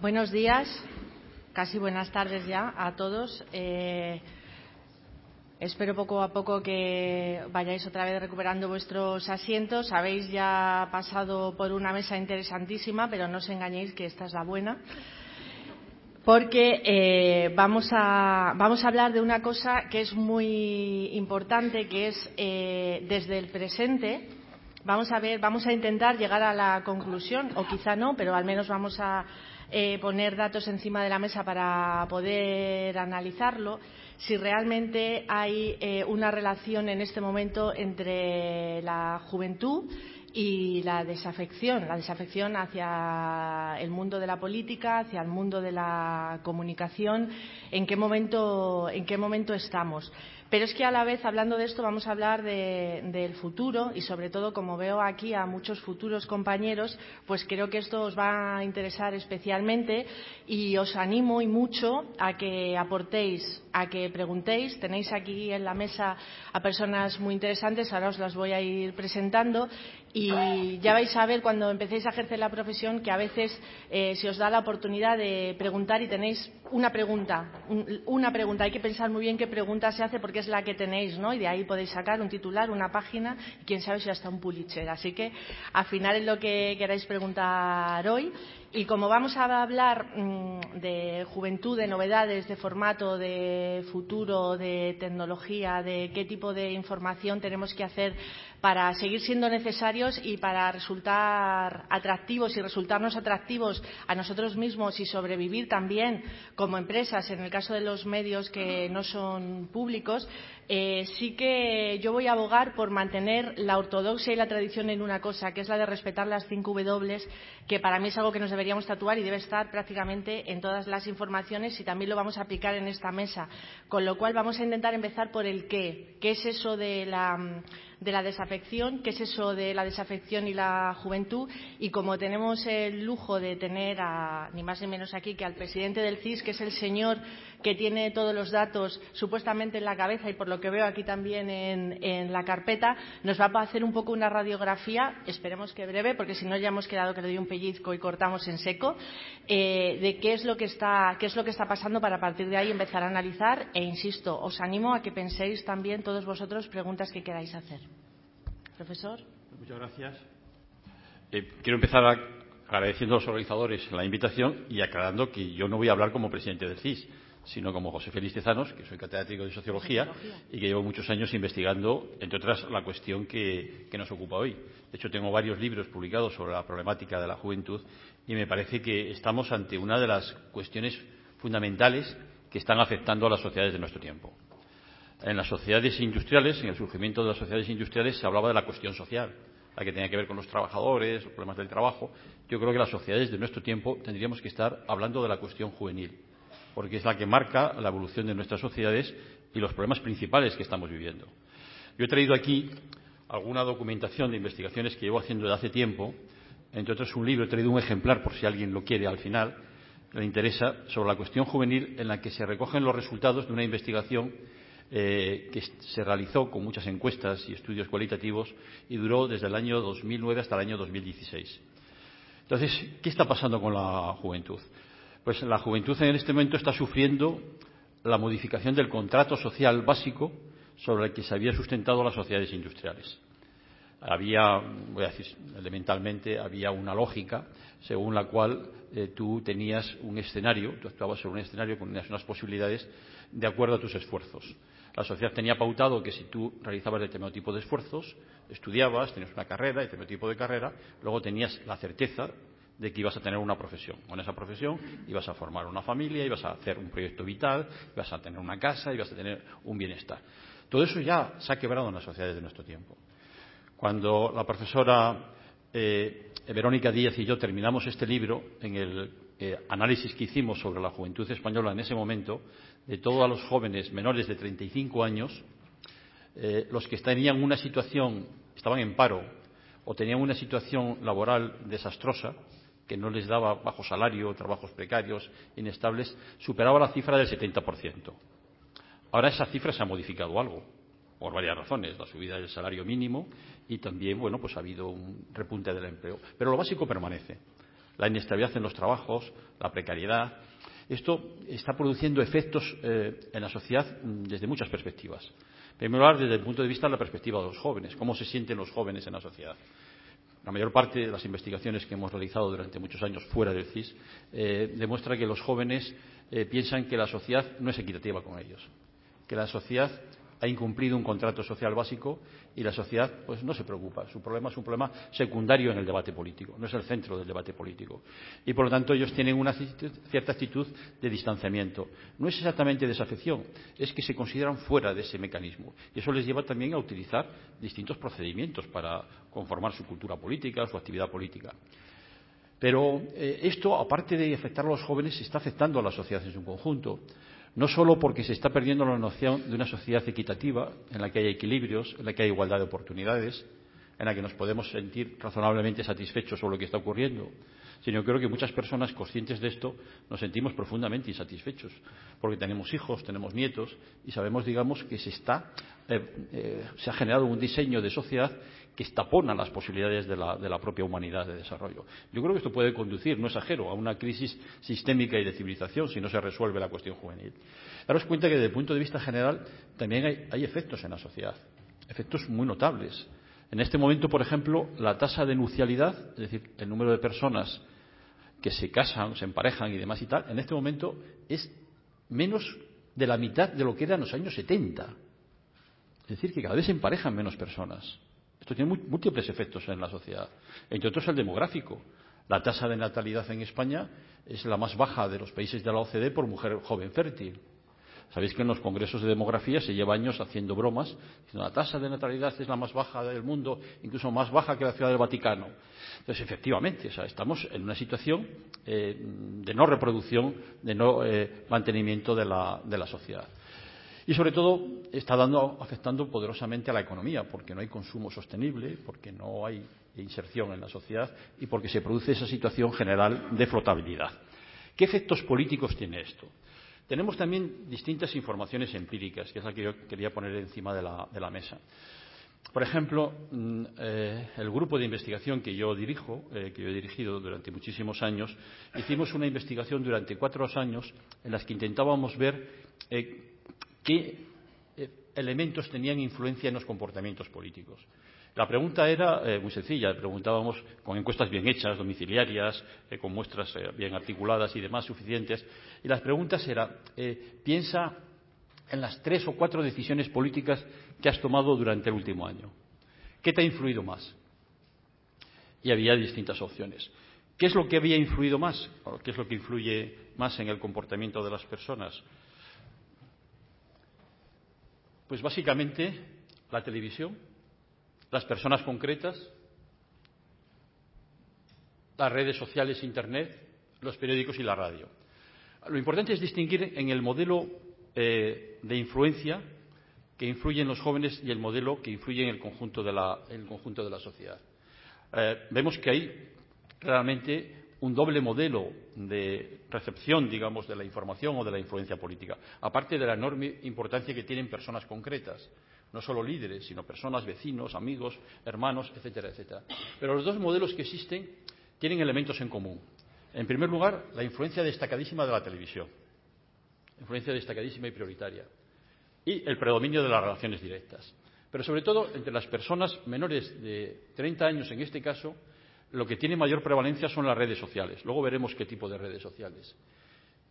Buenos días, casi buenas tardes ya a todos. Eh, espero poco a poco que vayáis otra vez recuperando vuestros asientos. Habéis ya pasado por una mesa interesantísima, pero no os engañéis que esta es la buena. Porque eh, vamos, a, vamos a hablar de una cosa que es muy importante, que es eh, desde el presente. Vamos a ver, vamos a intentar llegar a la conclusión, o quizá no, pero al menos vamos a poner datos encima de la mesa para poder analizarlo, si realmente hay eh, una relación en este momento entre la juventud y la desafección, la desafección hacia el mundo de la política, hacia el mundo de la comunicación, en qué momento, en qué momento estamos. Pero es que a la vez, hablando de esto, vamos a hablar de, del futuro y, sobre todo, como veo aquí a muchos futuros compañeros, pues creo que esto os va a interesar especialmente y os animo y mucho a que aportéis, a que preguntéis. Tenéis aquí en la mesa a personas muy interesantes, ahora os las voy a ir presentando y ya vais a ver cuando empecéis a ejercer la profesión que a veces eh, se os da la oportunidad de preguntar y tenéis una pregunta, un, una pregunta. Hay que pensar muy bien qué pregunta se hace porque es la que tenéis, ¿no? Y de ahí podéis sacar un titular, una página y quién sabe si hasta un Pulitzer. Así que afinar en lo que queráis preguntar hoy. Y como vamos a hablar mmm, de juventud, de novedades, de formato, de futuro, de tecnología, de qué tipo de información tenemos que hacer para seguir siendo necesarios y para resultar atractivos y resultarnos atractivos a nosotros mismos y sobrevivir también como empresas, en el caso de los medios que no son públicos, eh, sí que yo voy a abogar por mantener la ortodoxia y la tradición en una cosa, que es la de respetar las cinco W, que para mí es algo que nos deberíamos tatuar y debe estar prácticamente en todas las informaciones y también lo vamos a aplicar en esta mesa. Con lo cual vamos a intentar empezar por el qué. ¿Qué es eso de la de la desafección, qué es eso de la desafección y la juventud. Y como tenemos el lujo de tener ni más ni menos aquí que al presidente del CIS, que es el señor que tiene todos los datos supuestamente en la cabeza y por lo que veo aquí también en, en la carpeta, nos va a hacer un poco una radiografía, esperemos que breve, porque si no ya hemos quedado que le doy un pellizco y cortamos en seco, eh, de qué es, lo que está, qué es lo que está pasando para a partir de ahí empezar a analizar e, insisto, os animo a que penséis también todos vosotros preguntas que queráis hacer. Profesor. Muchas gracias. Eh, quiero empezar a, agradeciendo a los organizadores la invitación y aclarando que yo no voy a hablar como presidente del CIS, sino como José Félix Tezanos, que soy catedrático de Sociología, Sociología. y que llevo muchos años investigando, entre otras, la cuestión que, que nos ocupa hoy. De hecho, tengo varios libros publicados sobre la problemática de la juventud y me parece que estamos ante una de las cuestiones fundamentales que están afectando a las sociedades de nuestro tiempo en las sociedades industriales, en el surgimiento de las sociedades industriales, se hablaba de la cuestión social, la que tenía que ver con los trabajadores, los problemas del trabajo. Yo creo que las sociedades de nuestro tiempo tendríamos que estar hablando de la cuestión juvenil, porque es la que marca la evolución de nuestras sociedades y los problemas principales que estamos viviendo. Yo he traído aquí alguna documentación de investigaciones que llevo haciendo desde hace tiempo, entre otros un libro, he traído un ejemplar por si alguien lo quiere al final, le interesa, sobre la cuestión juvenil en la que se recogen los resultados de una investigación que se realizó con muchas encuestas y estudios cualitativos y duró desde el año 2009 hasta el año 2016. Entonces, ¿qué está pasando con la juventud? Pues la juventud en este momento está sufriendo la modificación del contrato social básico sobre el que se había sustentado las sociedades industriales. Había, voy a decir elementalmente, había una lógica según la cual eh, tú tenías un escenario, tú actuabas sobre un escenario con unas posibilidades de acuerdo a tus esfuerzos. La sociedad tenía pautado que si tú realizabas determinado tipo de esfuerzos, estudiabas, tenías una carrera, determinado tipo de carrera, luego tenías la certeza de que ibas a tener una profesión. Con esa profesión ibas a formar una familia, ibas a hacer un proyecto vital, ibas a tener una casa, ibas a tener un bienestar. Todo eso ya se ha quebrado en las sociedades de nuestro tiempo. Cuando la profesora eh, Verónica Díaz y yo terminamos este libro, en el eh, análisis que hicimos sobre la juventud española en ese momento, de todos los jóvenes menores de 35 años, eh, los que tenían una situación, estaban en paro o tenían una situación laboral desastrosa, que no les daba bajo salario, trabajos precarios, inestables, superaba la cifra del 70%. Ahora esa cifra se ha modificado algo, por varias razones, la subida del salario mínimo y también, bueno, pues ha habido un repunte del empleo. Pero lo básico permanece. la inestabilidad en los trabajos, la precariedad. Esto está produciendo efectos en la sociedad mm, desde muchas perspectivas. En primer lugar, desde el punto de vista de la perspectiva de los jóvenes, cómo se sienten los jóvenes en la sociedad. La mayor parte de las investigaciones que hemos realizado durante muchos años fuera del CIS eh, demuestra que los jóvenes eh, piensan que la sociedad no es equitativa con ellos, que la sociedad ha incumplido un contrato social básico y la sociedad pues no se preocupa. Su problema es un problema secundario en el debate político, no es el centro del debate político. Y por lo tanto ellos tienen una cierta actitud de distanciamiento. No es exactamente desafección, es que se consideran fuera de ese mecanismo. Y eso les lleva también a utilizar distintos procedimientos para conformar su cultura política, su actividad política. Pero eh, esto, aparte de afectar a los jóvenes, está afectando a la sociedad en su conjunto no solo porque se está perdiendo la noción de una sociedad equitativa, en la que hay equilibrios, en la que hay igualdad de oportunidades, en la que nos podemos sentir razonablemente satisfechos sobre lo que está ocurriendo, sino creo que muchas personas conscientes de esto nos sentimos profundamente insatisfechos, porque tenemos hijos, tenemos nietos y sabemos, digamos, que se está eh, eh, se ha generado un diseño de sociedad que estapona las posibilidades de la, de la, propia humanidad de desarrollo. Yo creo que esto puede conducir, no exagero, a una crisis sistémica y de civilización si no se resuelve la cuestión juvenil. Daros cuenta que desde el punto de vista general también hay, hay efectos en la sociedad, efectos muy notables. En este momento, por ejemplo, la tasa de nucialidad, es decir, el número de personas que se casan, se emparejan y demás y tal, en este momento es menos de la mitad de lo que era en los años 70. Es decir, que cada vez se emparejan menos personas. Esto tiene múltiples efectos en la sociedad, entre otros el demográfico. La tasa de natalidad en España es la más baja de los países de la OCDE por mujer joven fértil. Sabéis que en los congresos de demografía se lleva años haciendo bromas, diciendo la tasa de natalidad es la más baja del mundo, incluso más baja que la ciudad del Vaticano. Entonces, efectivamente, o sea, estamos en una situación eh, de no reproducción, de no eh, mantenimiento de la, de la sociedad. Y sobre todo está dando, afectando poderosamente a la economía, porque no hay consumo sostenible, porque no hay inserción en la sociedad y porque se produce esa situación general de flotabilidad. ¿Qué efectos políticos tiene esto? Tenemos también distintas informaciones empíricas, que es la que yo quería poner encima de la, mesa. Por ejemplo, mm, eh, el grupo de investigación que yo dirijo, eh, que yo he dirigido durante muchísimos años, hicimos una investigación durante cuatro años en las que intentábamos ver eh, qué eh, elementos tenían influencia en los comportamientos políticos. La pregunta era eh, muy sencilla. Preguntábamos con encuestas bien hechas, domiciliarias, eh, con muestras bien articuladas y demás suficientes. Y las preguntas eran, piensa en las tres o cuatro decisiones políticas que has tomado durante el último año. ¿Qué te ha influido más? Y había distintas opciones. ¿Qué es lo que había influido más? ¿Qué es lo que influye más en el comportamiento de las personas? Pues básicamente la televisión, las personas concretas, las redes sociales, Internet, los periódicos y la radio. Lo importante es distinguir en el modelo eh, de influencia que influye en los jóvenes y el modelo que influye en el conjunto de la, el conjunto de la sociedad. Eh, vemos que hay realmente un doble modelo de recepción, digamos, de la información o de la influencia política, aparte de la enorme importancia que tienen personas concretas, no solo líderes, sino personas, vecinos, amigos, hermanos, etcétera, etcétera. Pero los dos modelos que existen tienen elementos en común. En primer lugar, la influencia destacadísima de la televisión, influencia destacadísima y prioritaria, y el predominio de las relaciones directas. Pero sobre todo entre las personas menores de 30 años, en este caso, lo que tiene mayor prevalencia son las redes sociales. Luego veremos qué tipo de redes sociales.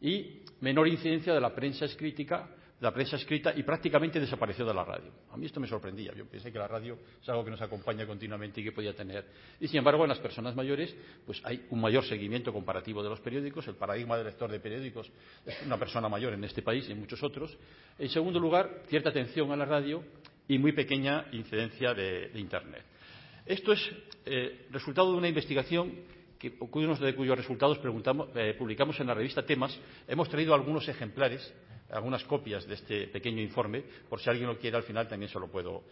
Y menor incidencia de la prensa escrita, la prensa escrita y prácticamente desapareció de la radio. A mí esto me sorprendía. Yo pensé que la radio es algo que nos acompaña continuamente y que podía tener. Y sin embargo, en las personas mayores, pues hay un mayor seguimiento comparativo de los periódicos. El paradigma del lector de periódicos es una persona mayor en este país y en muchos otros. En segundo lugar, cierta atención a la radio y muy pequeña incidencia de, de Internet. Esto es eh, resultado de una investigación de cuyos resultados eh, publicamos en la revista Temas. Hemos traído algunos ejemplares, algunas copias de este pequeño informe, por si alguien lo quiere al final también se lo puedo,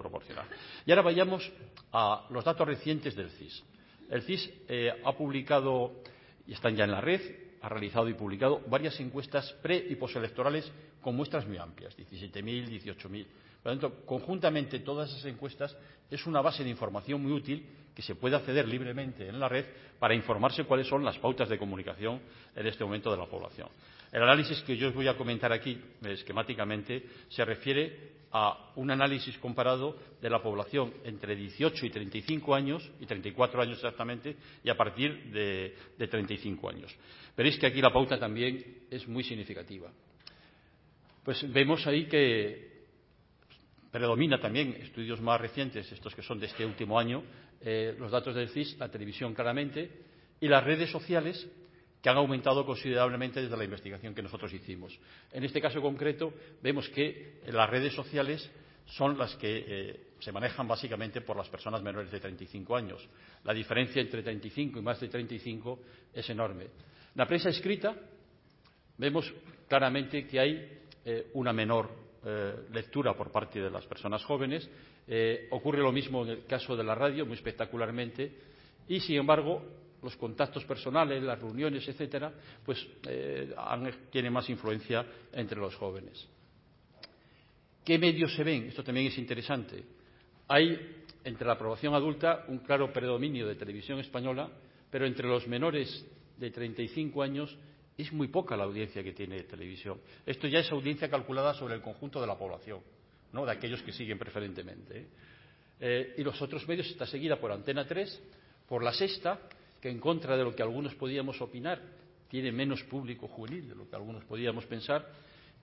proporcionar. Y ahora vayamos a los datos recientes del CIS. El CIS eh, ha publicado, y están ya en la red, ha realizado y publicado varias encuestas pre y postelectorales con muestras muy amplias, 17.000, 18.000 Por lo tanto, conjuntamente todas esas encuestas es una base de información muy útil que se puede acceder libremente en la red para informarse cuáles son las pautas de comunicación en este momento de la población. El análisis que yo os voy a comentar aquí, esquemáticamente, se refiere a un análisis comparado de la población entre 18 y 35 años, y 34 años exactamente, y a partir de, de 35 años. Veréis que aquí la pauta también es muy significativa. Pues vemos ahí que predomina también estudios más recientes, estos que son de este último año, eh, los datos del CIS, la televisión claramente, y las redes sociales que han aumentado considerablemente desde la investigación que nosotros hicimos. En este caso concreto, vemos que las redes sociales son las que eh, se manejan básicamente por las personas menores de 35 años. La diferencia entre 35 y más de 35 es enorme. La prensa escrita, vemos claramente que hay eh, una menor lectura por parte de las personas jóvenes. Eh, ocurre lo mismo en el caso de la radio, muy espectacularmente, y sin embargo los contactos personales, las reuniones, etcétera, pues eh, tienen más influencia entre los jóvenes. ¿Qué medios se ven? Esto también es interesante. Hay entre la población adulta un claro predominio de televisión española, pero entre los menores de 35 años es muy poca la audiencia que tiene televisión. Esto ya es audiencia calculada sobre el conjunto de la población, ¿no? de aquellos que siguen preferentemente. ¿eh? Eh, y los otros medios está seguida por Antena 3, por La Sexta, que en contra de lo que algunos podíamos opinar, tiene menos público juvenil de lo que algunos podíamos pensar,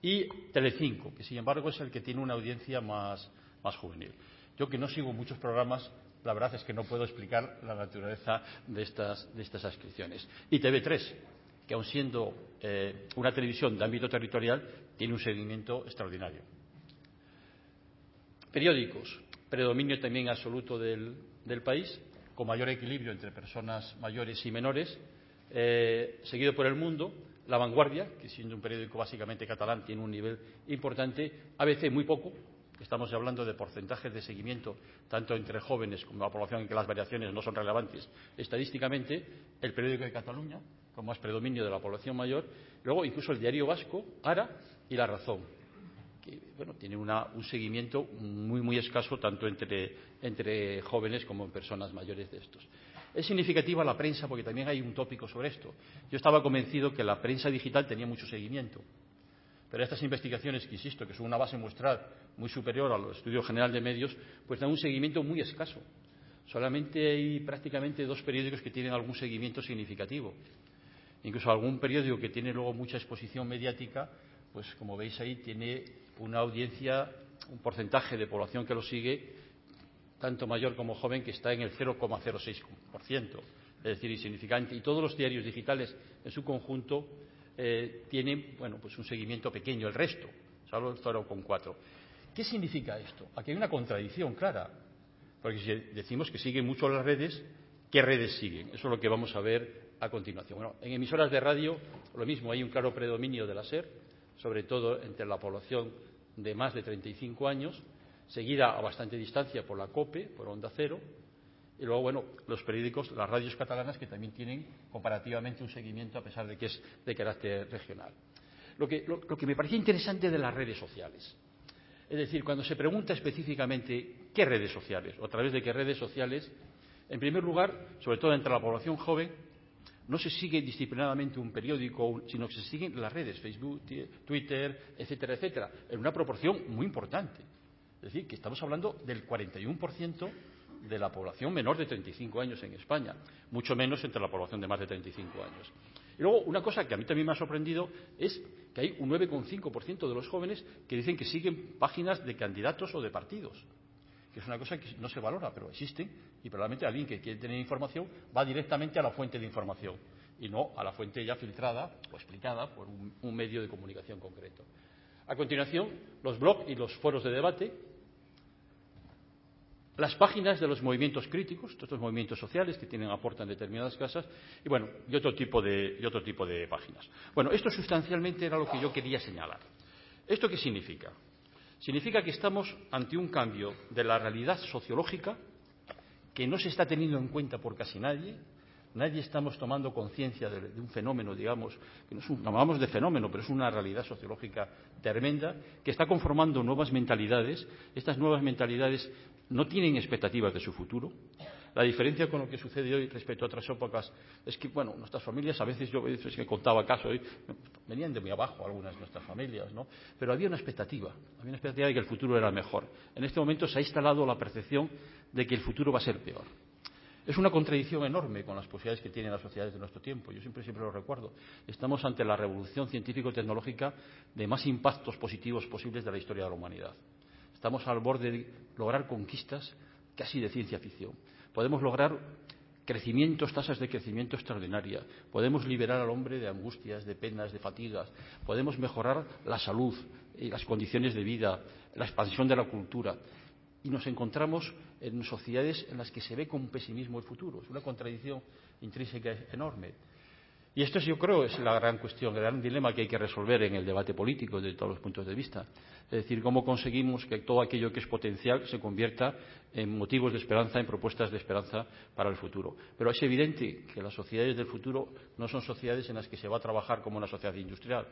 y Telecinco, que sin embargo es el que tiene una audiencia más, más juvenil. Yo que no sigo muchos programas, la verdad es que no puedo explicar la naturaleza de estas, de estas ascripciones. Y TV3, que aun siendo eh, una televisión de ámbito territorial, tiene un seguimiento extraordinario. Periódicos, predominio también absoluto del, país, con mayor equilibrio entre personas mayores y menores, eh, seguido por El Mundo, La Vanguardia, que siendo un periódico básicamente catalán tiene un nivel importante, ABC muy poco, estamos hablando de porcentajes de seguimiento tanto entre jóvenes como la población en que las variaciones no son relevantes estadísticamente, el periódico de Cataluña, con más predominio de la población mayor, luego incluso el diario vasco, Ara y La Razón, que bueno, tiene un seguimiento muy, muy escaso tanto entre, entre jóvenes como en personas mayores de estos. Es significativa la prensa porque también hay un tópico sobre esto. Yo estaba convencido que la prensa digital tenía mucho seguimiento, pero estas investigaciones, que insisto, que son una base muestral muy superior al estudio general de medios, pues dan un seguimiento muy escaso. Solamente hay prácticamente dos periódicos que tienen algún seguimiento significativo. Incluso algún periódico que tiene luego mucha exposición mediática, pues como veis ahí tiene una audiencia, un porcentaje de población que lo sigue, tanto mayor como joven, que está en el 0,06%, es decir, insignificante. Y todos los diarios digitales en su conjunto eh, tienen bueno, pues un seguimiento pequeño, el resto, salvo el 0,4%. ¿Qué significa esto? Aquí hay una contradicción clara, porque si decimos que siguen mucho las redes, ¿qué redes siguen? Eso es lo que vamos a ver a continuación. Bueno, en emisoras de radio, lo mismo, hay un claro predominio de la SER, sobre todo entre la población de más de 35 años, seguida a bastante distancia por la COPE, por Onda Cero, y luego, bueno, los periódicos, las radios catalanas, que también tienen comparativamente un seguimiento a pesar de que es de carácter regional. Lo que, lo que me parecía interesante de las redes sociales, es decir, cuando se pregunta específicamente qué redes sociales o a través de qué redes sociales, en primer lugar, sobre todo entre la población joven, no se sigue disciplinadamente un periódico, sino que se siguen las redes, Facebook, Twitter, etcétera, etcétera, en una proporción muy importante. Es decir, que estamos hablando del 41% de la población menor de 35 años en España, mucho menos entre la población de más de 35 años. Y luego, una cosa que a mí también me ha sorprendido es que hay un 9,5% de los jóvenes que dicen que siguen páginas de candidatos o de partidos que es una cosa que no se valora, pero existen, y probablemente alguien que quiere tener información va directamente a la fuente de información y no a la fuente ya filtrada o explicada por un, un medio de comunicación concreto. A continuación, los blogs y los foros de debate, las páginas de los movimientos críticos, todos estos movimientos sociales que tienen aportan determinadas casas, y bueno, y otro tipo de, y otro tipo de páginas. Bueno, esto sustancialmente era lo que yo quería señalar. ¿Esto qué significa? Significa que estamos ante un cambio de la realidad sociológica que no se está teniendo en cuenta por casi nadie, nadie estamos tomando conciencia de, un fenómeno, digamos, que no es un, hablamos de fenómeno, pero es una realidad sociológica tremenda, que está conformando nuevas mentalidades. Estas nuevas mentalidades no tienen expectativas de su futuro. La diferencia con lo que sucede hoy respecto a otras épocas es que, bueno, nuestras familias, a veces yo contaba casos, hoy, venían de muy abajo algunas de nuestras familias, ¿no? Pero había una expectativa, había una expectativa de que el futuro era mejor. En este momento se ha instalado la percepción de que el futuro va a ser peor. Es una contradicción enorme con las posibilidades que tienen las sociedades de nuestro tiempo. Yo siempre, siempre lo recuerdo. Estamos ante la revolución científico-tecnológica de más impactos positivos posibles de la historia de la humanidad. Estamos al borde de lograr conquistas casi de ciencia ficción. Podemos lograr crecimientos, tasas de crecimiento extraordinaria. Podemos liberar al hombre de angustias, de penas, de fatigas. Podemos mejorar la salud y las condiciones de vida, la expansión de la cultura y nos encontramos en sociedades en las que se ve con pesimismo el futuro. Es una contradicción intrínseca enorme. Y esto, yo creo, es la gran cuestión, el gran dilema que hay que resolver en el debate político desde todos los puntos de vista. Es decir, cómo conseguimos que todo aquello que es potencial se convierta en motivos de esperanza, en propuestas de esperanza para el futuro. Pero es evidente que las sociedades del futuro no son sociedades en las que se va a trabajar como una sociedad industrial.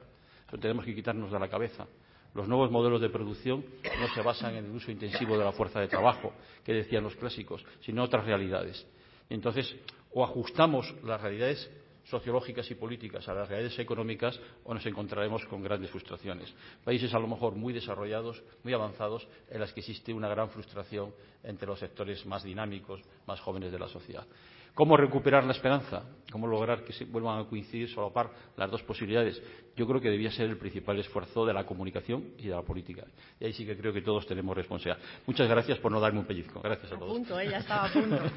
Eso tenemos que quitarnos de la cabeza. Los nuevos modelos de producción no se basan en el uso intensivo de la fuerza de trabajo, que decían los clásicos, sino otras realidades. Entonces, o ajustamos las realidades sociológicas y políticas a las realidades económicas o nos encontraremos con grandes frustraciones. Países a lo mejor muy desarrollados, muy avanzados, en los que existe una gran frustración entre los sectores más dinámicos, más jóvenes de la sociedad. ¿Cómo recuperar la esperanza? ¿Cómo lograr que se vuelvan a coincidir, solapar las dos posibilidades? Yo creo que debía ser el principal esfuerzo de la comunicación y de la política. Y ahí sí que creo que todos tenemos responsabilidad. Muchas gracias por no darme un pellizco. Gracias a, a todos. Punto, ella estaba a punto.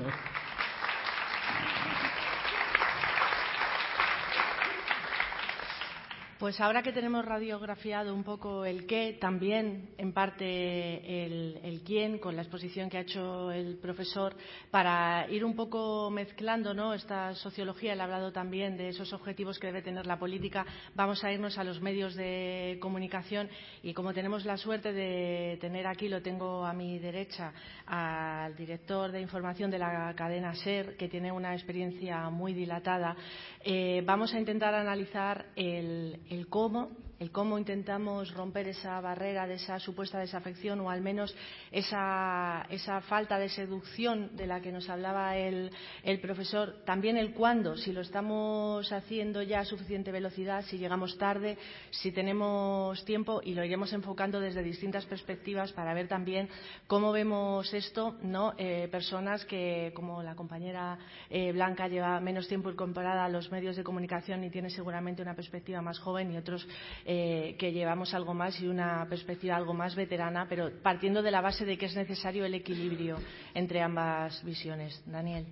Pues ahora que tenemos radiografiado un poco el qué, también en parte el, quién, con la exposición que ha hecho el profesor, para ir un poco mezclando esta sociología, él ha hablado también de esos objetivos que debe tener la política, vamos a irnos a los medios de comunicación y como tenemos la suerte de tener aquí, lo tengo a mi derecha, al director de información de la cadena SER, que tiene una experiencia muy dilatada, eh, vamos a intentar analizar el el cómo, el cómo intentamos romper esa barrera de esa supuesta desafección o al menos esa, esa falta de seducción de la que nos hablaba el, el, profesor. También el cuándo, si lo estamos haciendo ya a suficiente velocidad, si llegamos tarde, si tenemos tiempo y lo iremos enfocando desde distintas perspectivas para ver también cómo vemos esto, ¿no? Eh, personas que, como la compañera eh, Blanca, lleva menos tiempo incorporada a los medios de comunicación y tiene seguramente una perspectiva más joven y otros que llevamos algo más y una perspectiva algo más veterana, pero partiendo de la base de que es necesario el equilibrio entre ambas visiones. Daniel.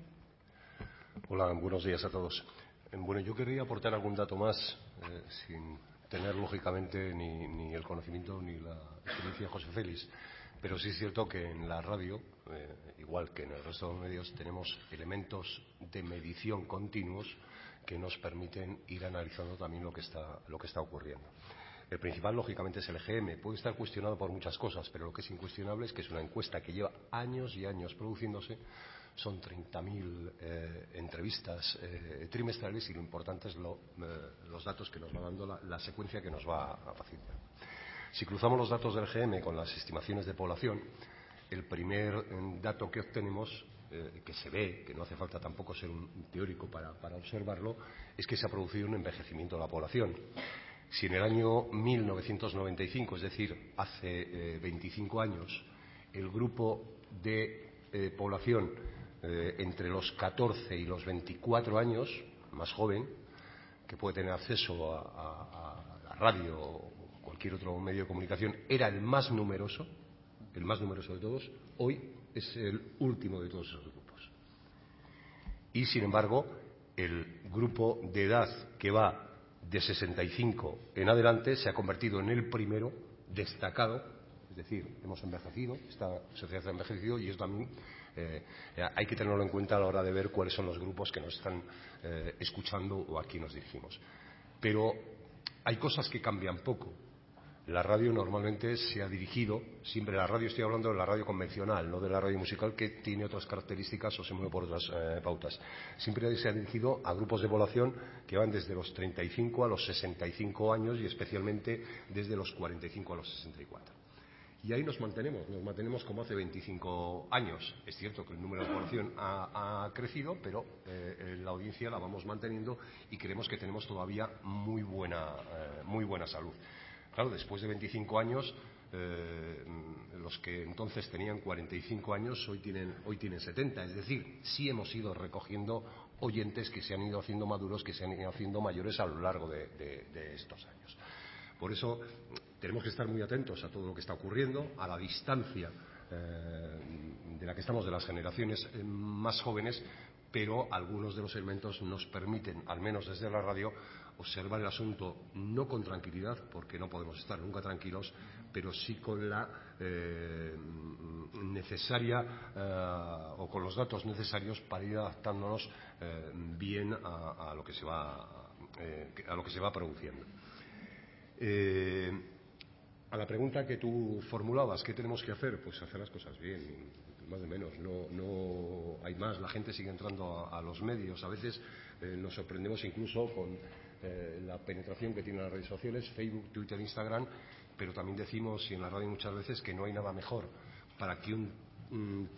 Hola, buenos días a todos. Bueno, yo quería aportar algún dato más, eh, sin tener lógicamente ni, ni, el conocimiento ni la experiencia de José Félix, pero sí es cierto que en la radio, eh, igual que en el resto de los medios, tenemos elementos de medición continuos que nos permiten ir analizando también lo que está, ocurriendo. El principal, lógicamente, es el EGM. Puede estar cuestionado por muchas cosas, pero lo que es incuestionable es que es una encuesta que lleva años y años produciéndose. Son 30.000 eh, entrevistas eh, trimestrales y lo importante es eh, los datos que nos va dando la, secuencia que nos va facilitar. Si cruzamos los datos del EGM con las estimaciones de población, el primer dato que obtenemos eh, que se ve, que no hace falta tampoco ser un teórico para, observarlo, es que se ha producido un envejecimiento de la población. Si en el año 1995, es decir, hace eh, 25 años, el grupo de eh, población eh, entre los 14 y los 24 años, más joven, que puede tener acceso a, a, a la radio o cualquier otro medio de comunicación, era el más numeroso, el más numeroso de todos, hoy es el último de todos esos grupos. Y, sin embargo, el grupo de edad que va de 65 en adelante se ha convertido en el primero destacado, es decir, hemos envejecido, esta sociedad ha envejecido y eso también eh, hay que tenerlo en cuenta a la hora de ver cuáles son los grupos que nos están eh, escuchando o a quién nos dirigimos. Pero hay cosas que cambian poco. La radio normalmente se ha dirigido, siempre la radio estoy hablando de la radio convencional, no de la radio musical que tiene otras características o se mueve por otras eh, pautas. Siempre se ha dirigido a grupos de población que van desde los 35 a los 65 años y especialmente desde los 45 a los 64. Y ahí nos mantenemos, nos mantenemos como hace 25 años. Es cierto que el número de población ha, crecido, pero eh, la audiencia la vamos manteniendo y creemos que tenemos todavía muy buena, eh, muy buena salud. Claro, después de 25 años, eh, los que entonces tenían 45 años hoy tienen, hoy tienen 70. Es decir, sí hemos ido recogiendo oyentes que se han ido haciendo maduros, que se han ido haciendo mayores a lo largo de, estos años. Por eso tenemos que estar muy atentos a todo lo que está ocurriendo, a la distancia eh, de la que estamos de las generaciones eh, más jóvenes, pero algunos de los elementos nos permiten, al menos desde la radio, observar el asunto no con tranquilidad, porque no podemos estar nunca tranquilos, pero sí con la eh, necesaria eh, o con los datos necesarios para ir adaptándonos eh, bien a, lo que se va a lo que se va produciendo. a la pregunta que tú formulabas, ¿qué tenemos que hacer? Pues hacer las cosas bien, más de menos. No, no hay más. La gente sigue entrando a, los medios. A veces nos sorprendemos incluso con la penetración que tienen las redes sociales, Facebook, Twitter, Instagram, pero también decimos, y en la radio muchas veces, que no hay nada mejor para que un,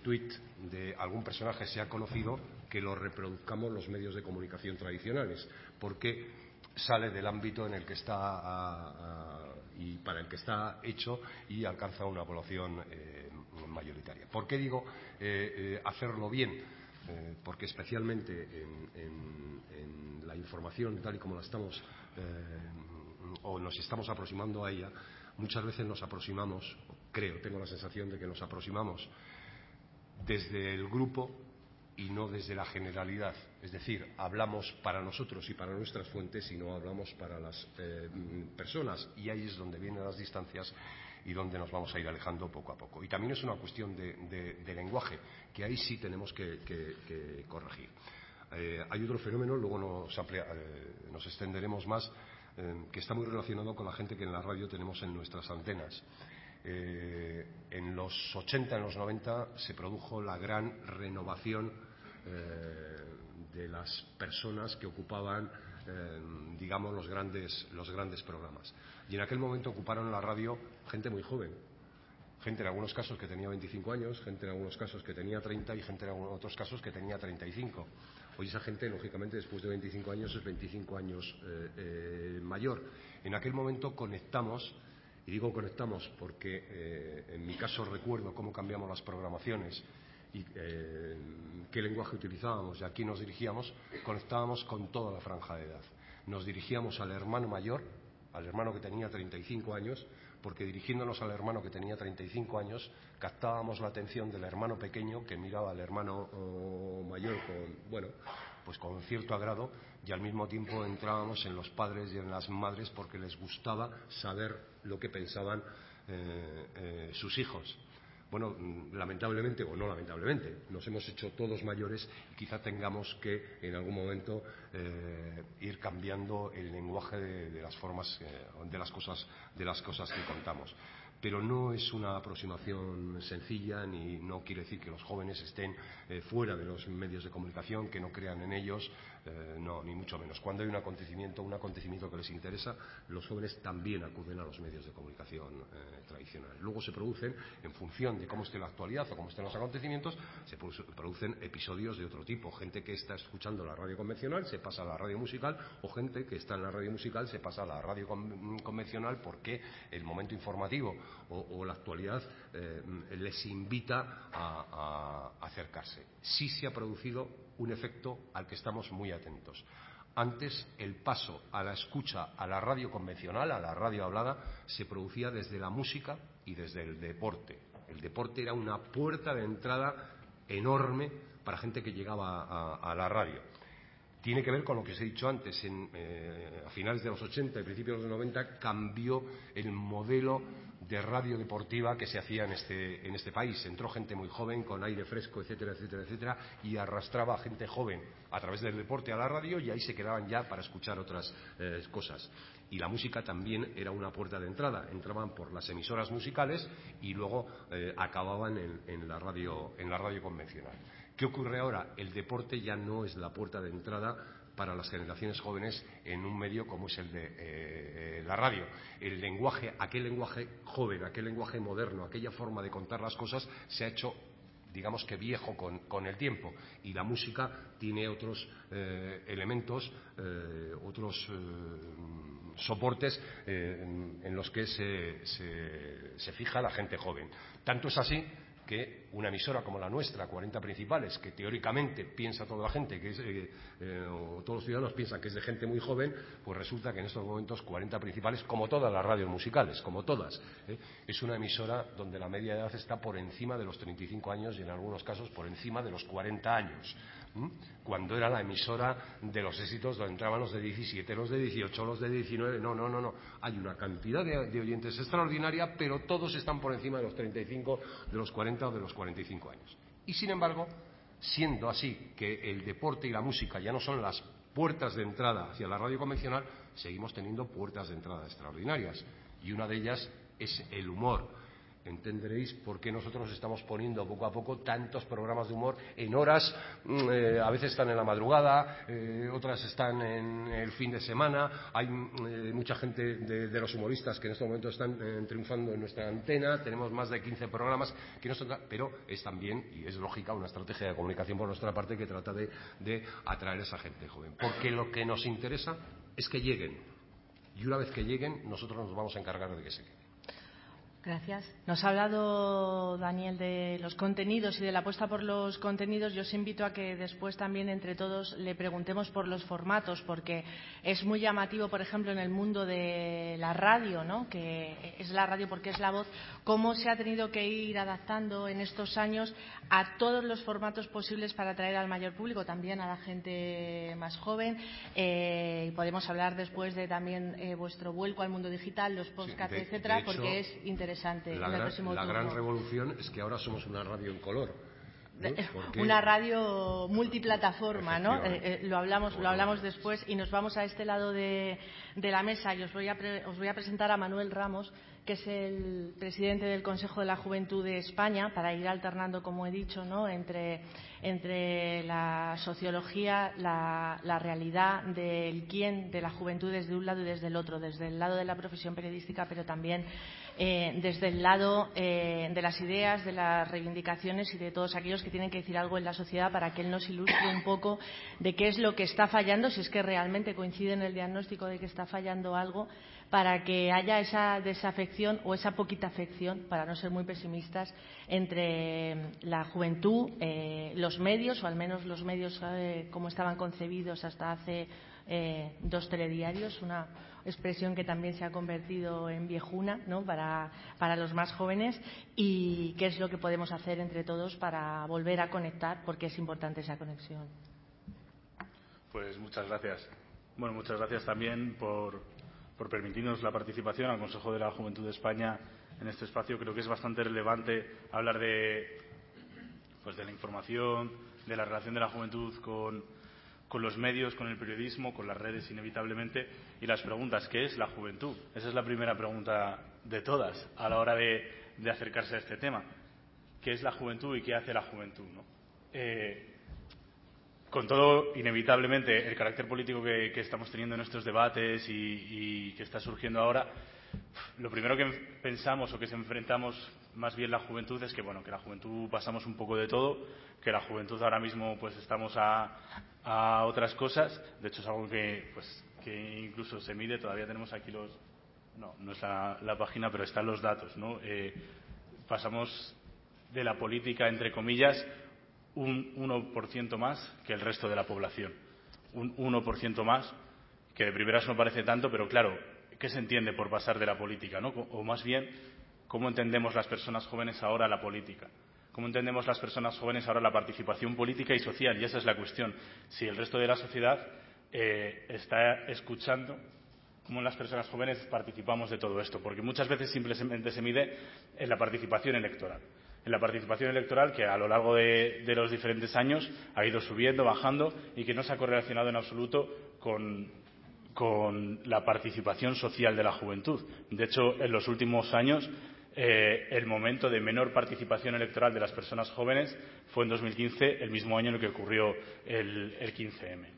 tweet de algún personaje sea conocido que lo reproduzcamos los medios de comunicación tradicionales, porque sale del ámbito en el que está y para el que está hecho y alcanza una población eh, mayoritaria. ¿Por qué digo eh, hacerlo bien? Porque especialmente en la información tal y como la estamos eh, o nos estamos aproximando a ella, muchas veces nos aproximamos, creo, tengo la sensación de que nos aproximamos desde el grupo y no desde la generalidad. Es decir, hablamos para nosotros y para nuestras fuentes y no hablamos para las eh, personas. Y ahí es donde vienen las distancias y donde nos vamos a ir alejando poco a poco. Y también es una cuestión de, lenguaje, que ahí sí tenemos que corregir. Eh, hay otro fenómeno, luego nos, eh, extenderemos más, eh, que está muy relacionado con la gente que en la radio tenemos en nuestras antenas. en los 80, en los 90, se produjo la gran renovación de las personas que ocupaban, digamos, los grandes, los grandes programas. Y en aquel momento ocuparon la radio gente muy joven, gente en algunos casos que tenía 25 años, gente en algunos casos que tenía 30 y gente en otros casos que tenía 35. Hoy esa gente, lógicamente, después de 25 años es 25 años eh, eh, mayor. En aquel momento conectamos, y digo conectamos porque eh, en mi caso recuerdo cómo cambiamos las programaciones y qué lenguaje utilizábamos y a quién nos dirigíamos, conectábamos con toda la franja de edad. Nos dirigíamos al hermano mayor, al hermano que tenía 35 años, porque dirigiéndonos al hermano que tenía 35 años, captábamos la atención del hermano pequeño que miraba al hermano oh, mayor con, bueno, pues con cierto agrado y al mismo tiempo entrábamos en los padres y en las madres porque les gustaba saber lo que pensaban eh, eh, sus hijos bueno, lamentablemente o no lamentablemente, nos hemos hecho todos mayores y quizá tengamos que en algún momento eh, ir cambiando el lenguaje de, las formas, eh, de las cosas, de las cosas que contamos. Pero no es una aproximación sencilla ni no quiere decir que los jóvenes estén eh, fuera de los medios de comunicación, que no crean en ellos, no, ni mucho menos. Cuando hay un acontecimiento, un acontecimiento que les interesa, los jóvenes también acuden a los medios de comunicación eh, tradicionales. Luego se producen, en función de cómo esté la actualidad o cómo estén los acontecimientos, se producen episodios de otro tipo. Gente que está escuchando la radio convencional se pasa a la radio musical o gente que está en la radio musical se pasa a la radio convencional porque el momento informativo o, la actualidad eh, les invita a, acercarse. Sí se ha producido un efecto al que estamos muy atentos. Antes el paso a la escucha a la radio convencional, a la radio hablada, se producía desde la música y desde el deporte. El deporte era una puerta de entrada enorme para gente que llegaba a la radio tiene que ver con lo que os he dicho antes. Eh, a finales de los 80 y principios de los 90 cambió el modelo de radio deportiva que se hacía en este, en este país. Entró gente muy joven, con aire fresco, etcétera, etcétera, etcétera, y arrastraba a gente joven a través del deporte a la radio y ahí se quedaban ya para escuchar otras eh, cosas. y la música también era una puerta de entrada. Entraban por las emisoras musicales y luego eh, acababan en, la radio, en la radio convencional. ¿Qué ocurre ahora? El deporte ya no es la puerta de entrada para las generaciones jóvenes en un medio como es el de eh, la radio. El lenguaje, aquel lenguaje joven, aquel lenguaje moderno, aquella forma de contar las cosas se ha hecho digamos que viejo con, el tiempo y la música tiene otros eh, elementos, eh, otros soportes en, los que se fija la gente joven. Tanto es así que una emisora como la nuestra, 40 principales, que teóricamente piensa toda la gente, que es, eh, eh, o todos los ciudadanos piensan que es de gente muy joven, pues resulta que en estos momentos 40 principales, como todas las radios musicales, como todas, ¿eh? es una emisora donde la media edad está por encima de los 35 años y en algunos casos por encima de los 40 años cuando era la emisora de los éxitos donde entraban los de 17, los de 18, los de 19. No, no, no, no. Hay una cantidad de, de, oyentes extraordinaria, pero todos están por encima de los 35, de los 40 o de los 45 años. Y sin embargo, siendo así que el deporte y la música ya no son las puertas de entrada hacia la radio convencional, seguimos teniendo puertas de entrada extraordinarias. Y una de ellas es el humor entenderéis por qué nosotros estamos poniendo poco a poco tantos programas de humor en horas, mm, eh, a veces están en la madrugada, eh, otras están en el fin de semana. Hay eh, mucha gente de, los humoristas que en este momento están triunfando en nuestra antena. Tenemos más de 15 programas que no pero es también, y es lógica, una estrategia de comunicación por nuestra parte que trata de, atraer a esa gente joven. Porque lo que nos interesa es que lleguen. Y una vez que lleguen, nosotros nos vamos a encargar de que se. Gracias. Nos ha hablado Daniel de los contenidos y de la apuesta por los contenidos. Yo os invito a que después también entre todos le preguntemos por los formatos, porque es muy llamativo, por ejemplo, en el mundo de la radio, ¿no? que es la radio porque es la voz, cómo se ha tenido que ir adaptando en estos años a todos los formatos posibles para atraer al mayor público, también a la gente más joven. Eh, podemos hablar después de también eh, vuestro vuelco al mundo digital, los podcasts, etcétera, porque es interesante la, gran, revolución es que ahora somos una radio en color. Una radio multiplataforma, ¿no? Eh, eh, lo hablamos, lo hablamos después y nos vamos a este lado de, la mesa y os voy, a os voy a presentar a Manuel Ramos, que es el presidente del Consejo de la Juventud de España, para ir alternando, como he dicho, ¿no? entre, la sociología, la, la, realidad del quién de la juventud desde un lado y desde el otro, desde el lado de la profesión periodística, pero también eh, desde el lado eh, de las ideas, de las reivindicaciones y de todos aquellos que tienen que decir algo en la sociedad para que él nos ilustre un poco de qué es lo que está fallando, si es que realmente coincide en el diagnóstico de que está fallando algo, para que haya esa desafección o esa poquita afección, para no ser muy pesimistas, entre la juventud, eh, los medios, o al menos los medios como estaban concebidos hasta hace dos telediarios, una expresión que también se ha convertido en viejuna ¿no? para, para los más jóvenes y qué es lo que podemos hacer entre todos para volver a conectar, porque es importante esa conexión. Pues muchas gracias. Bueno, muchas gracias también por, por permitirnos la participación al Consejo de la Juventud de España en este espacio. Creo que es bastante relevante hablar de, pues de la información, de la relación de la juventud con, con los medios, con el periodismo, con las redes inevitablemente y las preguntas, ¿qué es la juventud? Esa es la primera pregunta de todas a la hora de, acercarse a este tema. ¿Qué es la juventud y qué hace la juventud? Con todo, inevitablemente, el carácter político que, estamos teniendo en estos debates y, que está surgiendo ahora, lo primero que pensamos o que se enfrentamos más bien la juventud es que bueno que la juventud pasamos un poco de todo que la juventud ahora mismo pues estamos a, otras cosas. De hecho es algo que pues que incluso se mide. Todavía tenemos aquí los no no está la página pero están los datos no eh, pasamos de la política entre comillas un 1% más que el resto de la población un 1% más que de primeras no parece tanto pero claro qué se entiende por pasar de la política no o más bien cómo entendemos las personas jóvenes ahora la política, cómo entendemos las personas jóvenes ahora la participación política y social. Y esa es la cuestión. Si el resto de la sociedad eh, está escuchando cómo las personas jóvenes participamos de todo esto, porque muchas veces simplemente se mide en la participación electoral. La participación electoral que a lo largo de, los diferentes años ha ido subiendo, bajando y que no se ha correlacionado en absoluto con, la participación social de la juventud. De hecho, en los últimos años, eh, el momento de menor participación electoral de las personas jóvenes fue en 2015, el mismo año en el que ocurrió el, el 15M.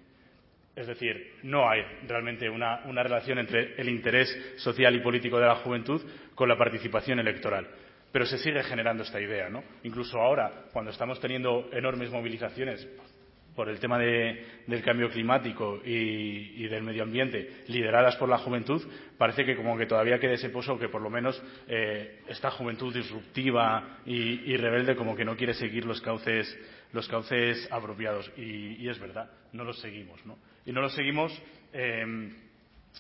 Es decir, no hay realmente una, relación entre el interés social y político de la juventud con la participación electoral. Pero se sigue generando esta idea, ¿no? Incluso ahora, cuando estamos teniendo enormes movilizaciones por el tema de, del cambio climático y, del medio ambiente, lideradas por la juventud, parece que como que todavía queda ese pozo que por lo menos eh, esta juventud disruptiva y, rebelde como que no quiere seguir los cauces, los cauces apropiados. Y, es verdad, no los seguimos. Y no los seguimos eh,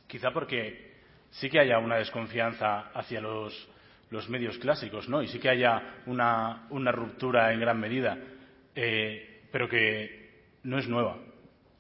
quizá porque sí que haya una desconfianza hacia los, los medios clásicos, ¿no? Y sí que haya una, una ruptura en gran medida, eh, pero que no es nueva.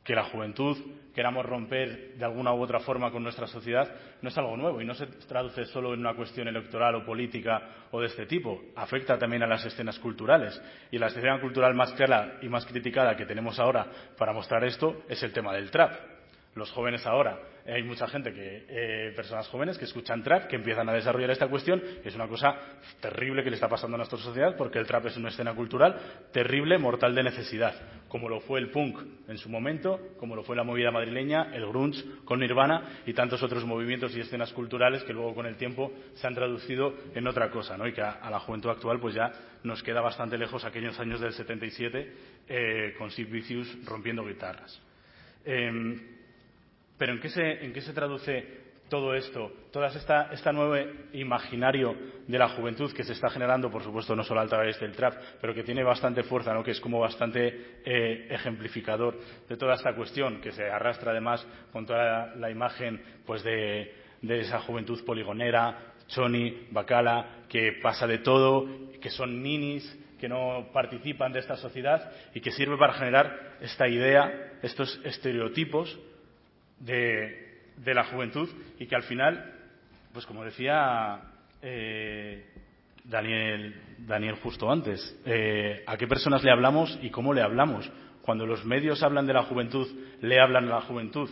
Que la juventud queramos romper de alguna u otra forma con nuestra sociedad no es algo nuevo y no se traduce solo en una cuestión electoral o política o de este tipo. Afecta también a las escenas culturales. Y la escena cultural más clara y más criticada que tenemos ahora para mostrar esto es el tema del trap. Los jóvenes ahora hay mucha gente que, eh, personas jóvenes que escuchan trap, que empiezan a desarrollar esta cuestión. Es una cosa terrible que le está pasando a nuestra sociedad porque el trap es una escena cultural terrible, mortal de necesidad, como lo fue el punk en su momento, como lo fue la movida madrileña, el grunge con Nirvana y tantos otros movimientos y escenas culturales que luego con el tiempo se han traducido en otra cosa, ¿no? Y que a, la juventud actual pues ya nos queda bastante lejos aquellos años del 77 eh, con Sid Vicious rompiendo guitarras. Pero ¿en qué se, traduce todo esto, todo esta, este nuevo imaginario de la juventud que se está generando, por supuesto, no solo a través del trap, pero que tiene bastante fuerza, que es como bastante eh, ejemplificador de toda esta cuestión, que se arrastra además con toda la, imagen pues de, esa juventud poligonera, choni, bacala, que pasa de todo, que son ninis, que no participan de esta sociedad y que sirve para generar esta idea, estos estereotipos de, la juventud y que al final, pues como decía eh, Daniel, justo antes, eh, a qué personas le hablamos y cómo le hablamos. Cuando los medios hablan de la juventud, le hablan a la juventud.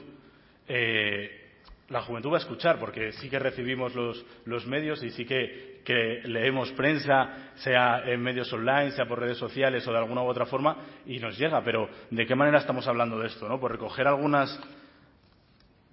Eh, la juventud va a escuchar, porque sí que recibimos los, medios y sí que, que, leemos prensa, sea en medios online, sea por redes sociales o de alguna u otra forma, y nos llega. Pero, ¿de qué manera estamos hablando de esto? ¿no? Por recoger algunas,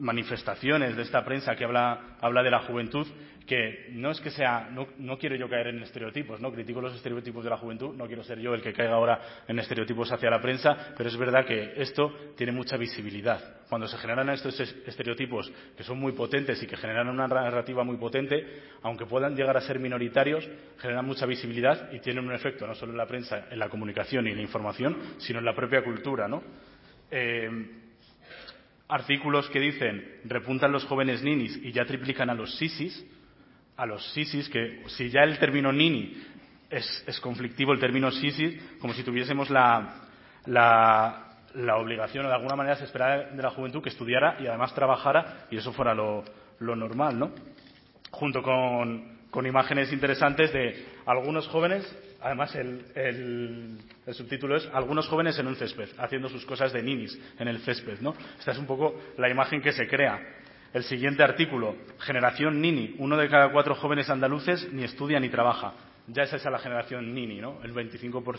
manifestaciones de esta prensa que habla, de la juventud, que no es que sea, no, quiero yo caer en estereotipos, no critico los estereotipos de la juventud, no quiero ser yo el que caiga ahora en estereotipos hacia la prensa, pero es verdad que esto tiene mucha visibilidad. Cuando se generan estos estereotipos que son muy potentes y que generan una narrativa muy potente, aunque puedan llegar a ser minoritarios, generan mucha visibilidad y tienen un efecto no solo en la prensa, en la comunicación y en la información, sino en la propia cultura. Eh, artículos que dicen repuntan los jóvenes ninis y ya triplican a los sisis, a los sisis, que si ya el término nini es, conflictivo, el término sisis, como si tuviésemos la, la, obligación o de alguna manera se esperara de la juventud que estudiara y además trabajara y eso fuera lo, lo normal, ¿no? Junto con, con imágenes interesantes de algunos jóvenes Además, el, subtítulo es Algunos jóvenes en un césped, haciendo sus cosas de ninis en el césped. ¿no? Esta es un poco la imagen que se crea. El siguiente artículo, Generación Nini. Uno de cada cuatro jóvenes andaluces ni estudia ni trabaja. Ya es esa la generación Nini, ¿no? El 25% por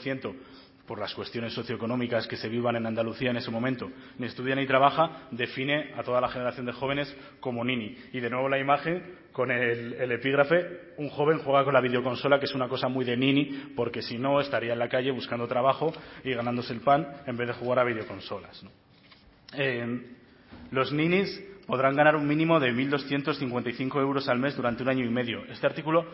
las cuestiones socioeconómicas que se vivan en Andalucía en ese momento, ni estudia ni trabaja, define a toda la generación de jóvenes como nini. Y de nuevo la imagen con el, epígrafe, un joven juega con la videoconsola, que es una cosa muy de nini, porque si no estaría en la calle buscando trabajo y ganándose el pan en vez de jugar a videoconsolas. Eh, los ninis podrán ganar un mínimo de 1.255 euros al mes durante un año y medio. Este artículo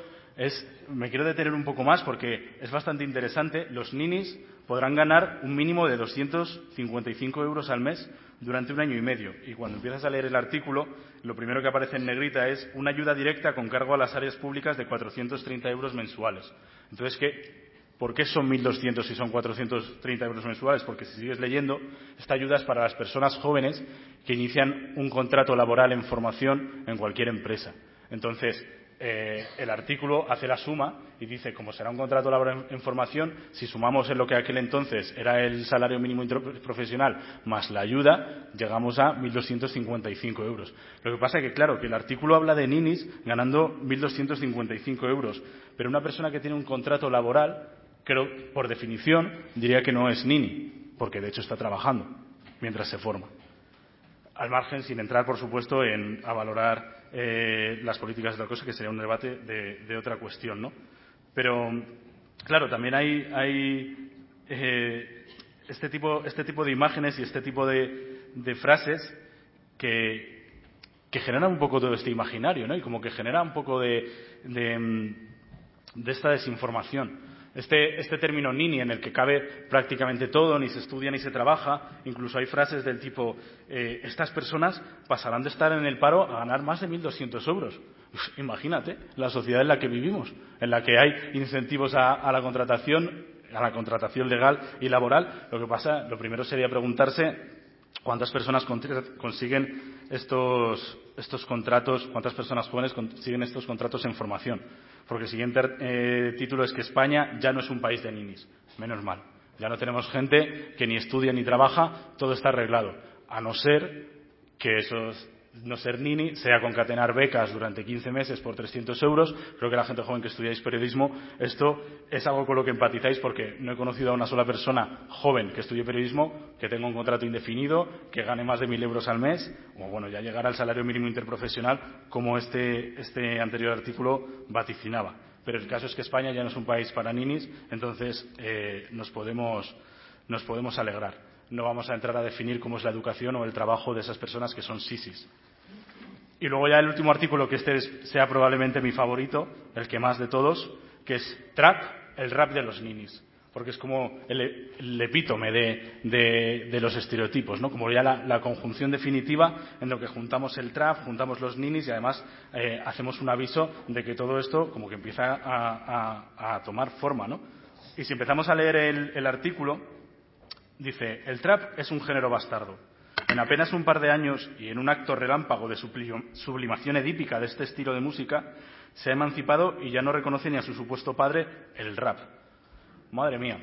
me quiero detener un poco más porque es bastante interesante. Los ninis podrán ganar un mínimo de 255 euros al mes durante un año y medio. Y cuando empiezas a leer el artículo, lo primero que aparece en negrita es una ayuda directa con cargo a las áreas públicas de 430 euros mensuales. Entonces, ¿qué, ¿por qué son 1.200 si son 430 euros mensuales? Porque si sigues leyendo, esta ayuda es para las personas jóvenes que inician un contrato laboral en formación en cualquier empresa. Entonces, el artículo hace la suma y dice, como será un contrato laboral en formación, si sumamos en lo que aquel entonces era el salario mínimo profesional más la ayuda, llegamos a 1.255 euros. Lo que pasa es que, claro, que el artículo habla de ninis ganando 1.255 euros, pero una persona que tiene un contrato laboral, creo, por definición, diría que no es nini, porque de hecho está trabajando mientras se forma. Al margen, sin entrar, por supuesto, en, a valorar eh, las políticas de la cosa, que sería un debate de, otra cuestión. Pero, claro, también hay, eh, este, tipo, este tipo de imágenes y este tipo de, frases que, generan un poco todo este imaginario, ¿no? Y como que genera un poco de, mm, de esta desinformación. Este, este, término nini en el que cabe prácticamente todo, ni se estudia ni se trabaja, incluso hay frases del tipo eh, estas personas pasarán de estar en el paro a ganar más de 1.200 euros. imagínate la sociedad en la que vivimos, en la que hay incentivos a, la contratación, a la contratación legal y laboral. Lo que pasa, lo primero sería preguntarse cuántas personas consiguen estos, estos contratos, cuántas personas jóvenes consiguen estos contratos en formación. Porque el siguiente eh, título es que España ya no es un país de ninis. Menos mal. Ya no tenemos gente que ni estudia ni trabaja, todo está arreglado. A no ser que esos no ser nini, sea concatenar becas durante 15 meses por 300 euros. Creo que la gente joven que estudiáis periodismo, esto es algo con lo que empatizáis porque no he conocido a una sola persona joven que estudie periodismo que tenga un contrato indefinido, que gane más de 1.000 euros al mes, o bueno, ya llegar al salario mínimo interprofesional como este, este anterior artículo vaticinaba. Pero el caso es que España ya no es un país para ninis, entonces eh, nos, podemos, nos podemos alegrar no vamos a entrar a definir cómo es la educación o el trabajo de esas personas que son sisis. Y luego ya el último artículo, que este sea probablemente mi favorito, el que más de todos, que es Trap, el rap de los ninis. Porque es como el, epítome de, los estereotipos, ¿no? Como ya la, conjunción definitiva en lo que juntamos el trap, juntamos los ninis y además eh, hacemos un aviso de que todo esto como que empieza a, tomar forma, ¿no? Y si empezamos a leer el artículo, Dice, el trap es un género bastardo. En apenas un par de años y en un acto relámpago de sublimación edípica de este estilo de música, se ha emancipado y ya no reconoce ni a su supuesto padre el rap. Madre mía.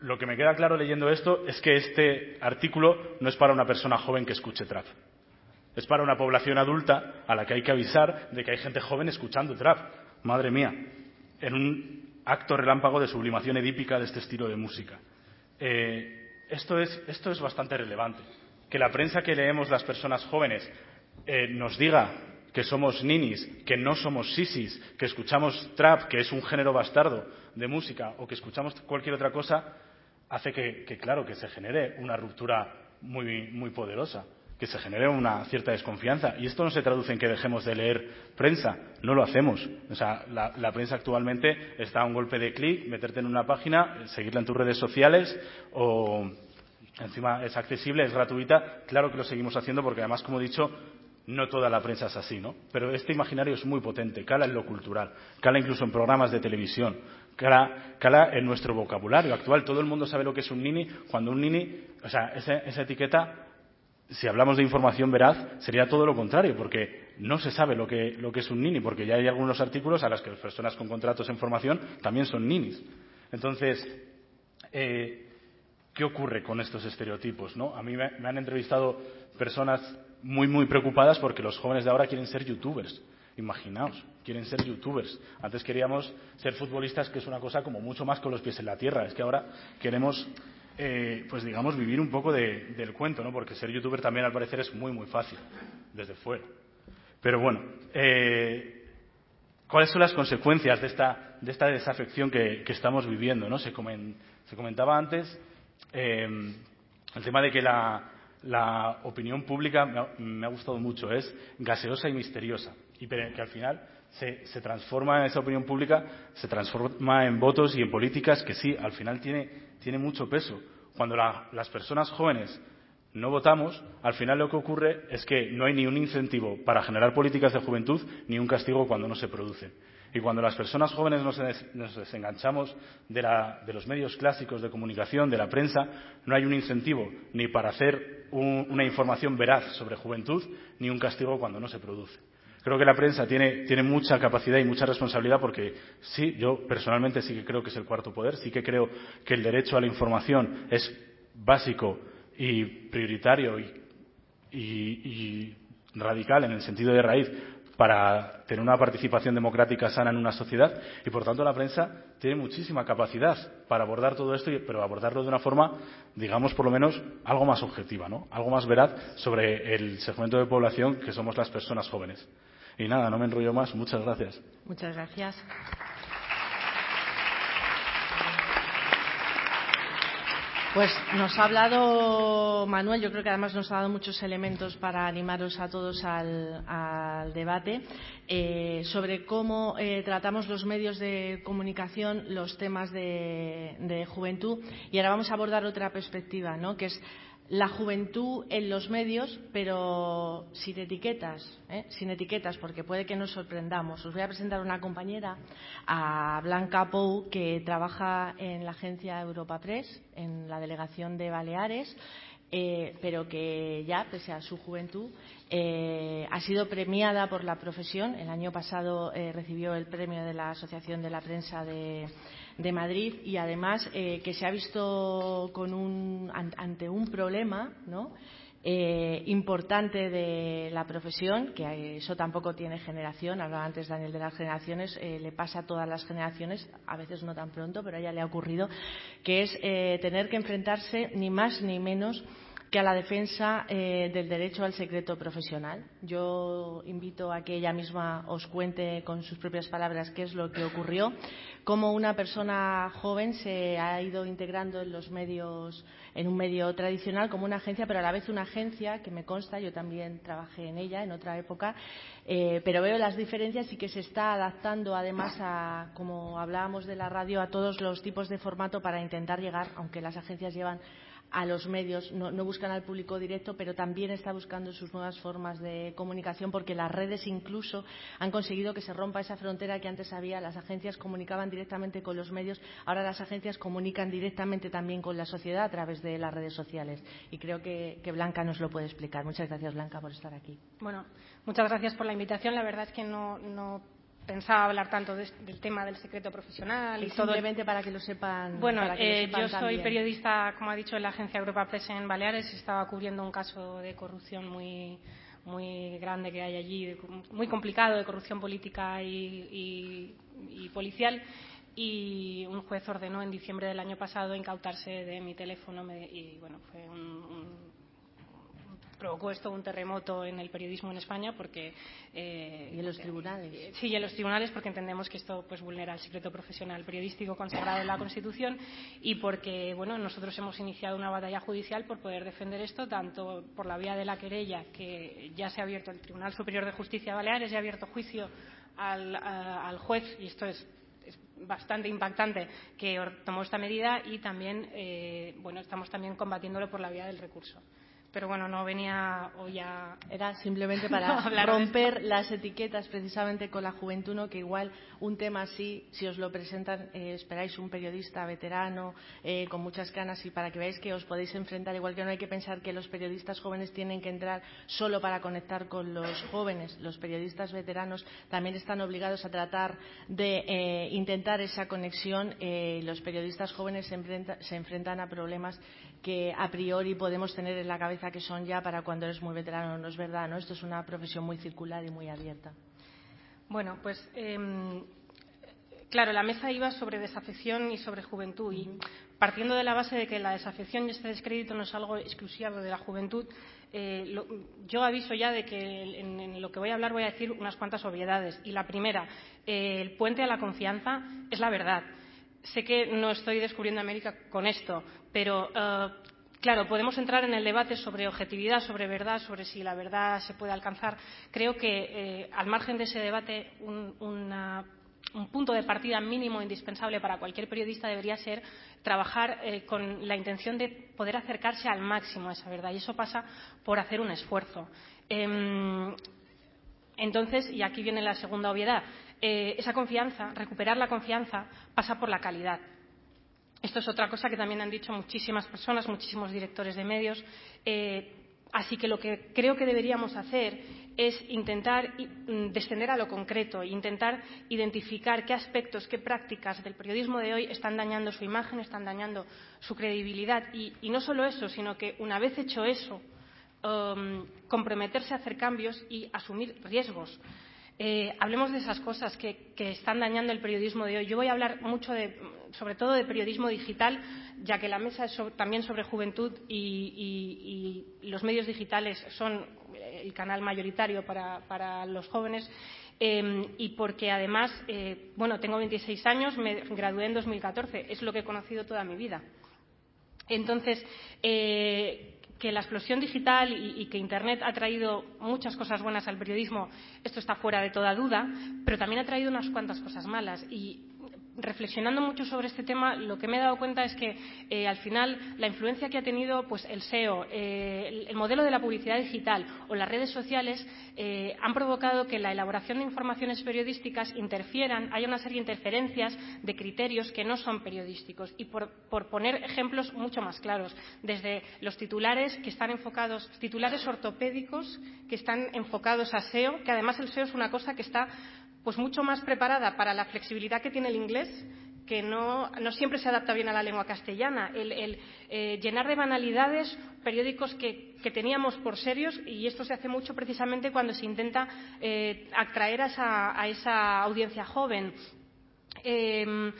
Lo que me queda claro leyendo esto es que este artículo no es para una persona joven que escuche trap. Es para una población adulta a la que hay que avisar de que hay gente joven escuchando trap. Madre mía. En un acto relámpago de sublimación edípica de este estilo de música. Eh, esto es, bastante relevante. Que la prensa que leemos las personas jóvenes eh, nos diga que somos ninis, que no somos sisis, que escuchamos trap, que es un género bastardo de música, o que escuchamos cualquier otra cosa, hace que, claro, que se genere una ruptura muy, poderosa, que se genere una cierta desconfianza. Y esto no se traduce en que dejemos de leer prensa, no lo hacemos. O sea, la prensa actualmente está a un golpe de clic, meterte en una página, seguirla en tus redes sociales o encima es accesible, es gratuita, claro que lo seguimos haciendo porque además, como he dicho, no toda la prensa es así, ¿no? Pero este imaginario es muy potente, cala en lo cultural, cala incluso en programas de televisión, cala, en nuestro vocabulario actual. Todo el mundo sabe lo que es un nini, cuando un nini, o sea, esa, etiqueta si hablamos de información veraz, sería todo lo contrario, porque no se sabe lo que, lo que, es un nini, porque ya hay algunos artículos a los que las personas con contratos en formación también son ninis. Entonces, eh, ¿Qué ocurre con estos estereotipos? A mí me, han entrevistado personas muy, muy preocupadas porque los jóvenes de ahora quieren ser youtubers. Imaginaos, quieren ser youtubers. Antes queríamos ser futbolistas, que es una cosa como mucho más con los pies en la tierra. Es que ahora queremos, eh, pues digamos, vivir un poco del cuento, ¿no? Porque ser youtuber también al parecer es muy, muy fácil, desde fuera. Pero bueno, eh, ¿cuáles son las consecuencias de esta, de esta desafección que, estamos viviendo? ¿no? Se, comentaba antes el tema de que la, opinión pública me ha, gustado mucho, es gaseosa y misteriosa, y que al final se, transforma esa opinión pública, se transforma en votos y en políticas que sí, al final tiene mucho peso. Cuando las personas jóvenes no votamos, al final lo que ocurre es que no hay ni un incentivo para generar políticas de juventud ni un castigo cuando no se producen. Y cuando las personas jóvenes nos, desenganchamos de, los medios clásicos de comunicación, de la prensa, no hay un incentivo ni para hacer una información veraz sobre juventud, ni un castigo cuando no se produce. Creo que la prensa tiene, mucha capacidad y mucha responsabilidad porque sí, yo personalmente sí que creo que es el cuarto poder, sí que creo que el derecho a la información es básico y prioritario y radical en el sentido de raíz para tener una participación democrática sana en una sociedad y por tanto la prensa tiene muchísima capacidad para abordar todo esto, pero abordarlo de una forma, digamos, por lo menos algo más objetiva, ¿no? algo más veraz sobre el segmento de población que somos las personas jóvenes. Y nada, no me enrollo más. Muchas gracias. Muchas gracias. Pues nos ha hablado Manuel, yo creo que además nos ha dado muchos elementos para animaros a todos al, debate eh, sobre cómo eh, tratamos los medios de comunicación los temas de, juventud. Y ahora vamos a abordar otra perspectiva, ¿no? que es la juventud en los medios, pero sin etiquetas, ¿eh? sin etiquetas, porque puede que nos sorprendamos. Os voy a presentar una compañera, a Blanca Pou, que trabaja en la agencia Europa Press, en la delegación de Baleares, eh, pero que ya, pese a su juventud, eh, ha sido premiada por la profesión. El año pasado eh, recibió el premio de la Asociación de la Prensa de de Madrid y además eh, que se ha visto ante un problema eh, importante de la profesión, que eso tampoco tiene generación, hablaba antes Daniel de las generaciones, eh, le pasa a todas las generaciones, a veces no tan pronto, pero a ella le ha ocurrido, que es tener que enfrentarse ni más ni menos que a la defensa del derecho al secreto profesional. Yo invito a que ella misma os cuente con sus propias palabras qué es lo que ocurrió, cómo una persona joven se ha ido integrando en los medios, en un medio tradicional como una agencia, pero a la vez una agencia que me consta, yo también trabajé en ella en otra época, eh, pero veo las diferencias y que se está adaptando además a, como hablábamos de la radio, a todos los tipos de formato para intentar llegar, aunque las agencias llevan a los medios, no, buscan al público directo, pero también está buscando sus nuevas formas de comunicación porque las redes incluso han conseguido que se rompa esa frontera que antes había. Las agencias comunicaban directamente con los medios, ahora las agencias comunican directamente también con la sociedad a través de las redes sociales. Y creo que, Blanca nos lo puede explicar. Muchas gracias, Blanca, por estar aquí. Bueno, muchas gracias por la invitación. La verdad es que no pensaba hablar tanto de, del tema del secreto profesional y, todo. Simplemente para que lo sepan. Bueno, eh, yo soy periodista, como ha dicho, en la agencia Europa Press en Baleares. Estaba cubriendo un caso de corrupción muy muy grande que hay allí, muy complicado de corrupción política y, y, y policial. Y un juez ordenó en diciembre del año pasado incautarse de mi teléfono y bueno, fue un, un provocó esto un terremoto en el periodismo en España porque eh, y en los tribunales. eh, sí y en los tribunales porque entendemos que esto pues vulnera el secreto profesional periodístico consagrado en la Constitución y porque bueno nosotros hemos iniciado una batalla judicial por poder defender esto tanto por la vía de la querella que ya se ha abierto el Tribunal Superior de Justicia de Baleares ya ha abierto juicio al, juez y esto es es bastante impactante que tomó esta medida y también eh, bueno estamos también combatiéndolo por la vía del recurso pero bueno, no venía hoy a... Era simplemente para romper las etiquetas precisamente con la juventud, ¿no? que igual un tema así, si os lo presentan, eh, esperáis un periodista veterano, eh, con muchas ganas, y para que veáis que os podéis enfrentar, igual que no hay que pensar que los periodistas jóvenes tienen que entrar solo para conectar con los jóvenes. Los periodistas veteranos también están obligados a tratar de eh, intentar esa conexión. los periodistas jóvenes se, enfrenta, se enfrentan a problemas que a priori podemos tener en la cabeza que son ya para cuando eres muy veterano. No es verdad, ¿no? Esto es una profesión muy circular y muy abierta. Bueno, pues eh, claro, la mesa iba sobre desafección y sobre juventud. Y partiendo de la base de que la desafección y este descrédito no es algo exclusivo de la juventud, eh, lo, yo aviso ya de que en, en, lo que voy a hablar voy a decir unas cuantas obviedades. Y la primera, eh, el puente a la confianza es la verdad. Sé que no estoy descubriendo América con esto, pero uh, claro, podemos entrar en el debate sobre objetividad, sobre verdad, sobre si la verdad se puede alcanzar. Creo que, eh, al margen de ese debate, un, punto de partida mínimo indispensable para cualquier periodista debería ser trabajar eh, con la intención de poder acercarse al máximo a esa verdad. Y eso pasa por hacer un esfuerzo. Eh, entonces, y aquí viene la segunda obviedad, eh, esa confianza, recuperar la confianza, pasa por la calidad. Esto es otra cosa que también han dicho muchísimas personas, muchísimos directores de medios. Eh, así que lo que creo que deberíamos hacer es intentar mm, descender a lo concreto, intentar identificar qué aspectos, qué prácticas del periodismo de hoy están dañando su imagen, están dañando su credibilidad. Y, no solo eso, sino que una vez hecho eso, um, comprometerse a hacer cambios y asumir riesgos. Eh, hablemos de esas cosas que, están dañando el periodismo de hoy. Yo voy a hablar mucho, sobre todo, de periodismo digital, ya que la mesa es también sobre juventud y, los medios digitales son el canal mayoritario para, los jóvenes. Eh, y porque además, eh, bueno, tengo 26 años, me gradué en 2014, es lo que he conocido toda mi vida. Entonces, eh, que la explosión digital y, que Internet ha traído muchas cosas buenas al periodismo, esto está fuera de toda duda, pero también ha traído unas cuantas cosas malas. Y reflexionando mucho sobre este tema, lo que me he dado cuenta es que eh, al final la influencia que ha tenido pues, el SEO, eh, el, el, modelo de la publicidad digital o las redes sociales eh, han provocado que la elaboración de informaciones periodísticas interfieran, haya una serie de interferencias de criterios que no son periodísticos. Y por poner ejemplos mucho más claros, desde los titulares que están enfocados, titulares ortopédicos que están enfocados a SEO, que además el SEO es una cosa que está pues mucho más preparada para la flexibilidad que tiene el inglés, que no, siempre se adapta bien a la lengua castellana. El, eh, llenar de banalidades periódicos que, teníamos por serios, y esto se hace mucho precisamente cuando se intenta eh, atraer a esa, a audiencia joven. El,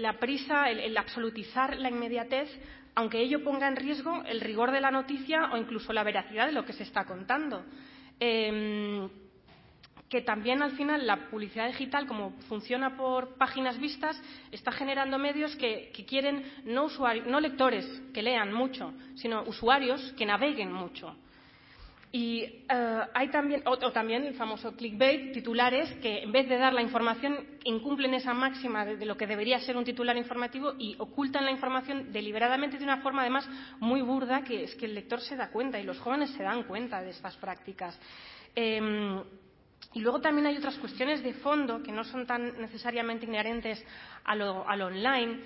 la prisa, el, absolutizar la inmediatez aunque ello ponga en riesgo el rigor de la noticia o incluso la veracidad de lo que se está contando. Eh, que también al final la publicidad digital, como funciona por páginas vistas, está generando medios que, quieren no, lectores que lean mucho, sino usuarios que naveguen mucho. Y uh, hay también, también el famoso clickbait, titulares que en vez de dar la información incumplen esa máxima de, de, lo que debería ser un titular informativo y ocultan la información deliberadamente de una forma además muy burda que es que el lector se da cuenta y los jóvenes se dan cuenta de estas prácticas. Y luego también hay otras cuestiones de fondo que no son tan necesariamente inherentes a lo, a lo online.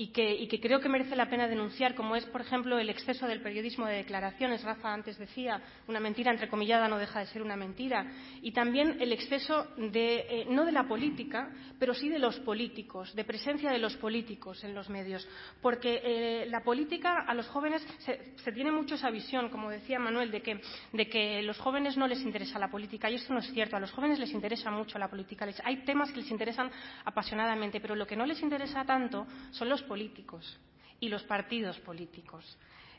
Y que, creo que merece la pena denunciar, como es, por ejemplo, el exceso del periodismo de declaraciones. Rafa antes decía, una mentira entrecomillada no deja de ser una mentira. Y también el exceso, de, eh, no de la política, pero sí de los políticos, de presencia de los políticos en los medios. Porque eh, la política a los jóvenes se, tiene mucho esa visión, como decía Manuel, de que, de que los jóvenes no les interesa la política. Y esto no es cierto. A los jóvenes les interesa mucho la política. Hay temas que les interesan apasionadamente, pero lo que no les interesa tanto son los políticos y los partidos políticos.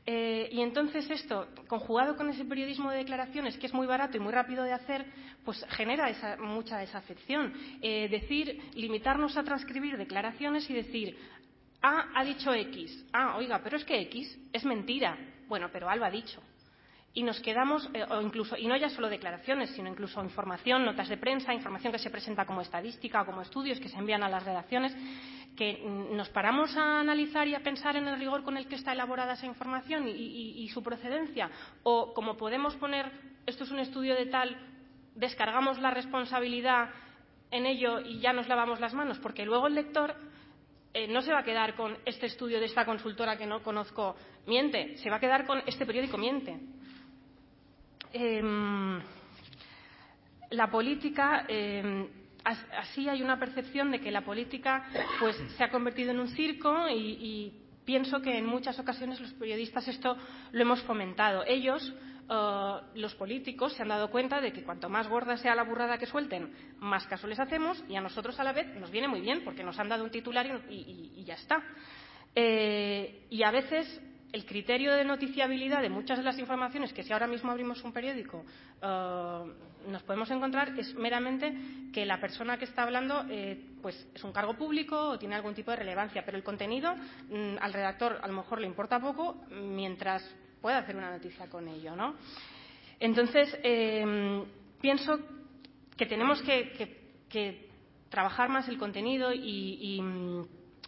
Eh, y entonces esto, conjugado con ese periodismo de declaraciones, que es muy barato y muy rápido de hacer, pues genera mucha desafección. Eh, decir, limitarnos a transcribir declaraciones y decir, A ha dicho X. Ah, oiga, pero es que X es mentira. Bueno, pero Alba ha dicho y nos quedamos, eh, o incluso, y no ya solo declaraciones, sino incluso información, notas de prensa, información que se presenta como estadística o como estudios que se envían a las redacciones, que nos paramos a analizar y a pensar en el rigor con el que está elaborada esa información y, su procedencia, o como podemos poner, esto es un estudio de tal, descargamos la responsabilidad en ello y ya nos lavamos las manos, porque luego el lector eh, no se va a quedar con este estudio de esta consultora que no conozco miente, se va a quedar con este periódico miente eh, la política, eh, así hay una percepción de que la política pues, se ha convertido en un circo y, pienso que en muchas ocasiones los periodistas esto lo hemos fomentado. Ellos, uh, los políticos, se han dado cuenta de que cuanto más gorda sea la burrada que suelten, más caso les hacemos y a nosotros a la vez nos viene muy bien porque nos han dado un titular y ya está. Eh, y a veces el criterio de noticiabilidad de muchas de las informaciones que si ahora mismo abrimos un periódico uh, nos podemos encontrar es meramente que la persona que está hablando eh, pues es un cargo público o tiene algún tipo de relevancia, pero el contenido mmm, al redactor a lo mejor le importa poco mientras pueda hacer una noticia con ello. ¿no? Entonces, eh, pienso que tenemos que, trabajar más el contenido y, y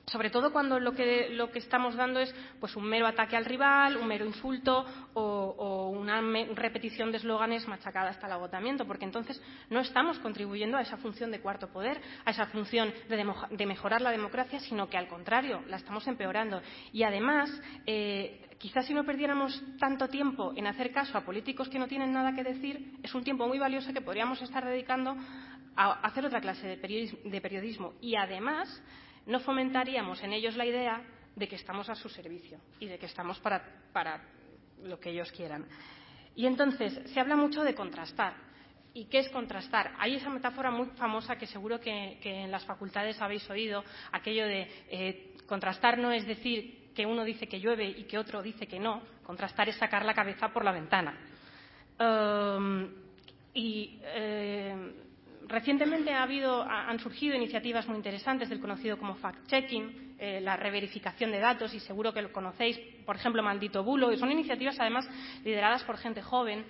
sobre todo cuando lo que, estamos dando es pues, un mero ataque al rival, un mero insulto o, una repetición de eslóganes machacada hasta el agotamiento, porque entonces no estamos contribuyendo a esa función de cuarto poder, a esa función de, mejorar la democracia, sino que al contrario, la estamos empeorando. Y además, eh, quizás si no perdiéramos tanto tiempo en hacer caso a políticos que no tienen nada que decir, es un tiempo muy valioso que podríamos estar dedicando a hacer otra clase. De periodismo. Y además, no fomentaríamos en ellos la idea de que estamos a su servicio y de que estamos para, lo que ellos quieran. Y entonces se habla mucho de contrastar. ¿Y qué es contrastar? Hay esa metáfora muy famosa que seguro que, en las facultades habéis oído, aquello de eh, contrastar no es decir que uno dice que llueve y que otro dice que no, contrastar es sacar la cabeza por la ventana. Um, y eh, Recientemente ha habido, han surgido iniciativas muy interesantes del conocido como fact-checking, eh, la reverificación de datos, y seguro que lo conocéis, por ejemplo, Maldito Bulo, y son iniciativas además lideradas por gente joven.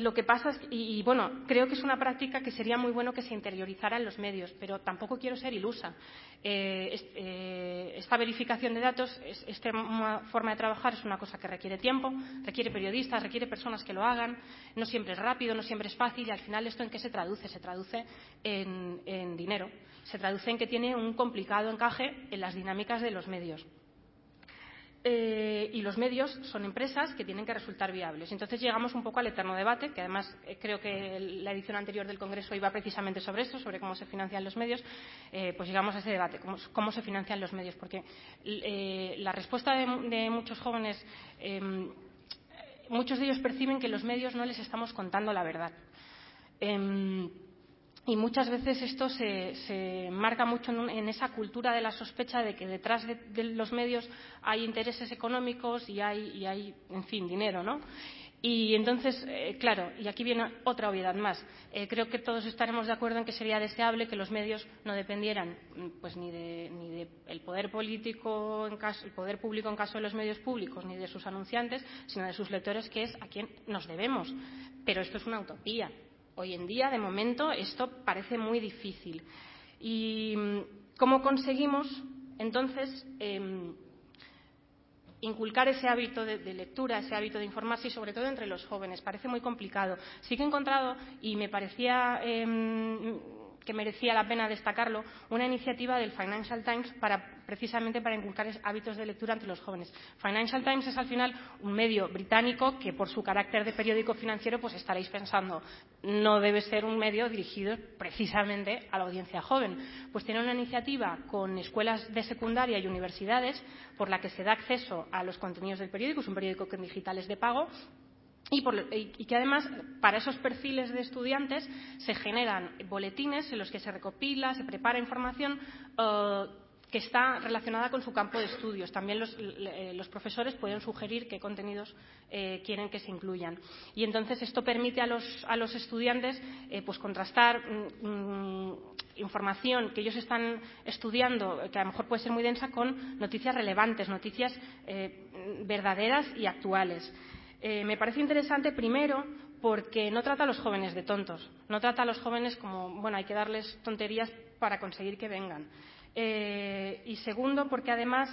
Lo que pasa es, y, bueno, creo que es una práctica que sería muy bueno que se interiorizara en los medios, pero tampoco quiero ser ilusa. Eh, eh, esta verificación de datos, es, esta forma de trabajar es una cosa que requiere tiempo, requiere periodistas, requiere personas que lo hagan, no siempre es rápido, no siempre es fácil, y al final esto en qué se traduce? Se traduce en, dinero, se traduce en que tiene un complicado encaje en las dinámicas de los medios y los medios son empresas que tienen que resultar viables. Entonces llegamos un poco al eterno debate, que además eh, creo que la edición anterior del Congreso iba precisamente sobre esto, sobre cómo se financian los medios. Eh, pues llegamos a ese debate, cómo, se financian los medios, porque eh, la respuesta de, muchos jóvenes, em, muchos de ellos perciben que los medios no les estamos contando la verdad. Y muchas veces esto se, marca mucho en, esa cultura de la sospecha de que detrás de, los medios hay intereses económicos y hay, en fin, dinero, ¿no? Y entonces, eh, claro, y aquí viene otra obviedad más. Eh, creo que todos estaremos de acuerdo en que sería deseable que los medios no dependieran, pues ni de, ni de el poder político, el poder público en caso de los medios públicos, ni de sus anunciantes, sino de sus lectores, que es a quien nos debemos. Pero esto es una utopía. Hoy en día, de momento, esto parece muy difícil. ¿Y cómo conseguimos, entonces, eh, inculcar ese hábito de, lectura, ese hábito de informarse y sobre todo entre los jóvenes. Parece muy complicado. Sí que he encontrado, y me parecía eh, que merecía la pena destacarlo, una iniciativa del Financial Times precisamente para inculcar hábitos de lectura entre los jóvenes. Financial Times es al final un medio británico que por su carácter de periódico financiero pues estaréis pensando no debe ser un medio dirigido precisamente a la audiencia joven. Pues tiene una iniciativa con escuelas de secundaria y universidades por la que se da acceso a los contenidos del periódico, es un periódico que en digital es de pago y, que además para esos perfiles de estudiantes se generan boletines en los que se recopila, se prepara información uh, que está relacionada con su campo de estudios. También los, eh, profesores pueden sugerir qué contenidos eh, quieren que se incluyan. Y entonces esto permite a los, estudiantes eh, pues contrastar mmm, información que ellos están estudiando, que a lo mejor puede ser muy densa, con noticias relevantes, noticias eh, verdaderas y actuales. Eh, me parece interesante, primero, porque no trata a los jóvenes de tontos, no trata a los jóvenes como, bueno, hay que darles tonterías para conseguir que vengan. Eh, y segundo, porque además,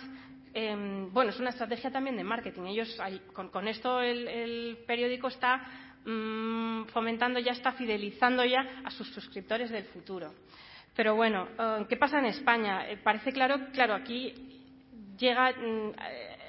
eh, bueno, es una estrategia también de marketing. Ellos, con, esto el, periódico está mmm, fomentando, ya está fidelizando ya a sus suscriptores del futuro. Pero bueno, uh, ¿qué pasa en España? Eh, parece claro, claro, aquí llega mm,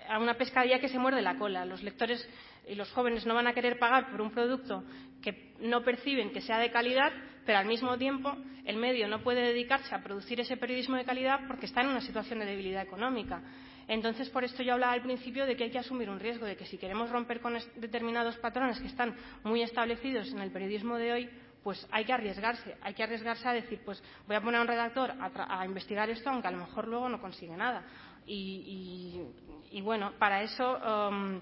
a una pescadilla que se muerde la cola. Los lectores y los jóvenes no van a querer pagar por un producto que no perciben que sea de calidad, pero al mismo tiempo el medio no puede dedicarse a producir ese periodismo de calidad porque está en una situación de debilidad económica. Entonces, por esto yo hablaba al principio de que hay que asumir un riesgo, de que si queremos romper con determinados patrones que están muy establecidos en el periodismo de hoy, pues hay que arriesgarse, hay que arriesgarse a decir, pues voy a poner a un redactor a, investigar esto, aunque a lo mejor luego no consigue nada. Y, y, y bueno, para eso. Um,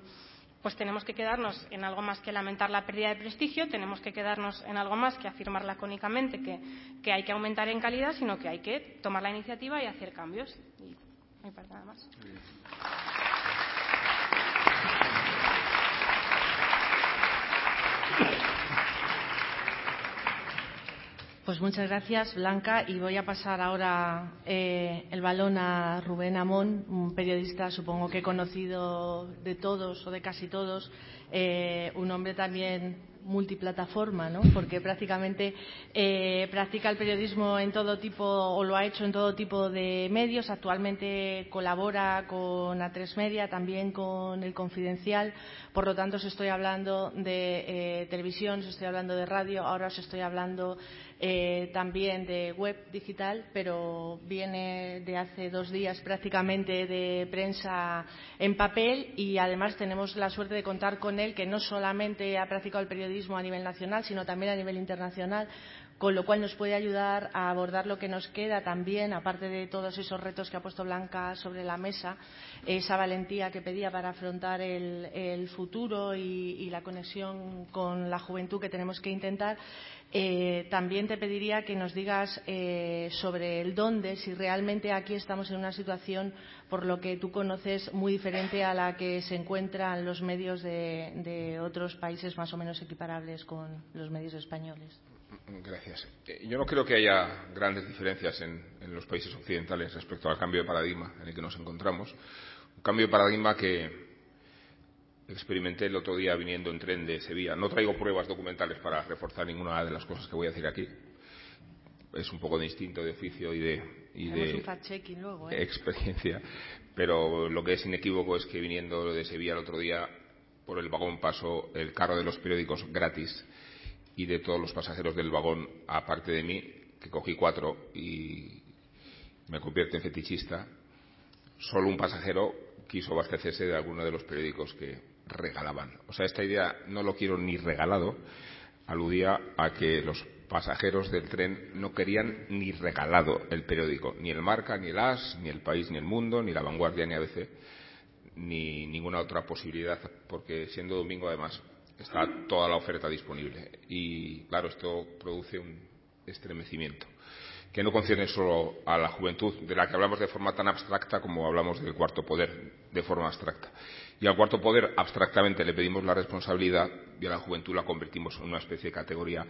pues tenemos que quedarnos en algo más que lamentar la pérdida de prestigio, tenemos que quedarnos en algo más que afirmar lacónicamente que, hay que aumentar en calidad, sino que hay que tomar la iniciativa y hacer cambios. Y mi parte nada más. Pues muchas gracias, Blanca. Y voy a pasar ahora eh, el balón a Rubén Amón, un periodista supongo que conocido de todos o de casi todos, eh, un hombre también multiplataforma, porque prácticamente eh, practica el periodismo en todo tipo o lo ha hecho en todo tipo de medios. Actualmente colabora con A3 Media, también con El Confidencial. Por lo tanto, os estoy hablando de televisión, os estoy hablando de radio, ahora os estoy hablando también de web digital, pero viene de hace dos días prácticamente de prensa en papel y además tenemos la suerte de contar con él, que no solamente ha practicado el periodismo a nivel nacional, sino también a nivel internacional, con lo cual nos puede ayudar a abordar lo que nos queda también, aparte de todos esos retos que ha puesto Blanca sobre la mesa, esa valentía que pedía para afrontar el, futuro y, la conexión con la juventud que tenemos que intentar. Eh, también te pediría que nos digas eh, sobre el dónde, si realmente aquí estamos en una situación, por lo que tú conoces, muy diferente a la que se encuentran los medios de, otros países más o menos equiparables con los medios españoles. Gracias. Eh, yo no creo que haya grandes diferencias en, en, los países occidentales respecto al cambio de paradigma en el que nos encontramos. Un cambio de paradigma que experimenté el otro día viniendo en tren de Sevilla. No traigo pruebas documentales para reforzar ninguna de las cosas que voy a decir aquí. Es un poco de instinto, de oficio y de, y de luego, ¿eh? experiencia. Pero lo que es inequívoco es que viniendo de Sevilla el otro día, por el vagón pasó el carro de los periódicos gratis y de todos los pasajeros del vagón, aparte de mí, que cogí cuatro y me convierte en fetichista, solo un pasajero quiso abastecerse de alguno de los periódicos que regalaban. O sea, esta idea no lo quiero ni regalado, aludía a que los pasajeros del tren no querían ni regalado el periódico, ni el Marca, ni el As, ni el País, ni el Mundo, ni la Vanguardia, ni ABC, ni ninguna otra posibilidad, porque siendo domingo además está toda la oferta disponible. Y claro, esto produce un estremecimiento que no concierne solo a la juventud, de la que hablamos de forma tan abstracta como hablamos del cuarto poder de forma abstracta. Y al cuarto poder, abstractamente, le pedimos la responsabilidad y a la juventud la convertimos en una especie de categoría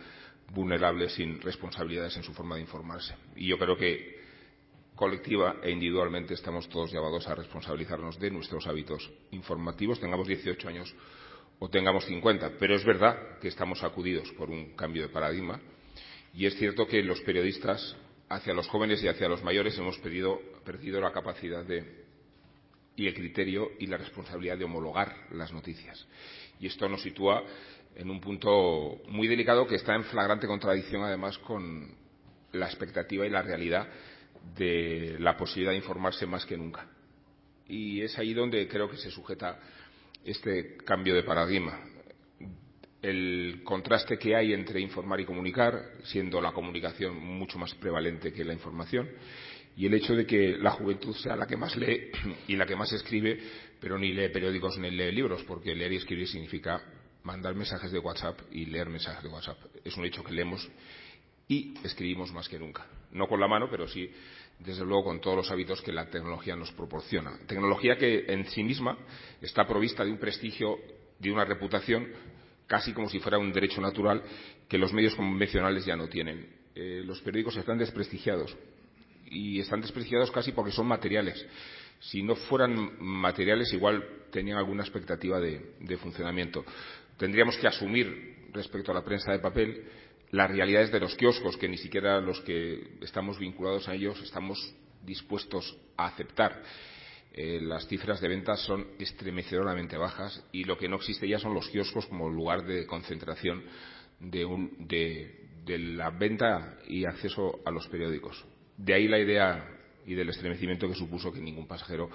vulnerable sin responsabilidades en su forma de informarse. Y yo creo que colectiva e individualmente estamos todos llamados a responsabilizarnos de nuestros hábitos informativos, tengamos 18 años o tengamos 50. Pero es verdad que estamos sacudidos por un cambio de paradigma y es cierto que los periodistas hacia los jóvenes y hacia los mayores hemos perdido, perdido la capacidad de, y el criterio y la responsabilidad de homologar las noticias. Y esto nos sitúa en un punto muy delicado que está en flagrante contradicción, además, con la expectativa y la realidad de la posibilidad de informarse más que nunca. Y es ahí donde creo que se sujeta este cambio de paradigma el contraste que hay entre informar y comunicar, siendo la comunicación mucho más prevalente que la información, y el hecho de que la juventud sea la que más lee y la que más escribe, pero ni lee periódicos ni lee libros, porque leer y escribir significa mandar mensajes de WhatsApp y leer mensajes de WhatsApp. Es un hecho que leemos y escribimos más que nunca. No con la mano, pero sí, desde luego, con todos los hábitos que la tecnología nos proporciona. Tecnología que en sí misma está provista de un prestigio, de una reputación casi como si fuera un derecho natural que los medios convencionales ya no tienen. Eh, los periódicos están desprestigiados y están desprestigiados casi porque son materiales. Si no fueran materiales, igual tenían alguna expectativa de, funcionamiento. Tendríamos que asumir respecto a la prensa de papel las realidades de los kioscos, que ni siquiera los que estamos vinculados a ellos estamos dispuestos a aceptar eh, las cifras de ventas son estremecedoramente bajas y lo que no existe ya son los kioscos como lugar de concentración de, de la venta y acceso a los periódicos. De ahí la idea y del estremecimiento que supuso que ningún pasajero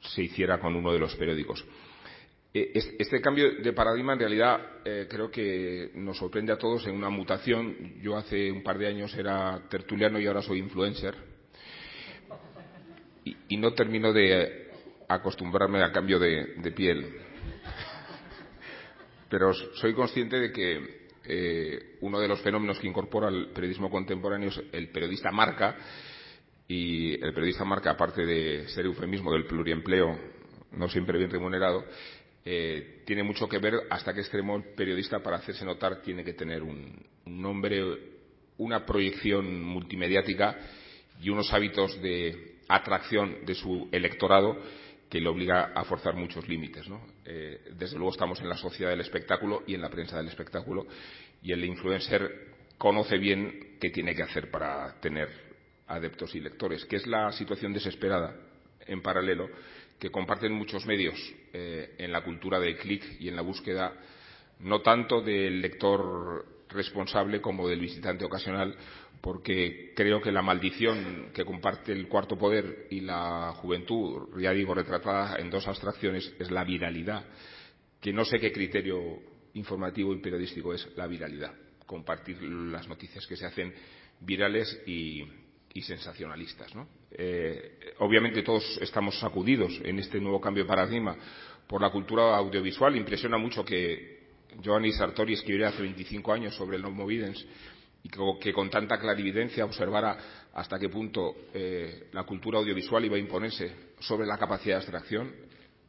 se hiciera con uno de los periódicos. Eh, este cambio de paradigma en realidad eh, creo que nos sorprende a todos en una mutación. Yo hace un par de años era tertuliano y ahora soy influencer y, no termino de acostumbrarme a cambio de piel. Pero soy consciente de que eh, uno de los fenómenos que incorpora el periodismo contemporáneo es el periodista marca. Y el periodista marca, aparte de ser eufemismo del pluriempleo, no siempre bien remunerado, eh, tiene mucho que ver hasta qué extremo el periodista para hacerse notar tiene que tener un, un nombre una proyección multimediática y unos hábitos de atracción de su electorado que le obliga a forzar muchos límites. ¿no? Eh, desde luego estamos en la sociedad del espectáculo y en la prensa del espectáculo y el influencer conoce bien qué tiene que hacer para tener adeptos y lectores, que es la situación desesperada en paralelo que comparten muchos medios eh, en la cultura del clic y en la búsqueda no tanto del lector responsable como del visitante ocasional, porque creo que la maldición que comparte el cuarto poder y la juventud, ya digo, retratada en dos abstracciones, es la viralidad, que no sé qué criterio informativo y periodístico es la viralidad, compartir las noticias que se hacen virales y, sensacionalistas. ¿no? Eh, obviamente todos estamos sacudidos en este nuevo cambio de paradigma por la cultura audiovisual. Impresiona mucho que Giovanni Sartori escribiera hace 25 años sobre el Homo Videns y que, que con tanta clarividencia observara hasta qué punto eh, la cultura audiovisual iba a imponerse sobre la capacidad de abstracción.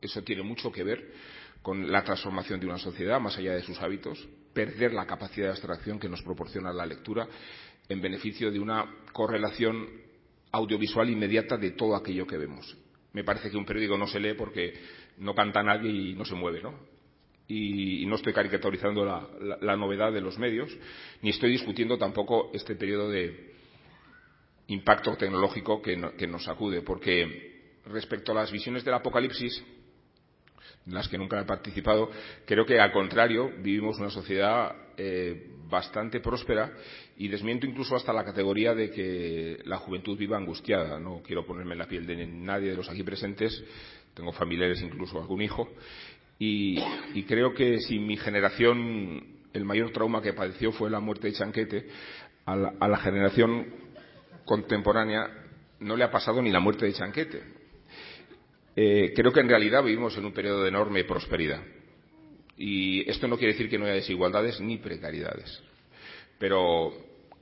Eso tiene mucho que ver con la transformación de una sociedad, más allá de sus hábitos, perder la capacidad de abstracción que nos proporciona la lectura en beneficio de una correlación audiovisual inmediata de todo aquello que vemos. Me parece que un periódico no se lee porque no canta nadie y no se mueve, ¿no? Y, no estoy caricaturizando la, novedad de los medios, ni estoy discutiendo tampoco este periodo de impacto tecnológico que, no, que nos sacude, porque respecto a las visiones del apocalipsis, en las que nunca he participado, creo que al contrario vivimos una sociedad eh, bastante próspera y desmiento incluso hasta la categoría de que la juventud viva angustiada. No quiero ponerme en la piel de nadie de los aquí presentes, tengo familiares, incluso algún hijo, y, creo que si mi generación el mayor trauma que padeció fue la muerte de Chanquete, a la, a la generación contemporánea no le ha pasado ni la muerte de Chanquete. Eh, creo que en realidad vivimos en un periodo de enorme prosperidad. Y esto no quiere decir que no haya desigualdades ni precariedades. Pero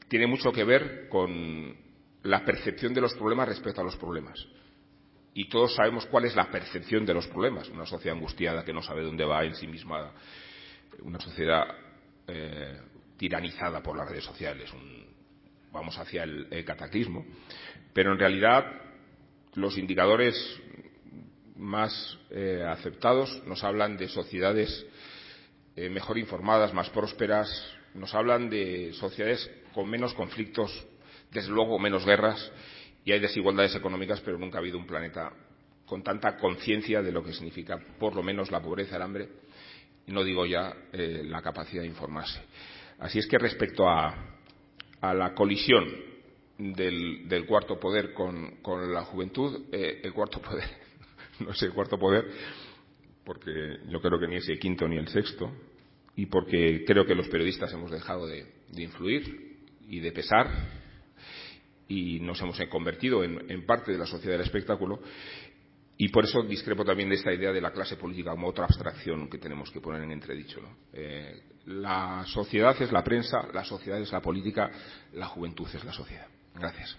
tiene mucho que ver con la percepción de los problemas respecto a los problemas. Y todos sabemos cuál es la percepción de los problemas. Una sociedad angustiada que no sabe dónde va en sí misma. Una sociedad eh, tiranizada por las redes sociales. Un, vamos hacia el, cataclismo. Pero en realidad los indicadores más eh, aceptados nos hablan de sociedades eh, mejor informadas, más prósperas, nos hablan de sociedades con menos conflictos, desde luego menos guerras, y hay desigualdades económicas, pero nunca ha habido un planeta con tanta conciencia de lo que significa, por lo menos, la pobreza, el hambre, no digo ya eh, la capacidad de informarse. Así es que respecto a, la colisión del, cuarto poder con, la juventud, eh, el cuarto poder no es el cuarto poder, porque yo creo que ni es el quinto ni el sexto, y porque creo que los periodistas hemos dejado de, de influir y de pesar y nos hemos convertido en, parte de la sociedad del espectáculo y por eso discrepo también de esta idea de la clase política como otra abstracción que tenemos que poner en entredicho. Eh, la sociedad es la prensa, la sociedad es la política, la juventud es la sociedad. Gracias.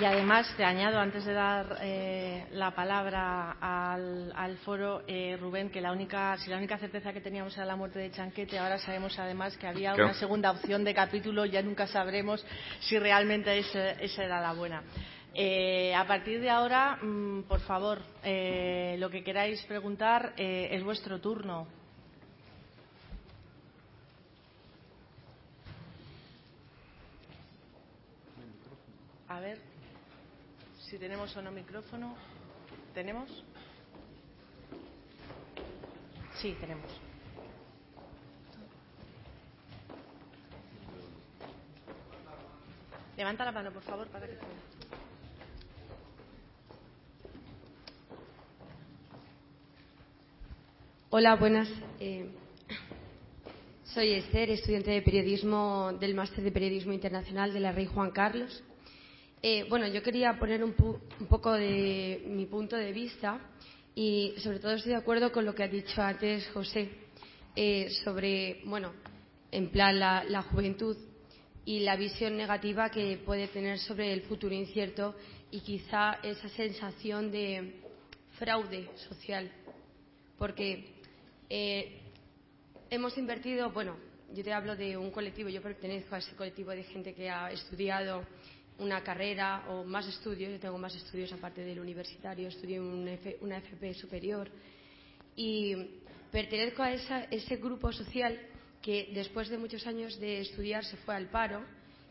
Y además te añado, antes de dar eh, la palabra al, al foro, eh, Rubén, que la única, si la única certeza que teníamos era la muerte de Chanquete, ahora sabemos además que había una segunda opción de capítulo, ya nunca sabremos si realmente esa era la buena. Eh, a partir de ahora, mmm, por favor, lo que queráis preguntar es vuestro turno. A ver si tenemos o no micrófono. ¿Tenemos? Sí, tenemos. Levanta la mano, por favor, para que pueda. Hola, buenas. Eh, soy Esther, estudiante de periodismo del Máster de Periodismo Internacional de la Rey Juan Carlos. Eh, bueno, yo quería poner un, un, poco de mi punto de vista y sobre todo estoy de acuerdo con lo que ha dicho antes José eh, sobre, bueno, en plan la, la, juventud y la visión negativa que puede tener sobre el futuro incierto y quizá esa sensación de fraude social. Porque Eh, hemos invertido, bueno, yo te hablo de un colectivo, yo pertenezco a ese colectivo de gente que ha estudiado una carrera o más estudios, yo tengo más estudios aparte del universitario, estudié una FP superior y pertenezco a ese grupo social que después de muchos años de estudiar se fue al paro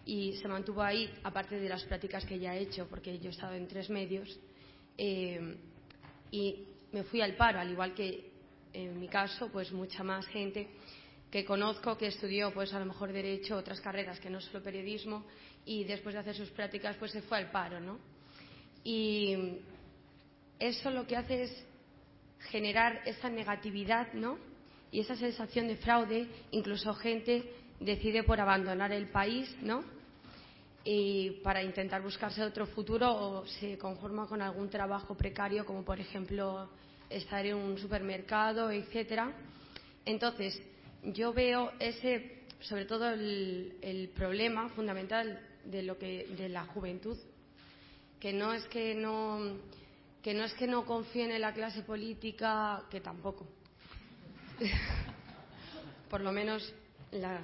y se mantuvo ahí, aparte de las prácticas que ya he hecho, porque yo he estado en tres medios, eh, y me fui al paro, al igual que en mi caso, pues mucha más gente que conozco que estudió, pues a lo mejor derecho, otras carreras que no solo periodismo, y después de hacer sus prácticas, pues se fue al paro, ¿no? Y eso lo que hace es generar esa negatividad, ¿no? Y esa sensación de fraude, incluso gente decide por abandonar el país, ¿no? Y para intentar buscarse otro futuro o se conforma con algún trabajo precario, como por ejemplo estar en un supermercado, etcétera. Entonces, yo veo ese, sobre todo el, problema fundamental de lo que de la juventud, que no es que no que no es que no confíen en la clase política, que tampoco. Por lo menos la,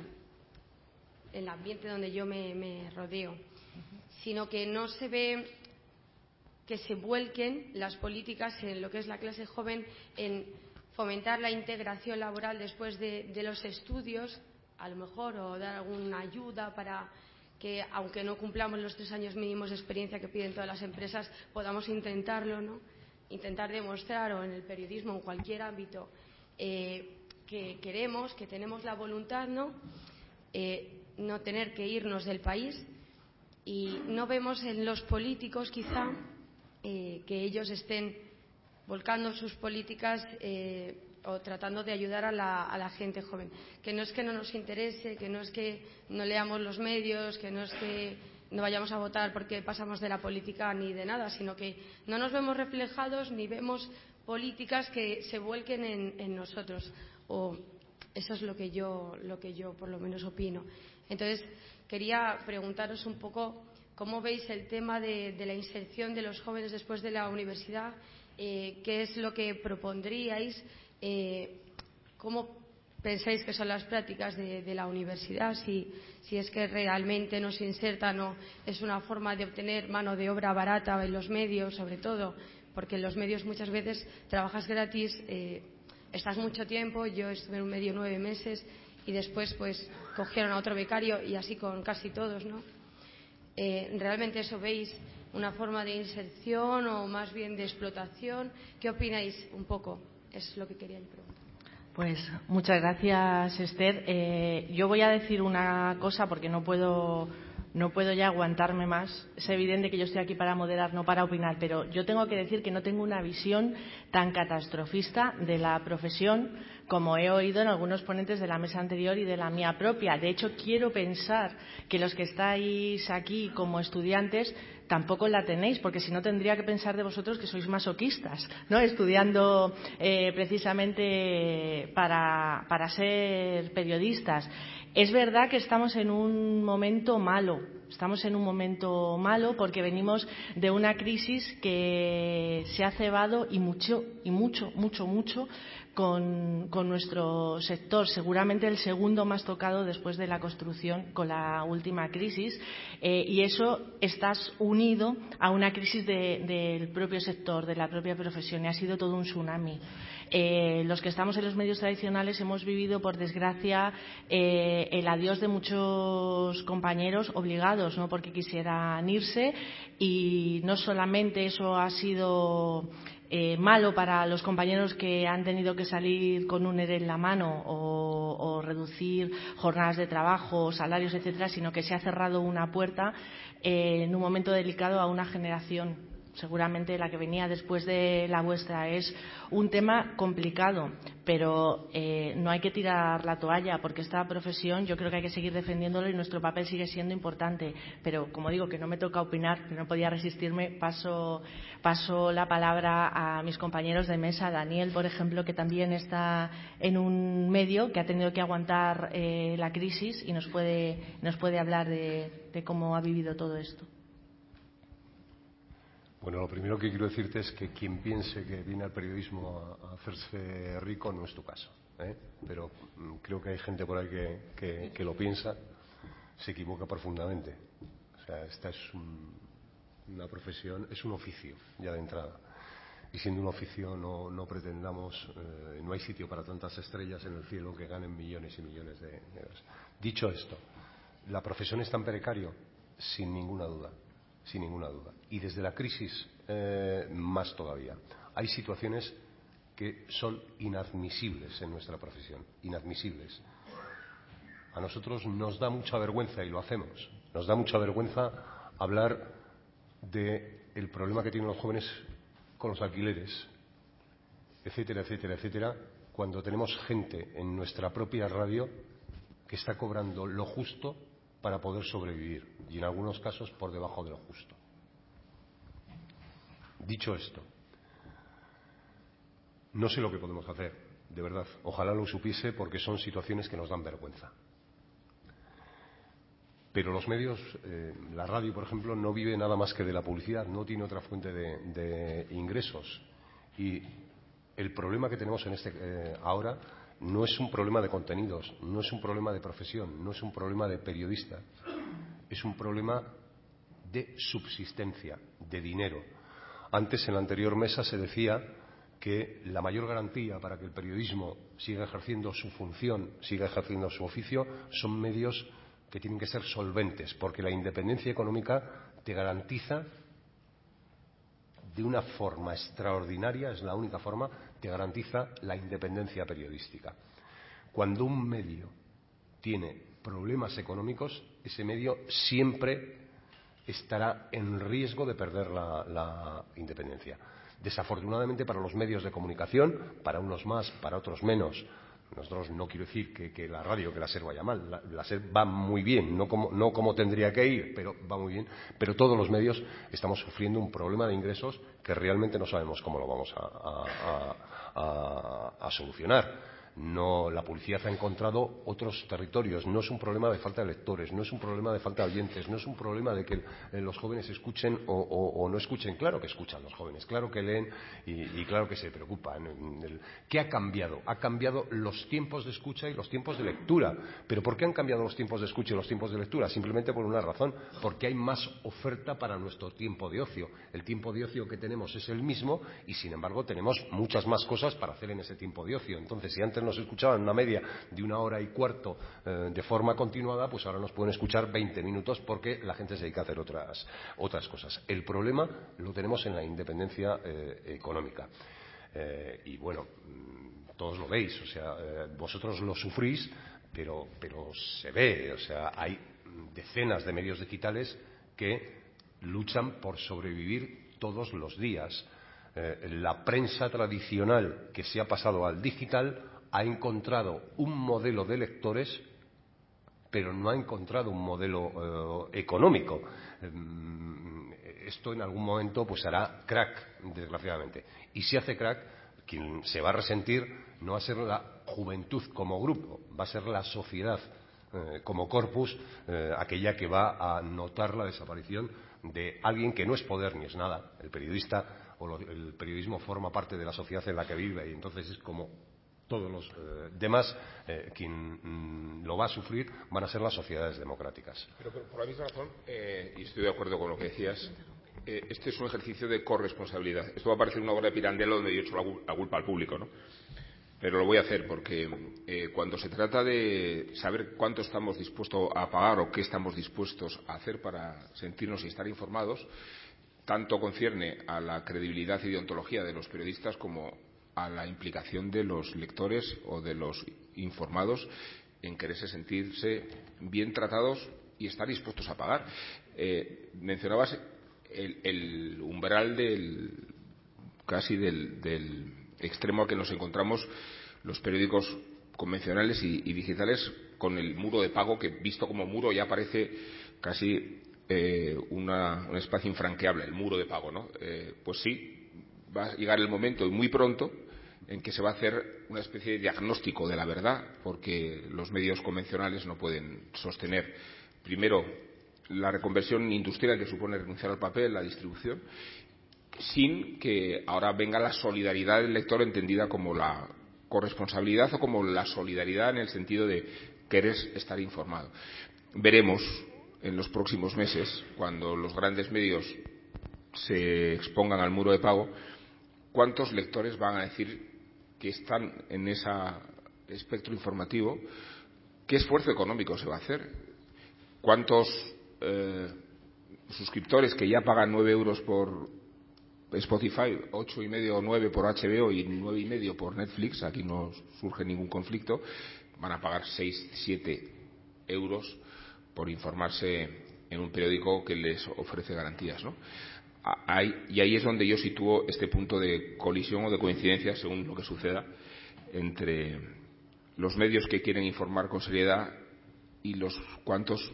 el ambiente donde yo me, rodeo, sino que no se ve que se vuelquen las políticas en lo que es la clase joven en fomentar la integración laboral después de, los estudios, a lo mejor, o dar alguna ayuda para que, aunque no cumplamos los tres años mínimos de experiencia que piden todas las empresas, podamos intentarlo, ¿no? Intentar demostrar, o en el periodismo, en cualquier ámbito, eh, que queremos, que tenemos la voluntad, ¿no? Eh, no tener que irnos del país y no vemos en los políticos quizá eh, que ellos estén volcando sus políticas o tratando de ayudar a la, gente joven. Que no es que no nos interese, que no es que no leamos los medios, que no es que no vayamos a votar porque pasamos de la política ni de nada, sino que no nos vemos reflejados ni vemos políticas que se vuelquen en, nosotros. O eso es lo que yo, lo que yo por lo menos opino. Entonces, quería preguntaros un poco cómo veis el tema de, la inserción de los jóvenes después de la universidad, eh, qué es lo que propondríais, eh, cómo pensáis que son las prácticas de, la universidad, si, es que realmente nos insertan o es una forma de obtener mano de obra barata en los medios, sobre todo, porque en los medios muchas veces trabajas gratis, eh, estás mucho tiempo, yo estuve en un medio nueve meses y después pues cogieron a otro becario y así con casi todos, ¿no? Eh, ¿Realmente eso veis una forma de inserción o más bien de explotación? ¿Qué opináis un poco? Es lo que quería preguntar. Pues muchas gracias, Esther. Eh, yo voy a decir una cosa porque no puedo no puedo ya aguantarme más. Es evidente que yo estoy aquí para moderar, no para opinar, pero yo tengo que decir que no tengo una visión tan catastrofista de la profesión como he oído en algunos ponentes de la mesa anterior y de la mía propia. De hecho, quiero pensar que los que estáis aquí como estudiantes tampoco la tenéis, porque si no tendría que pensar de vosotros que sois masoquistas, ¿no? Estudiando eh, precisamente para, para ser periodistas. Es verdad que estamos en un momento malo, estamos en un momento malo porque venimos de una crisis que se ha cebado y mucho, y mucho, mucho, mucho con, nuestro sector, seguramente el segundo más tocado después de la construcción con la última crisis, eh, y eso está unido a una crisis del propio sector, de la propia profesión, y ha sido todo un tsunami. Eh, los que estamos en los medios tradicionales hemos vivido, por desgracia, eh, el adiós de muchos compañeros obligados, no porque quisieran irse, y no solamente eso ha sido malo para los compañeros que han tenido que salir con un ERE en la mano o, reducir jornadas de trabajo, salarios, etcétera, sino que se ha cerrado una puerta eh, en un momento delicado a una generación seguramente la que venía después de la vuestra. Es un tema complicado, pero eh, no hay que tirar la toalla, porque esta profesión yo creo que hay que seguir defendiéndolo y nuestro papel sigue siendo importante. Pero, como digo, que no me toca opinar, que no podía resistirme, paso, paso la palabra a mis compañeros de mesa, Daniel, por ejemplo, que también está en un medio que ha tenido que aguantar eh, la crisis y nos puede, nos puede hablar de cómo ha vivido todo esto. Bueno, lo primero que quiero decirte es que quien piense que viene al periodismo a, hacerse rico no es tu caso. ¿eh? Pero mm, creo que hay gente por ahí que, lo piensa, se equivoca profundamente. O sea, esta es una profesión, es un oficio ya de entrada. Y siendo un oficio no, no pretendamos, eh, no hay sitio para tantas estrellas en el cielo que ganen millones y millones de euros. Dicho esto, ¿la profesión es tan precario? Sin ninguna duda sin ninguna duda. Y desde la crisis, eh, más todavía. Hay situaciones que son inadmisibles en nuestra profesión, inadmisibles. A nosotros nos da mucha vergüenza, y lo hacemos, nos da mucha vergüenza hablar del problema que tienen los jóvenes con los alquileres, etcétera, etcétera, etcétera, cuando tenemos gente en nuestra propia radio que está cobrando lo justo para poder sobrevivir y en algunos casos por debajo de lo justo. Dicho esto, no sé lo que podemos hacer, de verdad. Ojalá lo supiese porque son situaciones que nos dan vergüenza. Pero los medios, eh, la radio, por ejemplo, no vive nada más que de la publicidad, no tiene otra fuente de, ingresos. Y el problema que tenemos en este, eh, ahora no es un problema de contenidos, no es un problema de profesión, no es un problema de periodista, es un problema de subsistencia, de dinero. Antes, en la anterior mesa, se decía que la mayor garantía para que el periodismo siga ejerciendo su función, siga ejerciendo su oficio, son medios que tienen que ser solventes, porque la independencia económica te garantiza de una forma extraordinaria, es la única forma, te garantiza la independencia periodística. Cuando un medio tiene problemas económicos, ese medio siempre estará en riesgo de perder la, independencia. Desafortunadamente para los medios de comunicación, para unos más, para otros menos, nosotros no quiero decir que, la radio, que la SER vaya mal, la, SER va muy bien, no como, no como tendría que ir, pero va muy bien. Pero todos los medios estamos sufriendo un problema de ingresos que realmente no sabemos cómo lo vamos a solucionar no, la publicidad ha encontrado otros territorios. No es un problema de falta de lectores, no es un problema de falta de oyentes, no es un problema de que eh, los jóvenes escuchen o, no escuchen. Claro que escuchan los jóvenes, claro que leen y, claro que se preocupan. ¿Qué ha cambiado? Ha cambiado los tiempos de escucha y los tiempos de lectura. ¿Pero por qué han cambiado los tiempos de escucha y los tiempos de lectura? Simplemente por una razón, porque hay más oferta para nuestro tiempo de ocio. El tiempo de ocio que tenemos es el mismo y, sin embargo, tenemos muchas más cosas para hacer en ese tiempo de ocio. Entonces, si antes nos escuchaban una media de una hora y cuarto eh, de forma continuada, pues ahora nos pueden escuchar 20 minutos porque la gente se dedica a hacer otras, otras cosas. El problema lo tenemos en la independencia eh, económica. Eh, y bueno, mm, todos lo veis, o sea, vosotros lo sufrís, pero se ve, o sea, hay decenas de medios digitales que luchan por sobrevivir todos los días. la prensa tradicional que se ha pasado al digital ha encontrado un modelo de lectores, pero no ha encontrado un modelo eh, económico. Mm, esto en algún momento pues hará crack, desgraciadamente. Y si hace crack, quien se va a resentir no va a ser la juventud como grupo, va a ser la sociedad eh, como corpus, eh, aquella que va a notar la desaparición de alguien que no es poder ni es nada. El periodista o el periodismo forma parte de la sociedad en la que vive y entonces es como todos los eh, demás, eh, quien mm, lo va a sufrir van a ser las sociedades democráticas. Pero, por la misma razón, eh, y estoy de acuerdo con lo que decías, este es un ejercicio de corresponsabilidad. Esto va a parecer una obra de Pirandello donde yo he hecho la, culpa al público, ¿no? Pero lo voy a hacer porque cuando se trata de saber cuánto estamos dispuestos a pagar o qué estamos dispuestos a hacer para sentirnos y estar informados, tanto concierne a la credibilidad y deontología de los periodistas como a la implicación de los lectores o de los informados en quererse sentirse bien tratados y estar dispuestos a pagar. Eh, mencionabas el, umbral del casi del, extremo al que nos encontramos los periódicos convencionales y, digitales con el muro de pago que visto como muro ya parece casi eh, un espacio infranqueable, el muro de pago, ¿no? Eh, pues sí, va a llegar el momento y muy pronto en que se va a hacer una especie de diagnóstico de la verdad, porque los medios convencionales no pueden sostener, primero, la reconversión industrial que supone renunciar al papel, la distribución, sin que ahora venga la solidaridad del lector entendida como la corresponsabilidad o como la solidaridad en el sentido de querer estar informado. Veremos en los próximos meses, cuando los grandes medios se expongan al muro de pago, cuántos lectores van a decir que están en ese espectro informativo, qué esfuerzo económico se va a hacer, cuántos eh, suscriptores que ya pagan nueve euros por Spotify, ocho y medio o nueve por HBO y nueve y medio por Netflix, aquí no surge ningún conflicto, van a pagar seis, siete euros por informarse en un periódico que les ofrece garantías, ¿no? Y ahí es donde yo sitúo este punto de colisión o de coincidencia, según lo que suceda, entre los medios que quieren informar con seriedad y los cuantos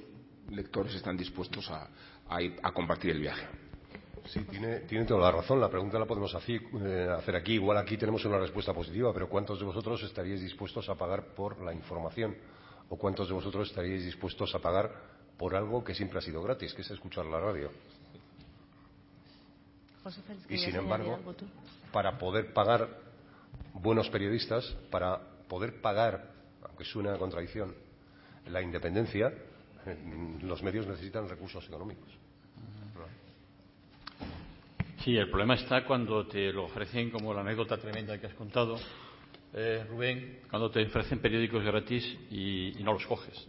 lectores están dispuestos a, a, compartir el viaje. Sí, tiene, toda la razón. La pregunta la podemos eh, hacer aquí. Igual aquí tenemos una respuesta positiva, pero ¿cuántos de vosotros estaríais dispuestos a pagar por la información? ¿O cuántos de vosotros estaríais dispuestos a pagar por algo que siempre ha sido gratis, que es escuchar la radio? Y sin embargo, para poder pagar buenos periodistas, para poder pagar, aunque suene a contradicción, la independencia, eh, los medios necesitan recursos económicos. Sí, el problema está cuando te lo ofrecen como la anécdota tremenda que has contado, eh, Rubén, cuando te ofrecen periódicos gratis y, y, no los coges.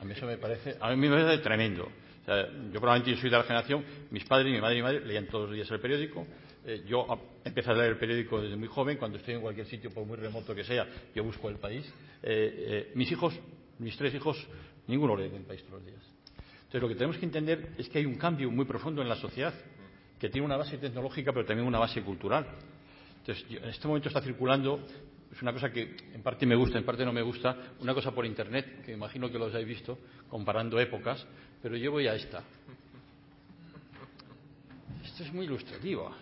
A mí eso me parece, a mí me parece tremendo yo probablemente soy de la generación, mis padres, mi madre y mi madre leían todos los días el periódico. Eh, yo empecé a leer el periódico desde muy joven, cuando estoy en cualquier sitio, por muy remoto que sea, yo busco el país. Eh, eh, mis hijos, mis tres hijos, ninguno lee el país todos los días. Entonces lo que tenemos que entender es que hay un cambio muy profundo en la sociedad, que tiene una base tecnológica, pero también una base cultural. Entonces, en este momento está circulando es una cosa que en parte me gusta, en parte no me gusta, una cosa por Internet, que imagino que los hayáis visto, comparando épocas, pero yo voy a esta. Esto es muy ilustrativo.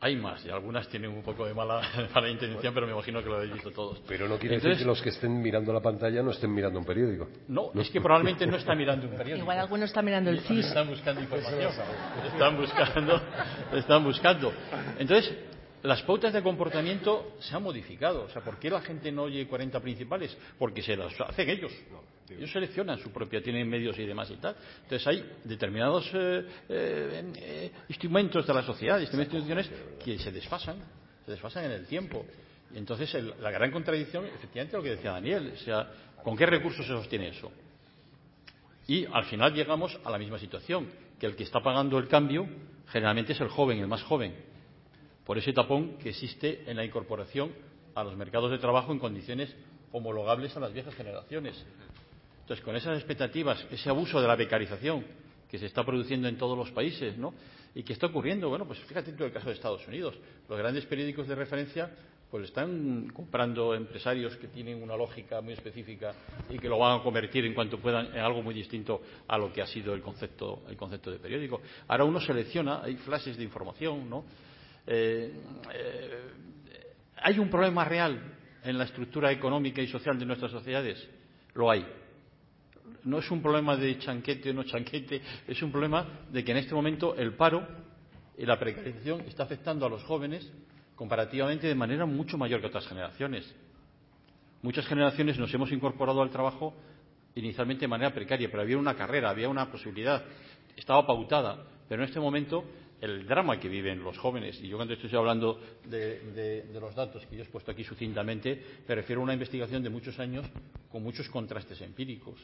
hay más, y algunas tienen un poco de mala, mala, intención, pero me imagino que lo habéis visto todos. Pero no quiere decir que los que estén mirando la pantalla no estén mirando un periódico. No, es que probablemente no están mirando un periódico. Igual algunos están mirando el CIS. Están buscando información. Están buscando, están buscando. Entonces, las pautas de comportamiento se han modificado. O sea, ¿por qué la gente no oye 40 principales? Porque se las hacen ellos. Ellos seleccionan su propia, tienen medios y demás y tal. Entonces hay determinados eh, eh, eh, instrumentos de la sociedad, instituciones que se desfasan, se desfasan en el tiempo. Y entonces la gran contradicción, efectivamente, lo que decía Daniel, o sea, ¿con qué recursos se sostiene eso? Y al final llegamos a la misma situación, que el que está pagando el cambio generalmente es el joven, el más joven por ese tapón que existe en la incorporación a los mercados de trabajo en condiciones homologables a las viejas generaciones. Entonces, con esas expectativas, ese abuso de la becarización que se está produciendo en todos los países, ¿no? Y que está ocurriendo, bueno, pues fíjate tú el caso de Estados Unidos. Los grandes periódicos de referencia pues están comprando empresarios que tienen una lógica muy específica y que lo van a convertir en cuanto puedan en algo muy distinto a lo que ha sido el concepto, el concepto de periódico. Ahora uno selecciona, hay flashes de información, ¿no? Eh, eh, ¿Hay un problema real en la estructura económica y social de nuestras sociedades? Lo hay. No es un problema de chanquete o no chanquete, es un problema de que en este momento el paro y la precarización está afectando a los jóvenes comparativamente de manera mucho mayor que otras generaciones. Muchas generaciones nos hemos incorporado al trabajo inicialmente de manera precaria, pero había una carrera, había una posibilidad, estaba pautada, pero en este momento el drama que viven los jóvenes. Y yo cuando estoy hablando de, los datos que yo he expuesto aquí sucintamente, me refiero a una investigación de muchos años con muchos contrastes empíricos,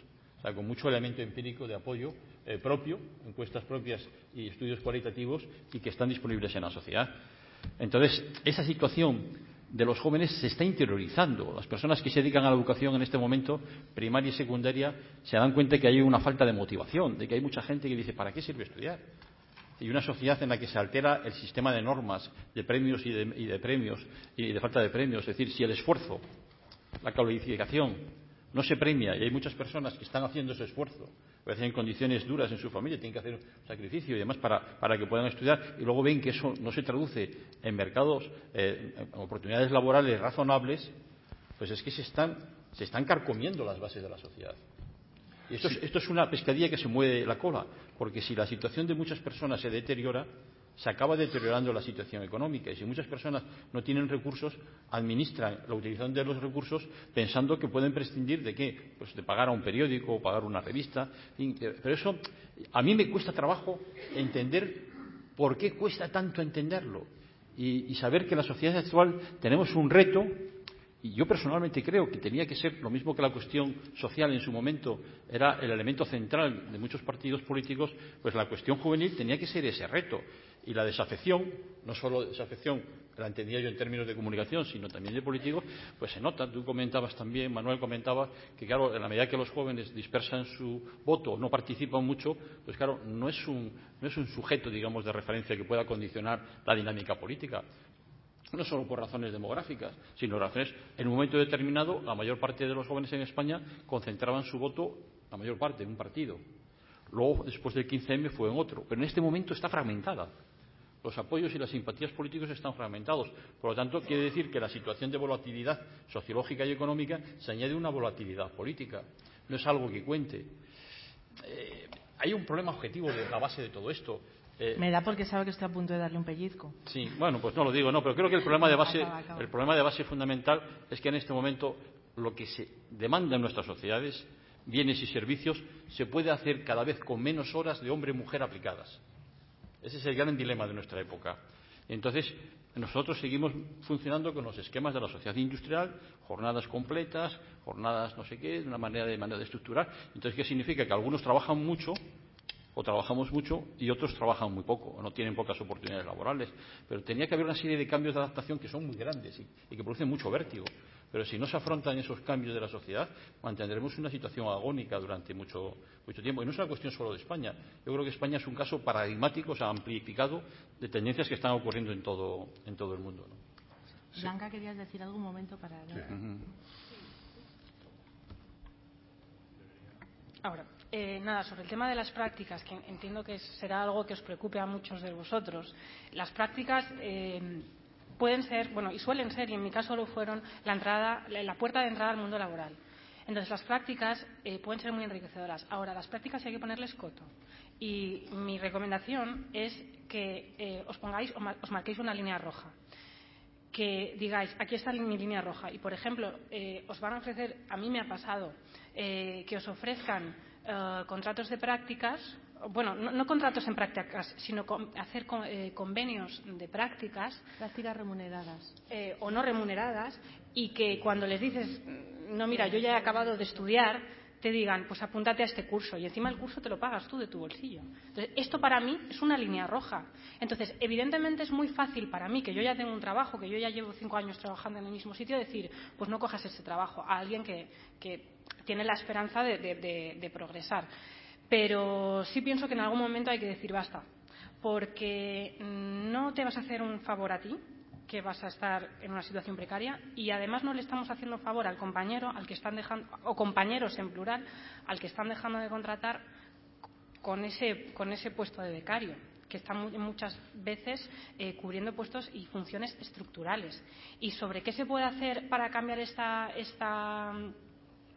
con mucho elemento empírico de apoyo eh, propio, encuestas propias y estudios cualitativos y que están disponibles en la sociedad. Entonces, esa situación de los jóvenes se está interiorizando. Las personas que se dedican a la educación en este momento, primaria y secundaria, se dan cuenta que hay una falta de motivación, de que hay mucha gente que dice, ¿para qué sirve estudiar? y una sociedad en la que se altera el sistema de normas, de premios y de, premios y de falta de premios. Es decir, si el esfuerzo, la calificación, no se premia y hay muchas personas que están haciendo ese esfuerzo, a veces en condiciones duras en su familia, tienen que hacer un sacrificio y demás para, que puedan estudiar. Y luego ven que eso no se traduce en mercados, eh, en oportunidades laborales razonables, pues es que se están, se están carcomiendo las bases de la sociedad. Y esto, es, una pescadilla que se mueve la cola, porque si la situación de muchas personas se deteriora, se acaba deteriorando la situación económica y si muchas personas no tienen recursos, administran la utilización de los recursos pensando que pueden prescindir de qué? Pues de pagar a un periódico o pagar una revista. Pero eso a mí me cuesta trabajo entender por qué cuesta tanto entenderlo y, y saber que en la sociedad actual tenemos un reto y yo personalmente creo que tenía que ser lo mismo que la cuestión social en su momento era el elemento central de muchos partidos políticos, pues la cuestión juvenil tenía que ser ese reto. Y la desafección, no solo desafección, la entendía yo en términos de comunicación, sino también de políticos, pues se nota. Tú comentabas también, Manuel comentaba, que claro, en la medida que los jóvenes dispersan su voto, o no participan mucho, pues claro, no es un, no es un sujeto, digamos, de referencia que pueda condicionar la dinámica política no solo por razones demográficas, sino razones. En un momento determinado, la mayor parte de los jóvenes en España concentraban su voto, la mayor parte, en un partido. Luego, después del 15M, fue en otro. Pero en este momento está fragmentada. Los apoyos y las simpatías políticos están fragmentados. Por lo tanto, quiere decir que la situación de volatilidad sociológica y económica se añade una volatilidad política. No es algo que cuente. Eh, hay un problema objetivo de la base de todo esto eh, Me da porque sabe que estoy a punto de darle un pellizco. Sí, bueno, pues no lo digo, no, pero creo que el problema de base, el problema de base fundamental es que en este momento lo que se demanda en nuestras sociedades, bienes y servicios, se puede hacer cada vez con menos horas de hombre-mujer aplicadas. Ese es el gran dilema de nuestra época. Entonces, nosotros seguimos funcionando con los esquemas de la sociedad industrial, jornadas completas, jornadas no sé qué, de una manera de manera de estructurar. Entonces, ¿qué significa? Que algunos trabajan mucho o trabajamos mucho y otros trabajan muy poco, o no tienen pocas oportunidades laborales. Pero tenía que haber una serie de cambios de adaptación que son muy grandes y, y, que producen mucho vértigo. Pero si no se afrontan esos cambios de la sociedad, mantendremos una situación agónica durante mucho, mucho tiempo. Y no es una cuestión solo de España. Yo creo que España es un caso paradigmático, o sea, amplificado de tendencias que están ocurriendo en todo, en todo el mundo. ¿no? Blanca, querías decir algún momento para. Sí. Uh -huh. Ahora, nada, sobre el tema de las prácticas, que entiendo que será algo que os preocupe a muchos de vosotros. Las prácticas eh, pueden ser, bueno, y suelen ser, y en mi caso lo fueron, la, entrada, la puerta de entrada al mundo laboral. Entonces, las prácticas eh, pueden ser muy enriquecedoras. Ahora, las prácticas hay que ponerles coto. Y mi recomendación es que eh, os pongáis, os marquéis una línea roja. Que digáis, aquí está mi línea roja. Y, por ejemplo, eh, os van a ofrecer, a mí me ha pasado, eh, que os ofrezcan eh, contratos de prácticas, bueno, no, no, contratos en prácticas, sino con, hacer con, eh, convenios de prácticas. Prácticas remuneradas. Eh, o no remuneradas, y que cuando les dices, no, mira, yo ya he acabado de estudiar, te digan, pues apúntate a este curso y encima el curso te lo pagas tú de tu bolsillo. Entonces, esto para mí es una línea roja. Entonces, evidentemente es muy fácil para mí, que yo ya tengo un trabajo, que yo ya llevo cinco años trabajando en el mismo sitio, decir, pues no cojas ese trabajo a alguien que, que tiene la esperanza de, progresar. Pero sí pienso que en algún momento hay que decir basta, porque no te vas a hacer un favor a ti, que vas a estar en una situación precaria y además no le estamos haciendo favor al compañero al que están dejando o compañeros en plural al que están dejando de contratar con ese con ese puesto de becario que están muchas veces eh, cubriendo puestos y funciones estructurales y sobre qué se puede hacer para cambiar esta esta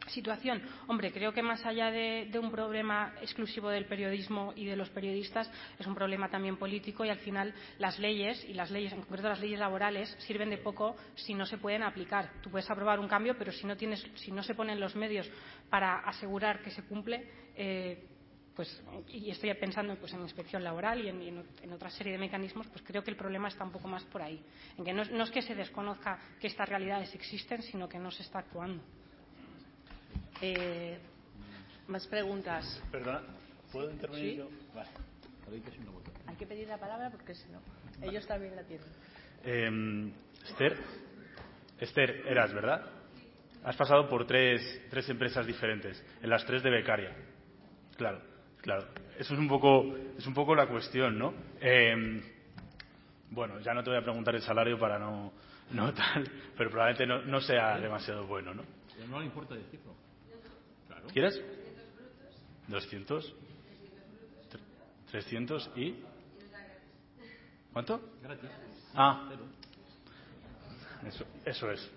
situación? Hombre, creo que más allá de, un problema exclusivo del periodismo y de los periodistas, es un problema también político y al final las leyes, y las leyes, en concreto las leyes laborales, sirven de poco si no se pueden aplicar. Tú puedes aprobar un cambio, pero si no, tienes, si no se ponen los medios para asegurar que se cumple, eh, pues, y estoy pensando pues, en inspección laboral y en, otra serie de mecanismos, pues creo que el problema está un poco más por ahí. En que no es que se desconozca que estas realidades existen, sino que no se está actuando. Eh, más preguntas. Perdona, ¿puedo intervenir ¿Sí? yo? Vale. Hay que pedir la palabra porque si no, vale. ellos también la tienen. Eh, Esther, Esther, eras, ¿verdad? Has pasado por tres, tres empresas diferentes, en las tres de becaria. Claro, claro. Eso es un poco, es un poco la cuestión, ¿no? Eh, bueno, ya no te voy a preguntar el salario para no, no tal, pero probablemente no, no sea demasiado bueno, ¿no? No le importa decirlo. ¿Quieres? 200. 300 y. ¿Cuánto? Gratis. Ah. Eso, eso es.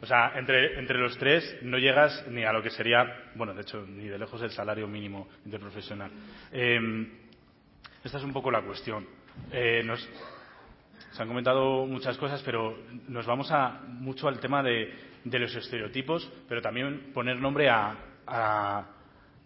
O sea, entre, entre los tres no llegas ni a lo que sería, bueno, de hecho, ni de lejos el salario mínimo interprofesional. Eh, esta es un poco la cuestión. Eh, nos, se han comentado muchas cosas, pero nos vamos a, mucho al tema de, de los estereotipos, pero también poner nombre a, a,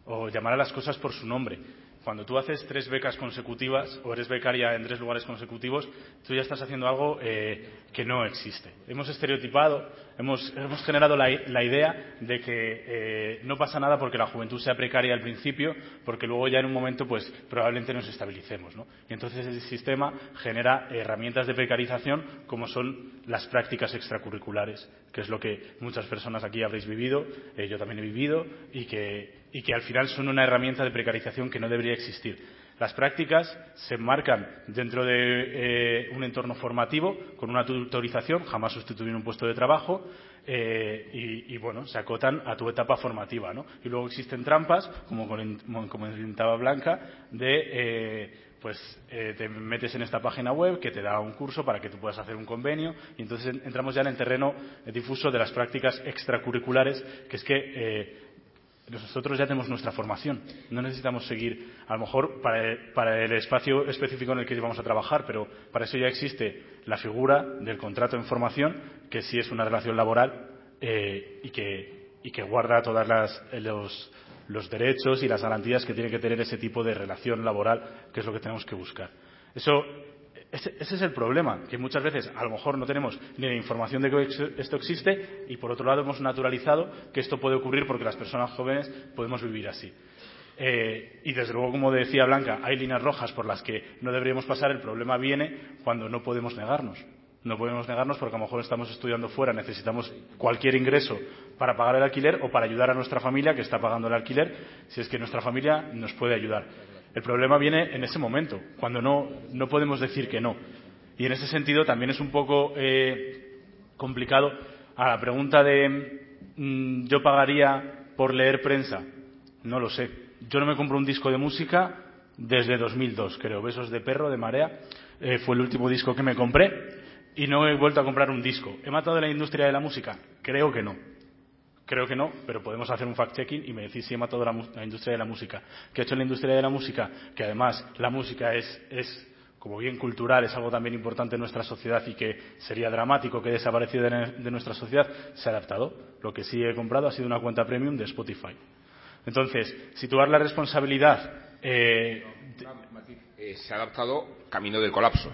o llamar a las cosas por su nombre. Cuando tú haces tres becas consecutivas o eres becaria en tres lugares consecutivos, tú ya estás haciendo algo eh, que no existe. Hemos estereotipado, hemos, generado la, idea de que eh, no pasa nada porque la juventud sea precaria al principio, porque luego ya en un momento pues probablemente nos estabilicemos. Y entonces el sistema genera herramientas de precarización como son las prácticas extracurriculares, que es lo que muchas personas aquí habréis vivido, eh, yo también he vivido, y que al final son una herramienta de precarización que no debería existir. Las prácticas se enmarcan dentro de eh, un entorno formativo con una tutorización, jamás sustituyen un puesto de trabajo, eh, y, bueno, se acotan a tu etapa formativa. ¿no? Y luego existen trampas, como comentaba Blanca, de eh, pues te metes en esta página web que te da un curso para que tú puedas hacer un convenio y entonces entramos ya en el terreno difuso de las prácticas extracurriculares, que es que nosotros ya tenemos nuestra formación. No necesitamos seguir, a lo mejor, para el, para el, espacio específico en el que vamos a trabajar, pero para eso ya existe la figura del contrato en formación, que sí es una relación laboral eh, y, que, y, que, guarda todas las los, los derechos y las garantías que tiene que tener ese tipo de relación laboral, que es lo que tenemos que buscar. Eso ese, es el problema, que muchas veces a lo mejor no tenemos ni la información de que esto existe y por otro lado hemos naturalizado que esto puede ocurrir porque las personas jóvenes podemos vivir así. Eh, y desde luego, como decía Blanca, hay líneas rojas por las que no deberíamos pasar. El problema viene cuando no podemos negarnos. No podemos negarnos porque a lo mejor estamos estudiando fuera, necesitamos cualquier ingreso para pagar el alquiler o para ayudar a nuestra familia que está pagando el alquiler, si es que nuestra familia nos puede ayudar. El problema viene en ese momento, cuando no, podemos decir que no. Y en ese sentido también es un poco eh, complicado a la pregunta de mmm, ¿yo pagaría por leer prensa? No lo sé. Yo no me compro un disco de música desde 2002, creo. Besos de perro, de marea. Eh, fue el último disco que me compré y no he vuelto a comprar un disco. ¿He matado la industria de la música? Creo que no. Creo que no, pero podemos hacer un fact-checking y me decís si he matado la, la, industria de la música. ¿Qué ha hecho la industria de la música? Que además la música es, es, como bien cultural, es algo también importante en nuestra sociedad y que sería dramático que desapareciera de, de nuestra sociedad, se ha adaptado. Lo que sí he comprado ha sido una cuenta premium de Spotify. Entonces, situar la responsabilidad. Eh, eh, se ha adaptado camino del colapso.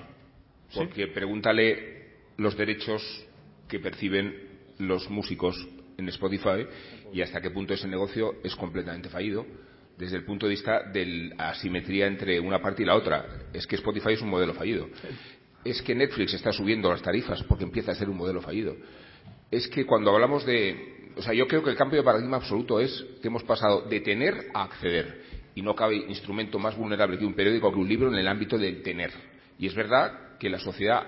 Porque pregúntale los derechos que perciben los músicos en Spotify y hasta qué punto ese negocio es completamente fallido desde el punto de vista de la asimetría entre una parte y la otra. Es que Spotify es un modelo fallido. Es que Netflix está subiendo las tarifas porque empieza a ser un modelo fallido. Es que cuando hablamos de. O sea, yo creo que el cambio de paradigma absoluto es que hemos pasado de tener a acceder. Y no cabe instrumento más vulnerable que un periódico o que un libro en el ámbito del tener. Y es verdad que la sociedad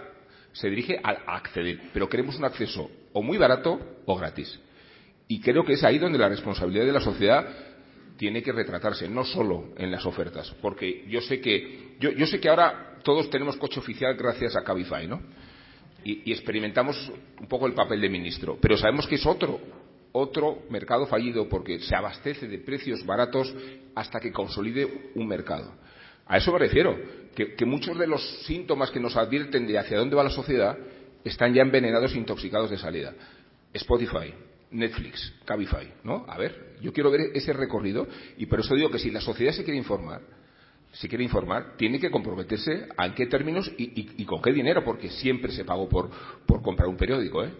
se dirige a acceder, pero queremos un acceso o muy barato o gratis. Y creo que es ahí donde la responsabilidad de la sociedad tiene que retratarse, no solo en las ofertas, porque yo sé que yo, sé que ahora todos tenemos coche oficial gracias a Cabify, ¿no? Y, y, experimentamos un poco el papel de ministro, pero sabemos que es otro otro mercado fallido porque se abastece de precios baratos hasta que consolide un mercado. A eso me refiero, que, que muchos de los síntomas que nos advierten de hacia dónde va la sociedad están ya envenenados e intoxicados de salida. Spotify, Netflix, Cabify, ¿no? A ver, yo quiero ver ese recorrido y por eso digo que si la sociedad se quiere informar, se quiere informar, tiene que comprometerse a en qué términos y, y, y con qué dinero, porque siempre se pagó por, por comprar un periódico, ¿eh?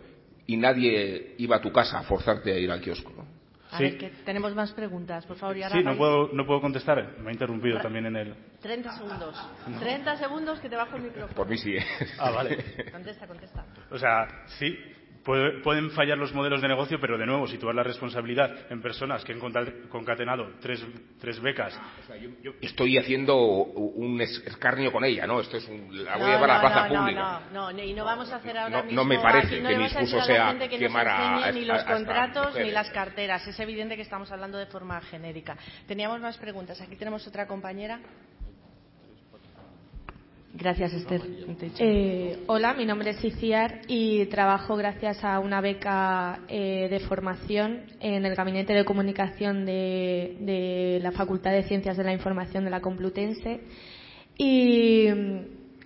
Y nadie iba a tu casa a forzarte a ir al kiosco, ¿no? A sí. ver, que tenemos más preguntas, por favor. Y ahora sí, no puedo, no puedo contestar. Me ha interrumpido también en el. 30 segundos. 30 segundos que te bajo el micrófono. Por mí sí. ¿eh? Ah, vale. contesta, contesta. O sea, sí, pueden fallar los modelos de negocio, pero de nuevo, situar la responsabilidad en personas que han concatenado tres, tres becas. O sea, yo, yo, estoy haciendo un escarnio con ella, ¿no? Esto es un, la voy no, a llevar no, a la plaza no, pública. No, no, y no vamos a hacer ahora no, mismo. No me parece que mi discurso sea que quemar a, Ni los a, a contratos ni las carteras. Es evidente que estamos hablando de forma genérica. Teníamos más preguntas. Aquí tenemos otra compañera. Gracias, Esther. Eh, hola, mi nombre es Iciar y trabajo gracias a una beca eh, de formación en el Gabinete de Comunicación de, de, la Facultad de Ciencias de la Información de la Complutense. Y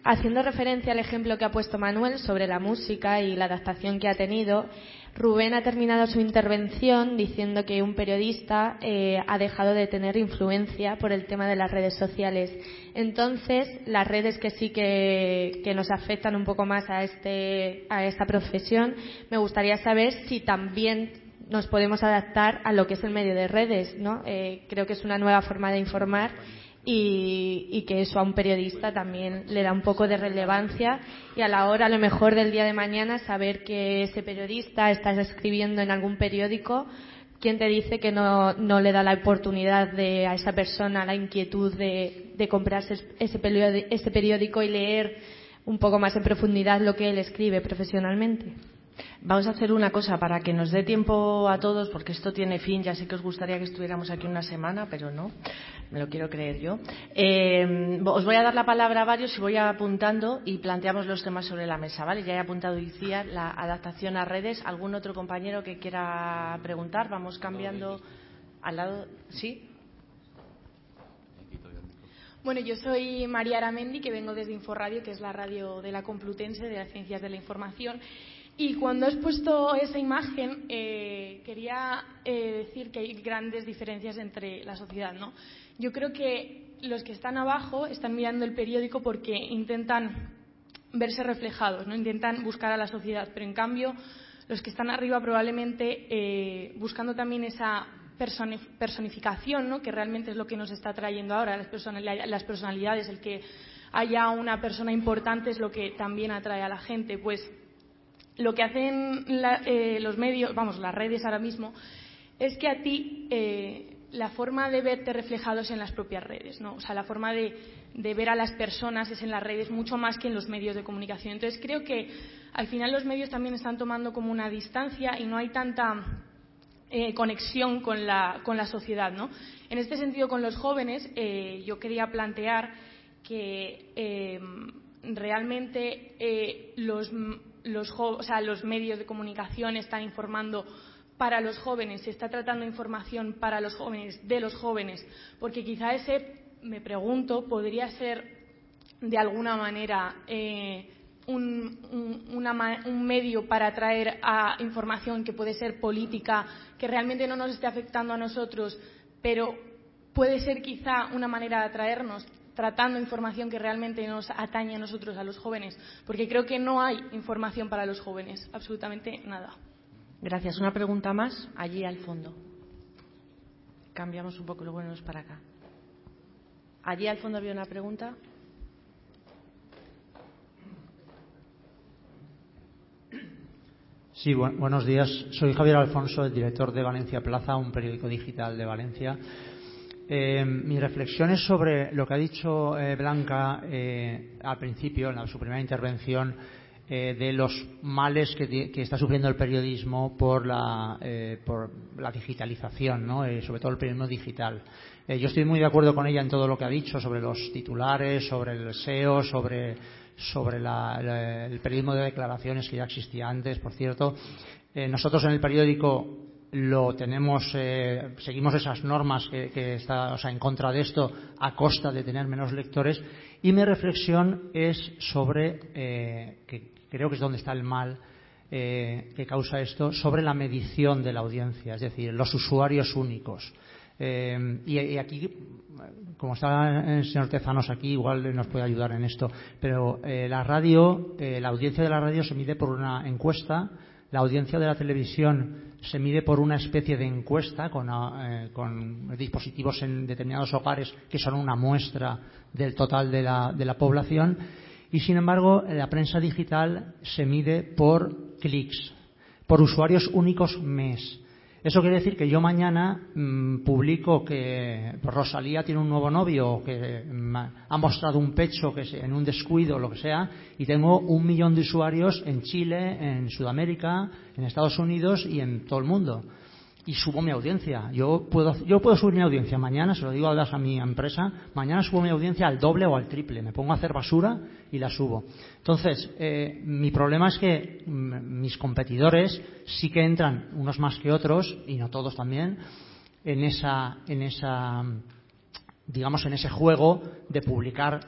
haciendo referencia al ejemplo que ha puesto Manuel sobre la música y la adaptación que ha tenido, Rubén ha terminado su intervención diciendo que un periodista eh, ha dejado de tener influencia por el tema de las redes sociales. Entonces, las redes que sí que, nos afectan un poco más a, este, a esta profesión, me gustaría saber si también nos podemos adaptar a lo que es el medio de redes. ¿no? Eh, creo que es una nueva forma de informar y, que eso a un periodista también le da un poco de relevancia y a la hora, a lo mejor del día de mañana, saber que ese periodista está escribiendo en algún periódico, ¿quién te dice que no, no le da la oportunidad de, a esa persona la inquietud de, comprarse ese ese periódico y leer un poco más en profundidad lo que él escribe profesionalmente? Vamos a hacer una cosa para que nos dé tiempo a todos, porque esto tiene fin. Ya sé que os gustaría que estuviéramos aquí una semana, pero no, me lo quiero creer yo. Eh, os voy a dar la palabra a varios y voy apuntando y planteamos los temas sobre la mesa, ¿vale? Ya he apuntado decía la adaptación a redes. ¿Algún otro compañero que quiera preguntar? Vamos cambiando al lado. ¿Sí? Bueno, yo soy María Aramendi, que vengo desde Inforradio, que es la radio de la Complutense de las Ciencias de la Información. Y cuando has puesto esa imagen, eh, quería eh, decir que hay grandes diferencias entre la sociedad. ¿no? Yo creo que los que están abajo están mirando el periódico porque intentan verse reflejados, no intentan buscar a la sociedad, pero en cambio los que están arriba probablemente eh, buscando también esa personificación, ¿no? que realmente es lo que nos está trayendo ahora las personalidades, el que haya una persona importante es lo que también atrae a la gente, pues lo que hacen eh, los medios, vamos, las redes ahora mismo, es que a ti eh, la forma de verte reflejado es en las propias redes, ¿no? O sea, la forma de, ver a las personas es en las redes mucho más que en los medios de comunicación. Entonces creo que al final los medios también están tomando como una distancia y no hay tanta eh, conexión con la, con la sociedad, ¿no? En este sentido, con los jóvenes, yo quería plantear que realmente los los, medios de comunicación están informando para los jóvenes, se está tratando información para los jóvenes, de los jóvenes, porque quizá ese, me pregunto, podría ser de alguna manera eh, un, un, medio para atraer a información que puede ser política, que realmente no nos esté afectando a nosotros, pero puede ser quizá una manera de atraernos tratando información que realmente nos atañe a nosotros, a los jóvenes, porque creo que no hay información para los jóvenes, absolutamente nada. Gracias. Una pregunta más, allí al fondo. Cambiamos un poco, luego venimos para acá. Allí al fondo había una pregunta. Sí, buenos días. Soy Javier Alfonso, el director de Valencia Plaza, un periódico digital de Valencia. Eh, mi reflexión es sobre lo que ha dicho eh, Blanca eh, al principio, en su primera intervención, de los males que, está sufriendo el periodismo por la, por la digitalización, ¿no? sobre todo el periodismo digital. yo estoy muy de acuerdo con ella en todo lo que ha dicho sobre los titulares, sobre el SEO, sobre el periodismo de declaraciones que ya existía antes, por cierto. nosotros en el periódico lo tenemos, eh, seguimos esas normas que, está, o sea, en contra de esto a costa de tener menos lectores. Y mi reflexión es sobre, eh, que creo que es donde está el mal eh, que causa esto, sobre la medición de la audiencia, es decir, los usuarios únicos. Y, aquí, como está el señor Tezanos aquí, igual nos puede ayudar en esto, pero la radio, la audiencia de la radio se mide por una encuesta, la audiencia de la televisión se mide por una especie de encuesta ah, eh, con, dispositivos en determinados hogares que son una muestra del total de la, de la población y sin embargo la prensa digital se mide por clics, por usuarios únicos mes. Eso quiere decir que yo mañana mm, publico que Rosalía tiene un nuevo novio o que mm, ha mostrado un pecho que en un descuido lo que sea y tengo un millón de usuarios en Chile, en Sudamérica, en Estados Unidos y en todo el mundo y subo mi audiencia. Yo puedo, yo puedo subir mi audiencia mañana, se lo digo a mi empresa, mañana subo mi audiencia al doble o al triple. Me pongo a hacer basura y la subo. Entonces, eh, mi problema es que mm, mis competidores sí que entran, unos más que otros, y no todos también, en esa, en esa digamos, en ese juego de publicar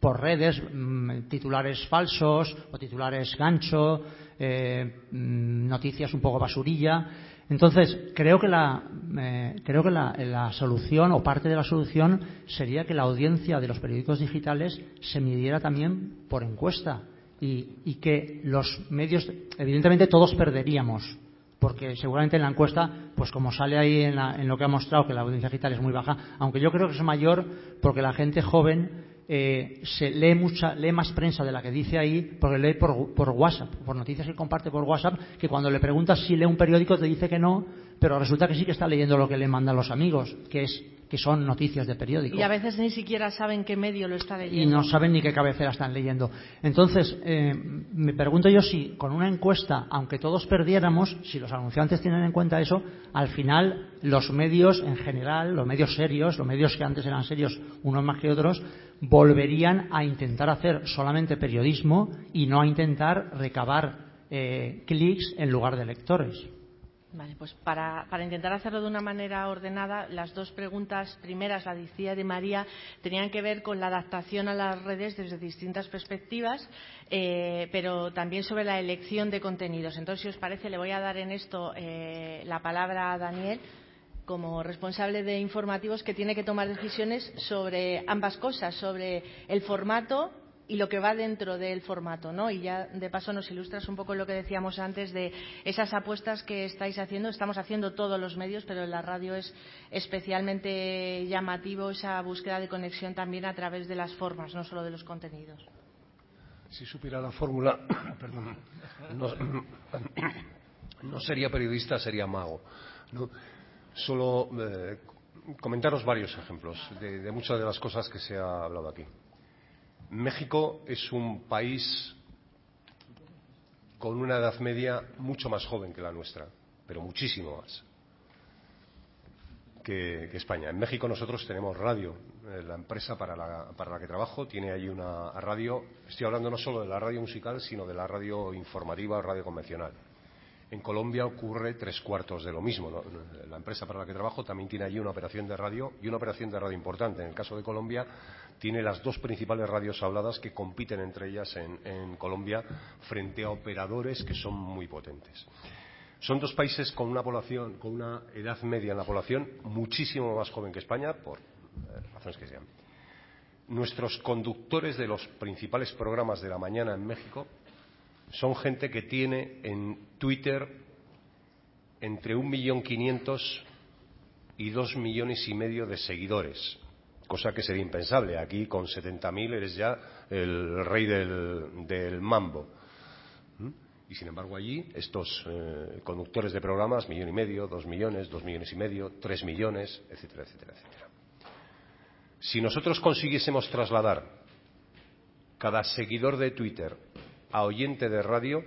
por redes, mm, titulares falsos o titulares gancho, eh, mm, noticias un poco basurilla. Entonces, creo que, la, eh, creo que la, la, solución o parte de la solución sería que la audiencia de los periódicos digitales se midiera también por encuesta y, y que los medios, evidentemente todos perderíamos, porque seguramente en la encuesta, pues como sale ahí en, la, en, lo que ha mostrado que la audiencia digital es muy baja, aunque yo creo que es mayor porque la gente joven eh, se lee mucha, lee más prensa de la que dice ahí, porque lee por, por WhatsApp, por noticias que comparte por WhatsApp, que cuando le preguntas si lee un periódico te dice que no, pero resulta que sí que está leyendo lo que le mandan los amigos, que es que son noticias de periódico. Y a veces ni siquiera saben qué medio lo está leyendo. Y no saben ni qué cabecera están leyendo. Entonces, eh, me pregunto yo si con una encuesta, aunque todos perdiéramos, si los anunciantes tienen en cuenta eso, al final los medios en general, los medios serios, los medios que antes eran serios unos más que otros, volverían a intentar hacer solamente periodismo y no a intentar recabar eh, clics en lugar de lectores. Vale, pues para, intentar hacerlo de una manera ordenada, las dos preguntas primeras, la de María, tenían que ver con la adaptación a las redes desde distintas perspectivas, eh, pero también sobre la elección de contenidos. Entonces, si os parece, le voy a dar en esto eh, la palabra a Daniel como responsable de informativos que tiene que tomar decisiones sobre ambas cosas, sobre el formato y lo que va dentro del formato, ¿no? Y ya de paso nos ilustras un poco lo que decíamos antes de esas apuestas que estáis haciendo. Estamos haciendo todos los medios, pero en la radio es especialmente llamativo esa búsqueda de conexión también a través de las formas, no solo de los contenidos. Si supiera la fórmula, perdón, no, sería periodista, sería mago. ¿no? Solo eh, comentaros varios ejemplos de muchas de las cosas que se ha hablado aquí. México es un país con una edad media mucho más joven que la nuestra, pero muchísimo más que, España. En México nosotros tenemos radio. Eh, la empresa para la, para la que trabajo tiene allí una radio. Estoy hablando no solo de la radio musical, sino de la radio informativa o radio convencional. En Colombia ocurre tres cuartos de lo mismo. La empresa para la que trabajo también tiene allí una operación de radio y una operación de radio importante. En el caso de Colombia, tiene las dos principales radios habladas que compiten entre ellas en, en Colombia frente a operadores que son muy potentes. Son dos países con una población, con una edad media en la población muchísimo más joven que España, por eh, razones que sean. Nuestros conductores de los principales programas de la mañana en México son gente que tiene en Twitter entre un millón quinientos y dos millones y medio de seguidores, cosa que sería impensable. Aquí con 70.000 eres ya el rey del, mambo. ¿Mm? Y sin embargo allí estos eh, conductores de programas, millón y medio, dos millones, dos millones y medio, tres millones, etcétera, etcétera, etcétera. Si nosotros consiguiésemos trasladar cada seguidor de Twitter a oyente de radio,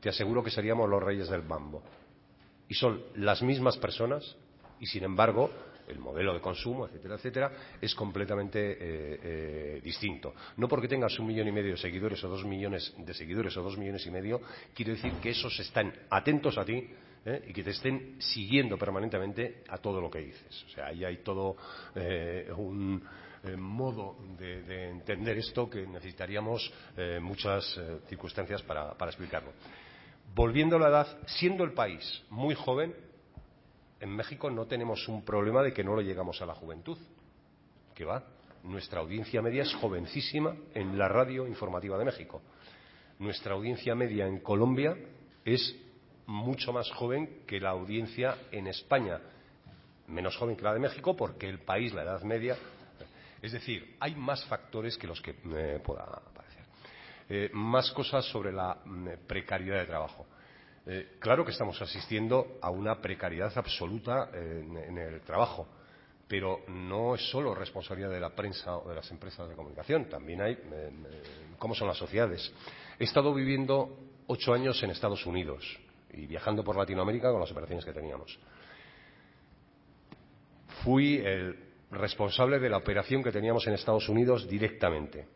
te aseguro que seríamos los reyes del mambo. Y son las mismas personas y, sin embargo, el modelo de consumo, etcétera, etcétera, es completamente eh, eh, distinto. No porque tengas un millón y medio de seguidores o dos millones de seguidores o dos millones y medio, quiere decir que esos están atentos a ti ¿eh? y que te estén siguiendo permanentemente a todo lo que dices. O sea, ahí hay todo un modo de, de, entender esto que necesitaríamos eh, muchas eh, circunstancias para, explicarlo. Volviendo a la edad, siendo el país muy joven, en México no tenemos un problema de que no lo llegamos a la juventud. Que va, nuestra audiencia media es jovencísima en la radio informativa de México. Nuestra audiencia media en Colombia es mucho más joven que la audiencia en España. Menos joven que la de México porque el país, la edad media, es decir, hay más factores que los que eh, pueda parecer. Eh, más cosas sobre la mm, precariedad de trabajo. Eh, claro que estamos asistiendo a una precariedad absoluta en, en, el trabajo, pero no es solo responsabilidad de la prensa o de las empresas de comunicación, también hay eh, cómo son las sociedades. He estado viviendo ocho años en Estados Unidos y viajando por Latinoamérica con las operaciones que teníamos. Fui el responsable de la operación que teníamos en Estados Unidos directamente.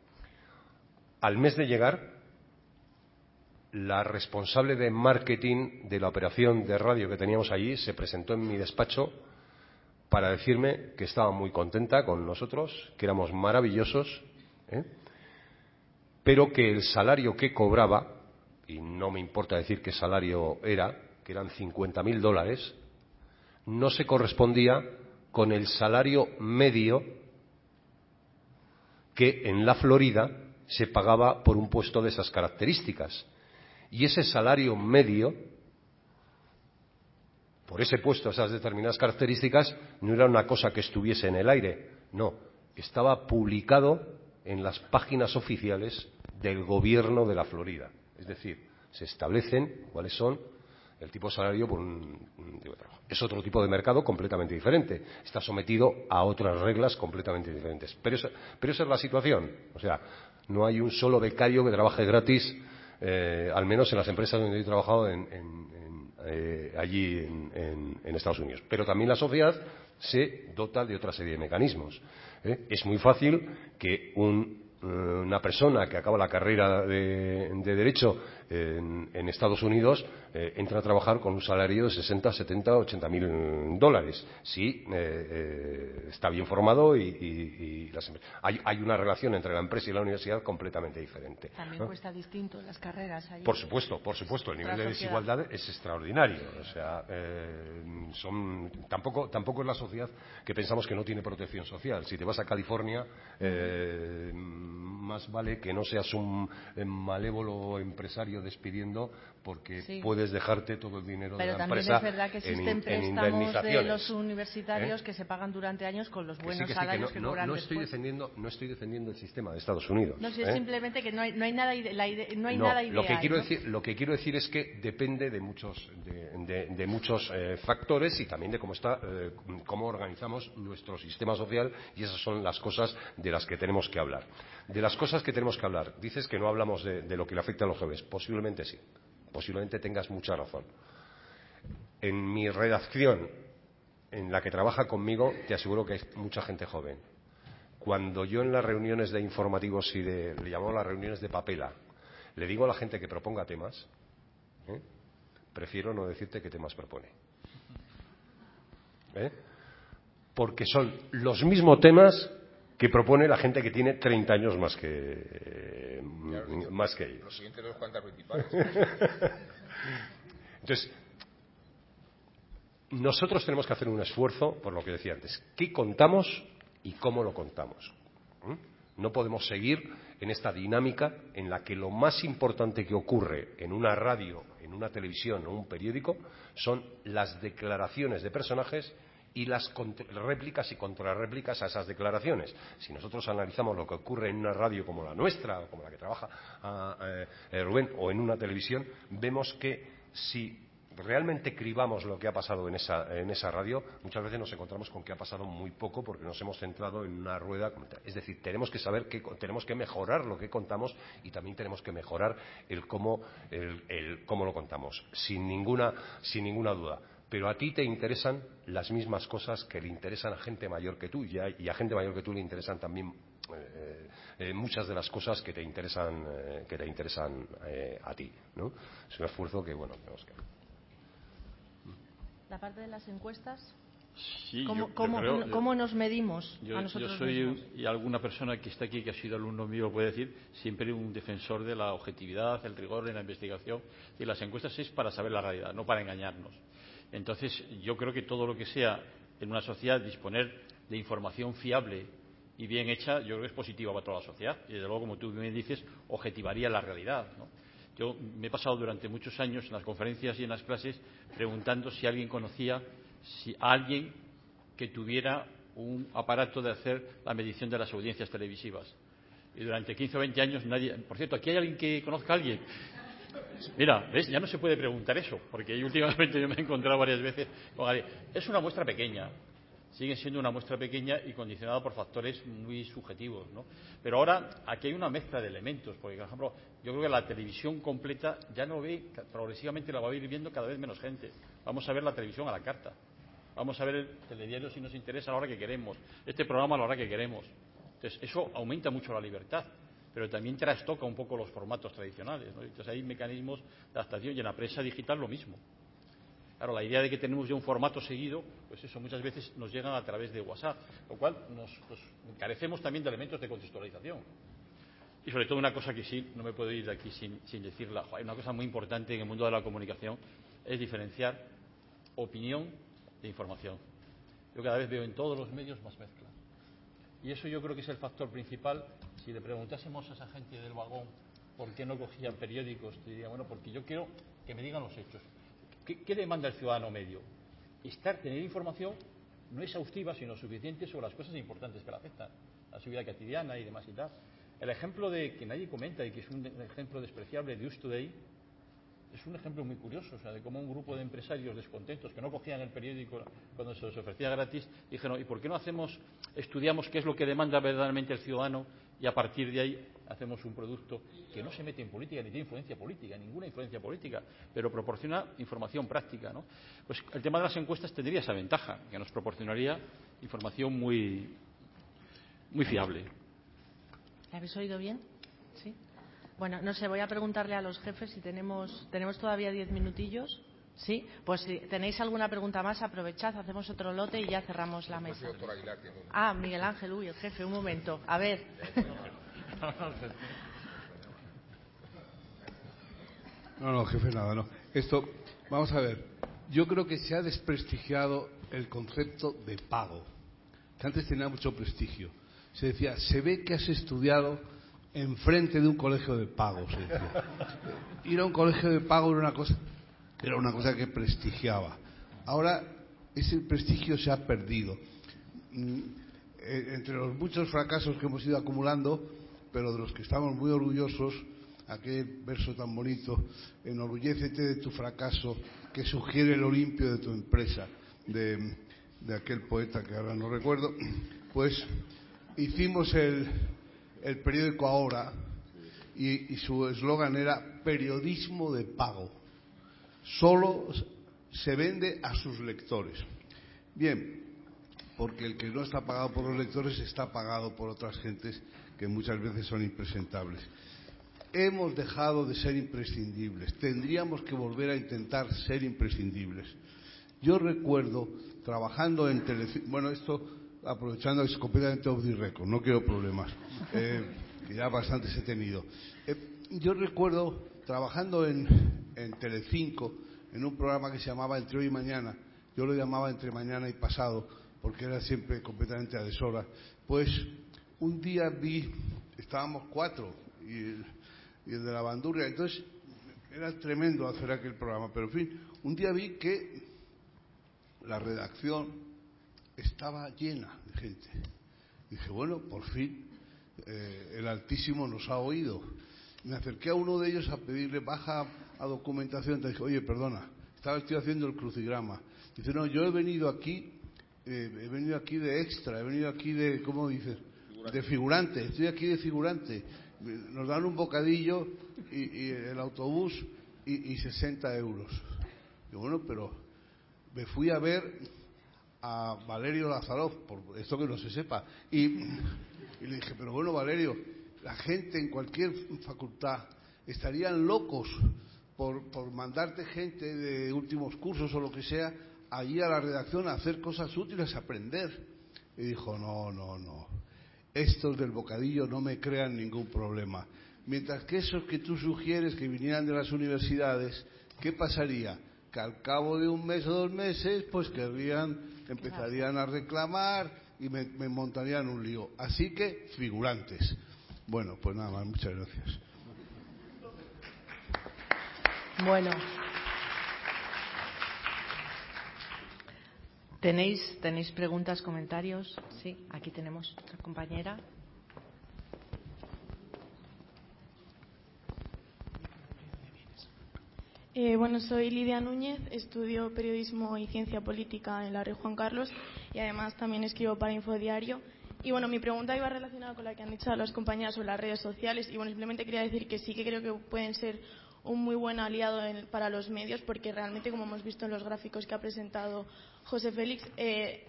Al mes de llegar, la responsable de marketing de la operación de radio que teníamos allí se presentó en mi despacho para decirme que estaba muy contenta con nosotros, que éramos maravillosos ¿eh? pero que el salario que cobraba, y no me importa decir qué salario era, que eran 50.000 dólares, no se correspondía con el salario medio que en la Florida se pagaba por un puesto de esas características. Y ese salario medio, por ese puesto, esas determinadas características, no era una cosa que estuviese en el aire, no, estaba publicado en las páginas oficiales del gobierno de la Florida. Es decir, se establecen cuáles son el tipo de salario por un, tipo de trabajo. Es otro tipo de mercado completamente diferente. Está sometido a otras reglas completamente diferentes. Pero esa, es la situación. O sea, no hay un solo becario que trabaje gratis, eh, al menos en las empresas donde he trabajado eh, allí en, Estados Unidos. Pero también la sociedad se dota de otra serie de mecanismos. ¿eh? Es muy fácil que un una persona que acaba la carrera de, Derecho en, Estados Unidos eh, entra a trabajar con un salario de 60, 70, 80 mil dólares. Sí, eh, está bien formado y, hay, una relación entre la empresa y la universidad completamente diferente. También cuesta distinto las carreras. Por supuesto, por supuesto. El nivel de desigualdad es extraordinario. O sea, son, tampoco, tampoco es la sociedad que pensamos que no tiene protección social. Si te vas a California, más vale que no seas un eh, malévolo empresario despidiendo porque puedes dejarte todo el dinero de la empresa. Pero también es verdad que existen préstamos de los universitarios ¿Eh? que se pagan durante años con los buenos salarios que, cobran no, estoy defendiendo no estoy defendiendo el sistema de Estados Unidos. No, si es ¿eh? simplemente que no hay, no hay nada no hay nada ideal, lo que quiero decir lo que quiero decir es que depende de muchos de, de, muchos factores y también de cómo está cómo organizamos nuestro sistema social y esas son las cosas de las que tenemos que hablar. De las cosas que tenemos que hablar, dices que no hablamos de, lo que le afecta a los jóvenes. Posiblemente sí. Posiblemente tengas mucha razón. En mi redacción, en la que trabaja conmigo, te aseguro que hay mucha gente joven. Cuando yo en las reuniones de informativos y de, le llamo las reuniones de papela, le digo a la gente que proponga temas, ¿eh? prefiero no decirte qué temas propone. ¿Eh? Porque son los mismos temas que propone la gente que tiene 30 años más que, más que ellos. Los siguientes los cuantas principales. Entonces, nosotros tenemos que hacer un esfuerzo, por lo que decía antes, qué contamos y cómo lo contamos. No podemos seguir en esta dinámica en la que lo más importante que ocurre en una radio, en una televisión o un periódico son las declaraciones de personajes y las réplicas y contrarréplicas a esas declaraciones. Si nosotros analizamos lo que ocurre en una radio como la nuestra, como la que trabaja ah, eh, eh, Rubén, o en una televisión, vemos que si realmente cribamos lo que ha pasado en esa, radio, muchas veces nos encontramos con que ha pasado muy poco porque nos hemos centrado en una rueda. Es decir, tenemos que saber que tenemos que mejorar lo que contamos y también tenemos que mejorar el cómo, lo contamos, sin ninguna duda pero a ti te interesan las mismas cosas que le interesan a gente mayor que tú y a, gente mayor que tú le interesan también eh, eh, muchas de las cosas que te interesan eh, que te interesan a ti ¿no? es un esfuerzo que bueno tenemos que la parte de las encuestas ¿Cómo, nos medimos yo, a nosotros yo soy y alguna persona que está aquí que ha sido alumno mío lo puede decir siempre un defensor de la objetividad el rigor en la investigación y las encuestas es para saber la realidad no para engañarnos entonces, yo creo que todo lo que sea en una sociedad disponer de información fiable y bien hecha, yo creo que es positivo para toda la sociedad. Y desde luego, como tú me dices, objetivaría la realidad. Yo me he pasado durante muchos años en las conferencias y en las clases preguntando si alguien conocía si alguien que tuviera un aparato de hacer la medición de las audiencias televisivas. Y durante 15 o 20 años nadie. Por cierto, ¿aquí hay alguien que conozca a alguien? Mira, ¿ves? Ya no se puede preguntar eso, porque últimamente yo me he encontrado varias veces con alguien. Es una muestra pequeña, sigue siendo una muestra pequeña y condicionada por factores muy subjetivos, ¿no? Pero ahora aquí hay una mezcla de elementos, porque, por ejemplo, yo creo que la televisión completa ya no ve, progresivamente la va a ir viendo cada vez menos gente. Vamos a ver la televisión a la carta. Vamos a ver el telediario si nos interesa a la hora que queremos. Este programa a la hora que queremos. Entonces, eso aumenta mucho la libertad pero también trastoca un poco los formatos tradicionales. Entonces hay mecanismos de adaptación y en la prensa digital lo mismo. Claro, la idea de que tenemos ya un formato seguido, pues eso muchas veces nos llega a través de WhatsApp, lo cual nos, carecemos también de elementos de contextualización. Y sobre todo una cosa que sí, no me puedo ir de aquí sin, sin decirla, hay una cosa muy importante en el mundo de la comunicación, es diferenciar opinión de información. Yo cada vez veo en todos los medios más mezcla. Y eso yo creo que es el factor principal. Si le preguntásemos a esa gente del vagón por qué no cogían periódicos, te diría, bueno, porque yo quiero que me digan los hechos. ¿Qué, demanda el ciudadano medio? Estar, tener información no exhaustiva, sino suficiente sobre las cosas importantes que le afectan, la su vida cotidiana y demás y tal. El ejemplo de que nadie comenta y que es un ejemplo despreciable de Us Today es un ejemplo muy curioso, o sea, de cómo un grupo de empresarios descontentos que no cogían el periódico cuando se les ofrecía gratis, dijeron, ¿y por qué no hacemos, estudiamos qué es lo que demanda verdaderamente el ciudadano y a partir de ahí hacemos un producto que no se mete en política ni tiene influencia política, ninguna influencia política, pero proporciona información práctica. Pues el tema de las encuestas tendría esa ventaja, que nos proporcionaría información muy, muy fiable. ¿La habéis oído bien? Sí. Bueno, no sé, voy a preguntarle a los jefes si tenemos, tenemos todavía diez minutillos. Sí, pues si tenéis alguna pregunta más, aprovechad, hacemos otro lote y ya cerramos la mesa. Ah, Miguel Ángel, uy, el jefe, un momento. A ver. No, no, jefe, nada, no. Esto, vamos a ver. Yo creo que se ha desprestigiado el concepto de pago, que antes tenía mucho prestigio. Se decía, se ve que has estudiado enfrente de un colegio de pago, se decía. Ir a un colegio de pago era una cosa, era una cosa que prestigiaba. Ahora ese prestigio se ha perdido. Entre los muchos fracasos que hemos ido acumulando, pero de los que estamos muy orgullosos, aquel verso tan bonito, enorgullécete de tu fracaso que sugiere lo limpio de tu empresa, de, aquel poeta que ahora no recuerdo, pues hicimos el, el periódico Ahora y su eslogan era periodismo de pago. Solo se vende a sus lectores. Bien, porque el que no está pagado por los lectores está pagado por otras gentes que muchas veces son impresentables. Hemos dejado de ser imprescindibles. Tendríamos que volver a intentar ser imprescindibles. Yo recuerdo trabajando en Televisión. Bueno, esto aprovechando es completamente off the record, no quiero problemas, eh, que ya bastantes he tenido. Eh, yo recuerdo trabajando en, en Telecinco, en un programa que se llamaba Entre hoy y mañana, yo lo llamaba Entre mañana y pasado, porque era siempre completamente a deshora, pues un día vi, estábamos cuatro, y el, de la bandurria, entonces era tremendo hacer aquel programa, pero en fin, un día vi que la redacción estaba llena de gente. Dije, bueno, por fin eh, el Altísimo nos ha oído. Me acerqué a uno de ellos a pedirle baja a documentación. Te dije, oye, perdona, estaba estoy haciendo el crucigrama. Dice, no, yo he venido aquí, eh, he venido aquí de extra, he venido aquí de, ¿cómo dices? De figurante, estoy aquí de figurante. Nos dan un bocadillo y, y el autobús y, y 60 euros. Y bueno, pero me fui a ver a Valerio Lazarov, por esto que no se sepa, y, y, le dije, pero bueno, Valerio, la gente en cualquier facultad estarían locos por, mandarte gente de últimos cursos o lo que sea allí a la redacción a hacer cosas útiles, a aprender. Y dijo, no, no, no, estos del bocadillo no me crean ningún problema. Mientras que esos que tú sugieres que vinieran de las universidades, ¿qué pasaría? Que al cabo de un mes o dos meses, pues querrían empezarían a reclamar y me, montarían un lío. Así que, figurantes. Bueno, pues nada más, muchas gracias. Bueno. ¿Tenéis, ¿Tenéis preguntas, comentarios? Sí, aquí tenemos otra compañera. Eh, bueno, soy Lidia Núñez, estudio periodismo y ciencia política en la Red Juan Carlos y además también escribo para Infodiario. Y bueno, mi pregunta iba relacionada con la que han dicho las compañeras sobre las redes sociales y bueno, simplemente quería decir que sí que creo que pueden ser un muy buen aliado en, para los medios porque realmente, como hemos visto en los gráficos que ha presentado José Félix, eh,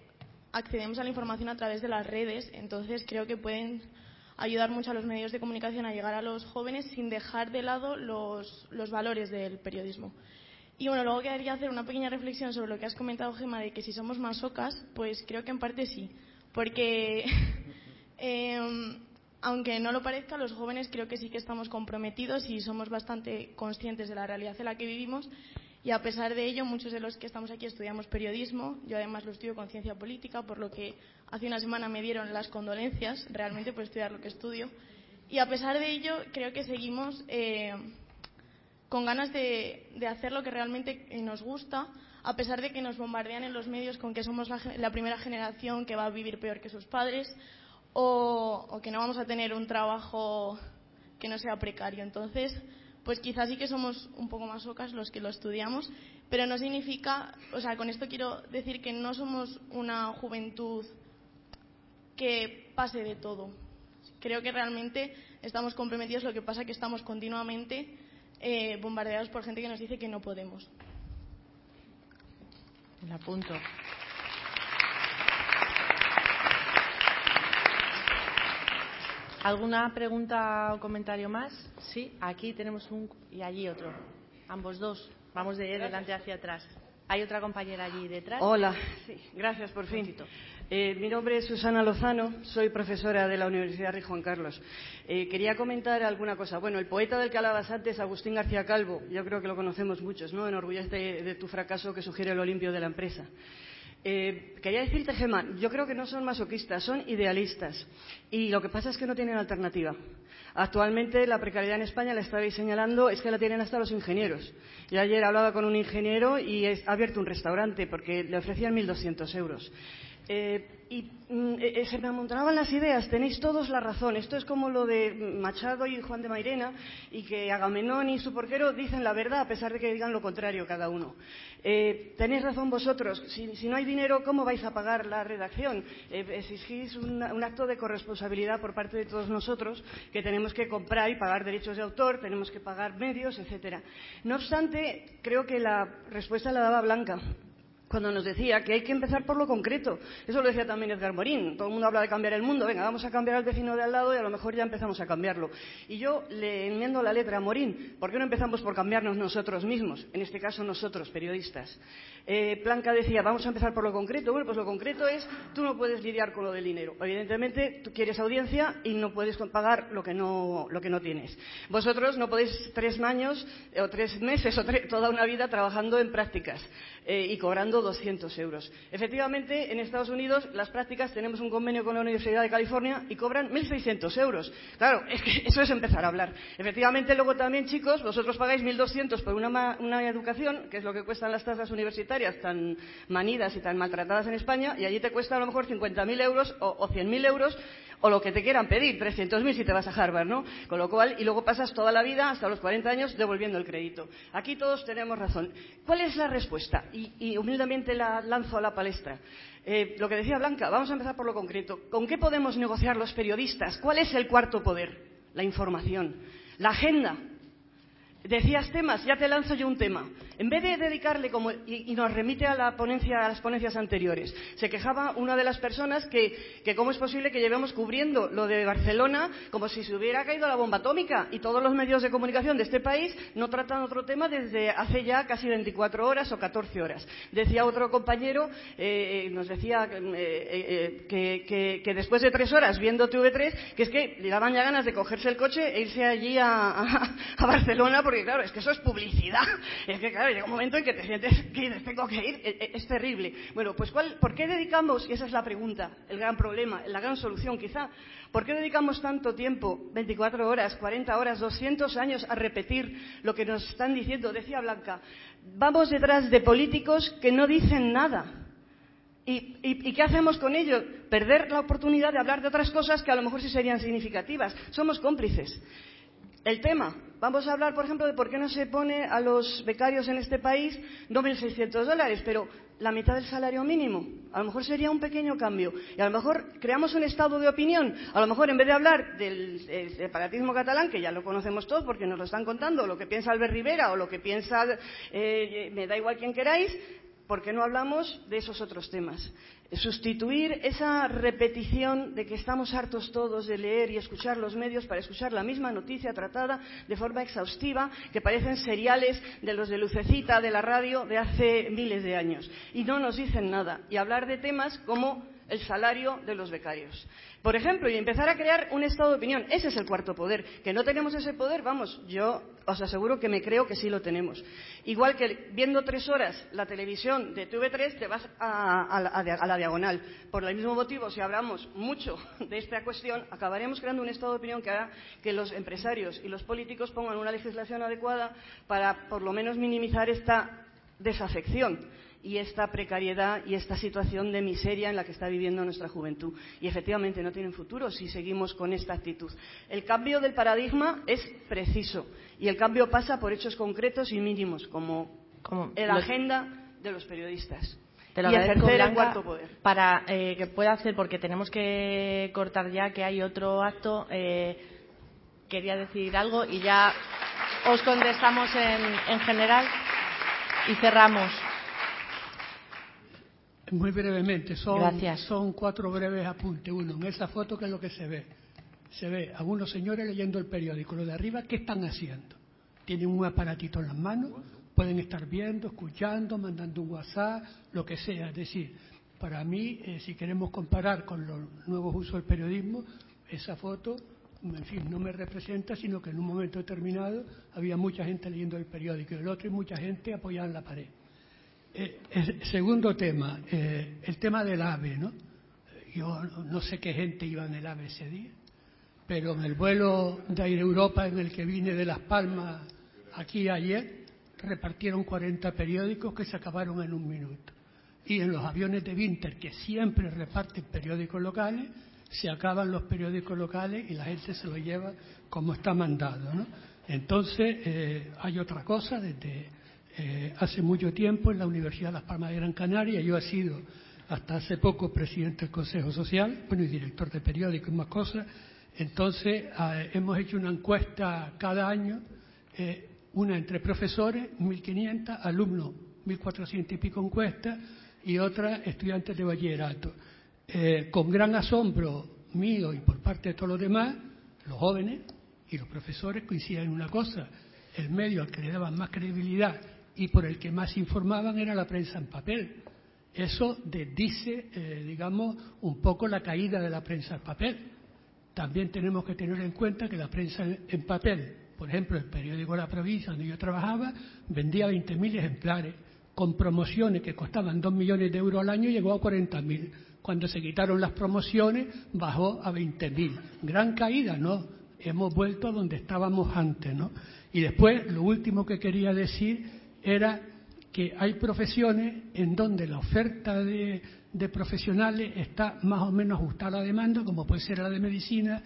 accedemos a la información a través de las redes, entonces creo que pueden ayudar mucho a los medios de comunicación a llegar a los jóvenes sin dejar de lado los, valores del periodismo. Y bueno, luego quería hacer una pequeña reflexión sobre lo que has comentado, Gema, de que si somos masocas, pues creo que en parte sí. Porque eh, aunque no lo parezca, los jóvenes creo que sí que estamos comprometidos y somos bastante conscientes de la realidad en la que vivimos. Y a pesar de ello, muchos de los que estamos aquí estudiamos periodismo. Yo además lo estudio con ciencia política, por lo que hace una semana me dieron las condolencias realmente por estudiar lo que estudio. Y a pesar de ello, creo que seguimos eh, con ganas de, hacer lo que realmente nos gusta, a pesar de que nos bombardean en los medios con que somos la, primera generación que va a vivir peor que sus padres o, o que no vamos a tener un trabajo que no sea precario. Entonces, pues quizás sí que somos un poco más ocas los que lo estudiamos, pero no significa, o sea, con esto quiero decir que no somos una juventud que pase de todo. Creo que realmente estamos comprometidos, lo que pasa es que estamos continuamente eh, bombardeados por gente que nos dice que no podemos. Un apunto. ¿Alguna pregunta o comentario más? Sí, aquí tenemos un y allí otro. Ambos dos. Vamos de delante hacia atrás. Hay otra compañera allí detrás. Hola, sí, gracias por fin. Eh, mi nombre es Susana Lozano, soy profesora de la Universidad Rey Juan Carlos. Eh, quería comentar alguna cosa. Bueno, el poeta del que hablabas antes, Agustín García Calvo, yo creo que lo conocemos muchos, ¿no? Enorgullece de, de tu fracaso que sugiere el Olimpio de la empresa. Eh, quería decirte, Gemma, yo creo que no son masoquistas, son idealistas. Y lo que pasa es que no tienen alternativa. Actualmente la precariedad en España, la estabais señalando, es que la tienen hasta los ingenieros. Yo ayer hablaba con un ingeniero y ha abierto un restaurante porque le ofrecían 1.200 euros. Eh, y mm, eh, se me amontonaban las ideas, tenéis todos la razón. Esto es como lo de Machado y Juan de Mairena, y que Agamenón y su porquero dicen la verdad a pesar de que digan lo contrario cada uno. Eh, tenéis razón vosotros, si, no hay dinero, ¿cómo vais a pagar la redacción? Eh, exigís un, acto de corresponsabilidad por parte de todos nosotros, que tenemos que comprar y pagar derechos de autor, tenemos que pagar medios, etcétera. No obstante, creo que la respuesta la daba Blanca cuando nos decía que hay que empezar por lo concreto. Eso lo decía también Edgar Morín. Todo el mundo habla de cambiar el mundo. Venga, vamos a cambiar al vecino de al lado y a lo mejor ya empezamos a cambiarlo. Y yo le enmiendo la letra a Morín. ¿Por qué no empezamos por cambiarnos nosotros mismos? En este caso, nosotros, periodistas. Eh, Planca decía, vamos a empezar por lo concreto. Bueno, pues lo concreto es, tú no puedes lidiar con lo del dinero. Evidentemente, tú quieres audiencia y no puedes pagar lo que no, lo que no tienes. Vosotros no podéis tres años o tres meses o toda una vida trabajando en prácticas eh, y cobrando 200 euros. Efectivamente, en Estados Unidos las prácticas tenemos un convenio con la Universidad de California y cobran 1.600 euros. Claro, es que eso es empezar a hablar. Efectivamente, luego también, chicos, vosotros pagáis 1.200 por una, educación, que es lo que cuestan las tasas universitarias tan manidas y tan maltratadas en España, y allí te cuesta a lo mejor 50.000 euros o, o 100.000 euros o lo que te quieran pedir, 300.000 si te vas a Harvard, ¿no? Con lo cual, y luego pasas toda la vida, hasta los 40 años, devolviendo el crédito. Aquí todos tenemos razón. ¿Cuál es la respuesta? Y, y humildemente la lanzo a la palestra. Eh, lo que decía Blanca, vamos a empezar por lo concreto. ¿Con qué podemos negociar los periodistas? ¿Cuál es el cuarto poder? La información. La agenda. Decías temas, ya te lanzo yo un tema. En vez de dedicarle, como, y, nos remite a, la ponencia, a las ponencias anteriores, se quejaba una de las personas que, cómo es posible que llevemos cubriendo lo de Barcelona como si se hubiera caído la bomba atómica y todos los medios de comunicación de este país no tratan otro tema desde hace ya casi 24 horas o 14 horas. Decía otro compañero, eh, nos decía eh, eh, que, después de tres horas viendo TV3, que es que le daban ya ganas de cogerse el coche e irse allí a Barcelona porque claro, es que eso es publicidad. Es que claro, llega un momento en que te sientes que tengo que ir, es, es terrible. Bueno, pues ¿cuál, ¿por qué dedicamos, y esa es la pregunta, el gran problema, la gran solución quizá, ¿por qué dedicamos tanto tiempo, 24 horas, 40 horas, 200 años a repetir lo que nos están diciendo? Decía Blanca, vamos detrás de políticos que no dicen nada. ¿Y, y, ¿Y, qué hacemos con ello? Perder la oportunidad de hablar de otras cosas que a lo mejor sí serían significativas. Somos cómplices. El tema. Vamos a hablar, por ejemplo, de por qué no se pone a los becarios en este país 2.600 dólares, pero la mitad del salario mínimo. A lo mejor sería un pequeño cambio. Y a lo mejor creamos un estado de opinión. A lo mejor en vez de hablar del, separatismo catalán, que ya lo conocemos todos porque nos lo están contando, lo que piensa Albert Rivera o lo que piensa, eh, me da igual quien queráis, ¿por qué no hablamos de esos otros temas? Sustituir esa repetición de que estamos hartos todos de leer y escuchar los medios para escuchar la misma noticia tratada de forma exhaustiva que parecen seriales de los de Lucecita, de la radio, de hace miles de años. Y no nos dicen nada. Y hablar de temas como el salario de los becarios. Por ejemplo, y empezar a crear un estado de opinión. Ese es el cuarto poder. Que no tenemos ese poder, vamos, yo os aseguro que me creo que sí lo tenemos. Igual que viendo tres horas la televisión de TV3 te vas a, a la diagonal. Por el mismo motivo, si hablamos mucho de esta cuestión, acabaremos creando un estado de opinión que haga que los empresarios y los políticos pongan una legislación adecuada para, por lo menos, minimizar esta desafección y esta precariedad y esta situación de miseria en la que está viviendo nuestra juventud. Y efectivamente no tienen futuro si seguimos con esta actitud. El cambio del paradigma es preciso y el cambio pasa por hechos concretos y mínimos, como, Como la agenda de los periodistas. Te lo y agradezco, el Blanca, cuarto poder. Para eh, que pueda hacer, porque tenemos que cortar ya, que hay otro acto. eh, quería decir algo y ya os contestamos en, en general y cerramos. Muy brevemente, son, Gracias. son cuatro breves apuntes. Uno, en esa foto, ¿qué es lo que se ve? Se ve a unos señores leyendo el periódico. Lo de arriba, ¿qué están haciendo? Tienen un aparatito en las manos, pueden estar viendo, escuchando, mandando un WhatsApp, lo que sea. Es decir, para mí, eh, si queremos comparar con los nuevos usos del periodismo, esa foto, en fin, no me representa, sino que en un momento determinado había mucha gente leyendo el periódico y el otro y mucha gente apoyada en la pared. Eh, segundo tema, eh, el tema del AVE, ¿no? Yo no- sé qué gente iba en el AVE ese día, pero en el vuelo de Air Europa en el que vine de Las Palmas aquí ayer, repartieron 40 periódicos que se acabaron en un minuto. Y en los aviones de Winter, que siempre reparten periódicos locales, se acaban los periódicos locales y la gente se lo lleva como está mandado, ¿no? Entonces, eh, hay otra cosa, desde eh, hace mucho tiempo en la Universidad de Las Palmas de Gran Canaria, yo he sido hasta hace poco presidente del Consejo Social, bueno, y director de periódico y más cosas. Entonces, eh, hemos hecho una encuesta cada año, eh, una entre profesores, 1.500, alumnos, 1.400 y pico encuestas, y otra estudiantes de bachillerato. Eh, con gran asombro mío y por parte de todos los demás, los jóvenes y los profesores coincidían en una cosa, el medio al que le daban más credibilidad y por el que más informaban era la prensa en papel. Eso desdice, eh, digamos, un poco la caída de la prensa en papel. También tenemos que tener en cuenta que la prensa en papel, por ejemplo, el periódico La Provincia, donde yo trabajaba, vendía 20.000 ejemplares, con promociones que costaban 2 millones de euros al año, llegó a 40.000. Cuando se quitaron las promociones, bajó a 20.000. Gran caída, ¿no? Hemos vuelto a donde estábamos antes, ¿no? Y después, lo último que quería decir era que hay profesiones en donde la oferta de, profesionales está más o menos ajustada a la demanda, como puede ser la de medicina,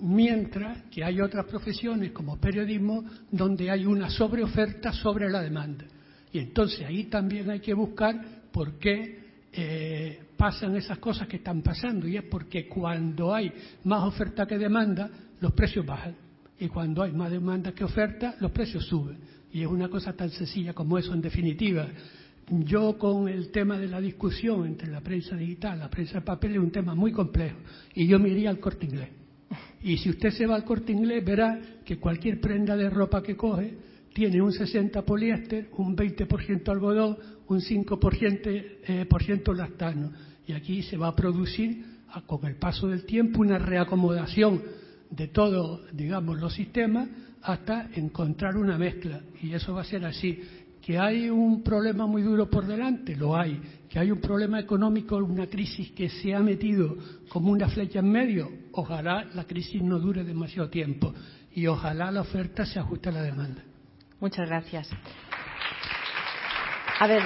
mientras que hay otras profesiones como periodismo donde hay una sobreoferta sobre la demanda. Y entonces ahí también hay que buscar por qué eh, pasan esas cosas que están pasando. Y es porque cuando hay más oferta que demanda, los precios bajan. Y cuando hay más demanda que oferta, los precios suben. Y es una cosa tan sencilla como eso, en definitiva. Yo con el tema de la discusión entre la prensa digital la prensa de papel es un tema muy complejo. Y yo me iría al corte inglés. Y si usted se va al corte inglés, verá que cualquier prenda de ropa que coge tiene un 60 poliéster, un 20% algodón, un 5% eh, por ciento lactano. Y aquí se va a producir, con el paso del tiempo, una reacomodación de todos, digamos, los sistemas hasta encontrar una mezcla. Y eso va a ser así. Que hay un problema muy duro por delante, lo hay. Que hay un problema económico, una crisis que se ha metido como una flecha en medio, ojalá la crisis no dure demasiado tiempo y ojalá la oferta se ajuste a la demanda. Muchas gracias. A ver,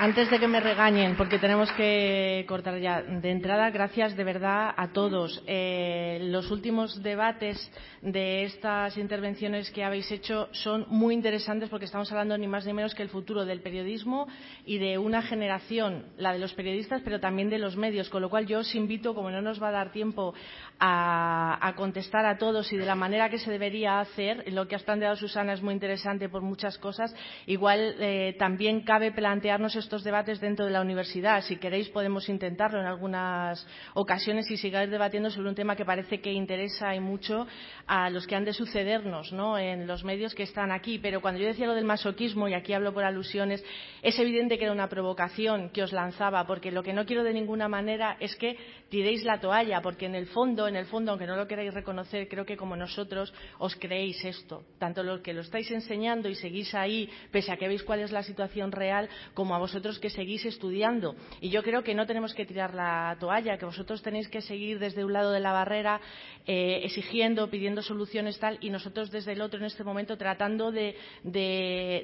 antes de que me regañen, porque tenemos que cortar ya de entrada, gracias de verdad a todos. Eh, los últimos debates de estas intervenciones que habéis hecho son muy interesantes porque estamos hablando ni más ni menos que el futuro del periodismo y de una generación, la de los periodistas, pero también de los medios. Con lo cual yo os invito, como no nos va a dar tiempo a, contestar a todos y de la manera que se debería hacer, lo que has planteado Susana es muy interesante por muchas cosas, igual eh, también cabe plantearnos estos estos debates dentro de la universidad. Si queréis podemos intentarlo en algunas ocasiones y seguir debatiendo sobre un tema que parece que interesa y mucho a los que han de sucedernos ¿no? en los medios que están aquí. Pero cuando yo decía lo del masoquismo, y aquí hablo por alusiones, es evidente que era una provocación que os lanzaba, porque lo que no quiero de ninguna manera es que tiréis la toalla, porque en el fondo, en el fondo, aunque no lo queráis reconocer, creo que como nosotros os creéis esto, tanto los que lo estáis enseñando y seguís ahí, pese a que veis cuál es la situación real, como a vosotros que seguís estudiando. Y yo creo que no tenemos que tirar la toalla, que vosotros tenéis que seguir desde un lado de la barrera eh, exigiendo, pidiendo soluciones tal, y nosotros desde el otro en este momento tratando de,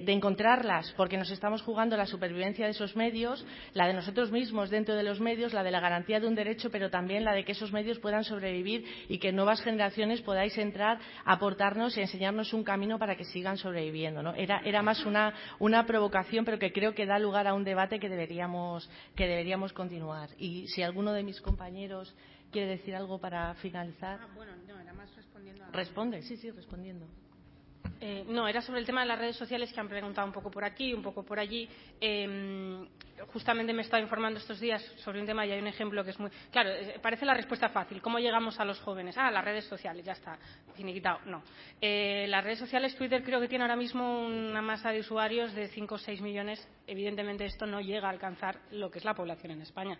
encontrarlas, porque nos estamos jugando la supervivencia de esos medios, la de nosotros mismos dentro de los medios, la de la garantía de un derecho, pero también la de que esos medios puedan sobrevivir y que nuevas generaciones podáis entrar aportarnos y enseñarnos un camino para que sigan sobreviviendo. ¿no? Era, más una, una provocación, pero que creo que da lugar a un debate que deberíamos, que deberíamos continuar. Y si alguno de mis compañeros quiere decir algo para finalizar. Ah. Responde, sí, sí, respondiendo. Eh, no, era sobre el tema de las redes sociales que han preguntado un poco por aquí, un poco por allí. Eh, justamente me he estado informando estos días sobre un tema y hay un ejemplo que es muy. Claro, eh, parece la respuesta fácil. ¿Cómo llegamos a los jóvenes? Ah, las redes sociales, ya está, finiquitado. No. Eh, las redes sociales, Twitter creo que tiene ahora mismo una masa de usuarios de 5 o 6 millones. Evidentemente esto no llega a alcanzar lo que es la población en España.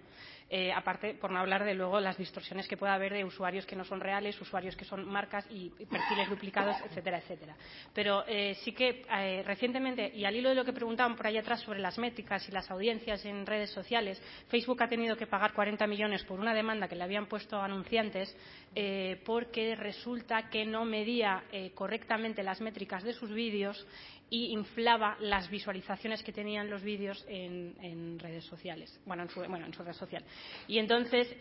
Aparte, por no hablar de luego las distorsiones que pueda haber de usuarios que no son reales, usuarios que son marcas y perfiles duplicados, etcétera, etcétera. Pero eh, sí que eh, recientemente, y al hilo de lo que preguntaban por ahí atrás sobre las métricas y las audiencias en redes sociales, Facebook ha tenido que pagar 40 millones por una demanda que le habían puesto anunciantes eh, porque resulta que no medía correctamente las métricas de sus vídeos y inflaba las visualizaciones que tenían los vídeos en, redes sociales, bueno en, su, bueno, en su red social. Y entonces.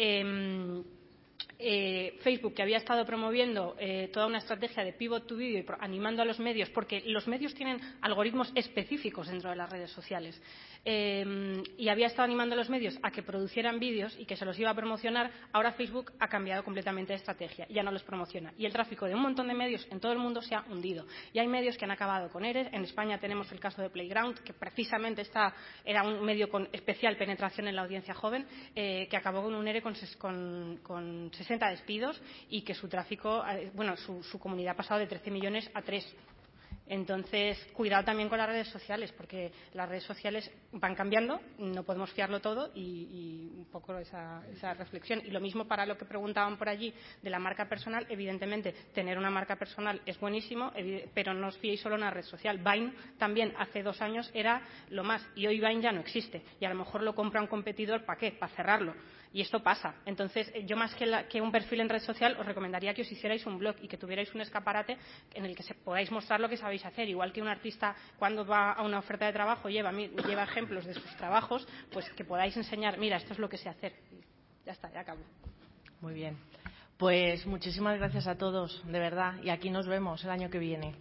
Eh, Facebook, que había estado promoviendo eh, toda una estrategia de pivot to video y animando a los medios, porque los medios tienen algoritmos específicos dentro de las redes sociales, y había estado animando a los medios a que producieran vídeos y que se los iba a promocionar, ahora Facebook ha cambiado completamente de estrategia, ya no los promociona. Y el tráfico de un montón de medios en todo el mundo se ha hundido. Y hay medios que han acabado con ERE. En España tenemos el caso de Playground, que precisamente era un medio con especial penetración en la audiencia joven, eh, que acabó con un ERE con, 60 despidos y que su tráfico, eh, bueno, su, comunidad ha pasado de 13 millones a 3 entonces, cuidado también con las redes sociales, porque las redes sociales van cambiando, no podemos fiarlo todo y, un poco esa, reflexión. Y lo mismo para lo que preguntaban por allí de la marca personal. Evidentemente, tener una marca personal es buenísimo, pero no os fiéis solo en una red social. Vine también hace dos años era lo más y hoy Vine ya no existe. Y a lo mejor lo compra un competidor, ¿para qué? Para cerrarlo y esto pasa. Entonces, yo más que, un perfil en red social, os recomendaría que os hicierais un blog y que tuvierais un escaparate en el que podáis mostrar lo que sabéis hacer. Igual que un artista, cuando va a una oferta de trabajo, lleva, lleva ejemplos de sus trabajos, pues que podáis enseñar, mira, esto es lo que sé hacer. Ya está, ya acabo. Muy bien. Pues muchísimas gracias a todos, de verdad. Y aquí nos vemos el año que viene.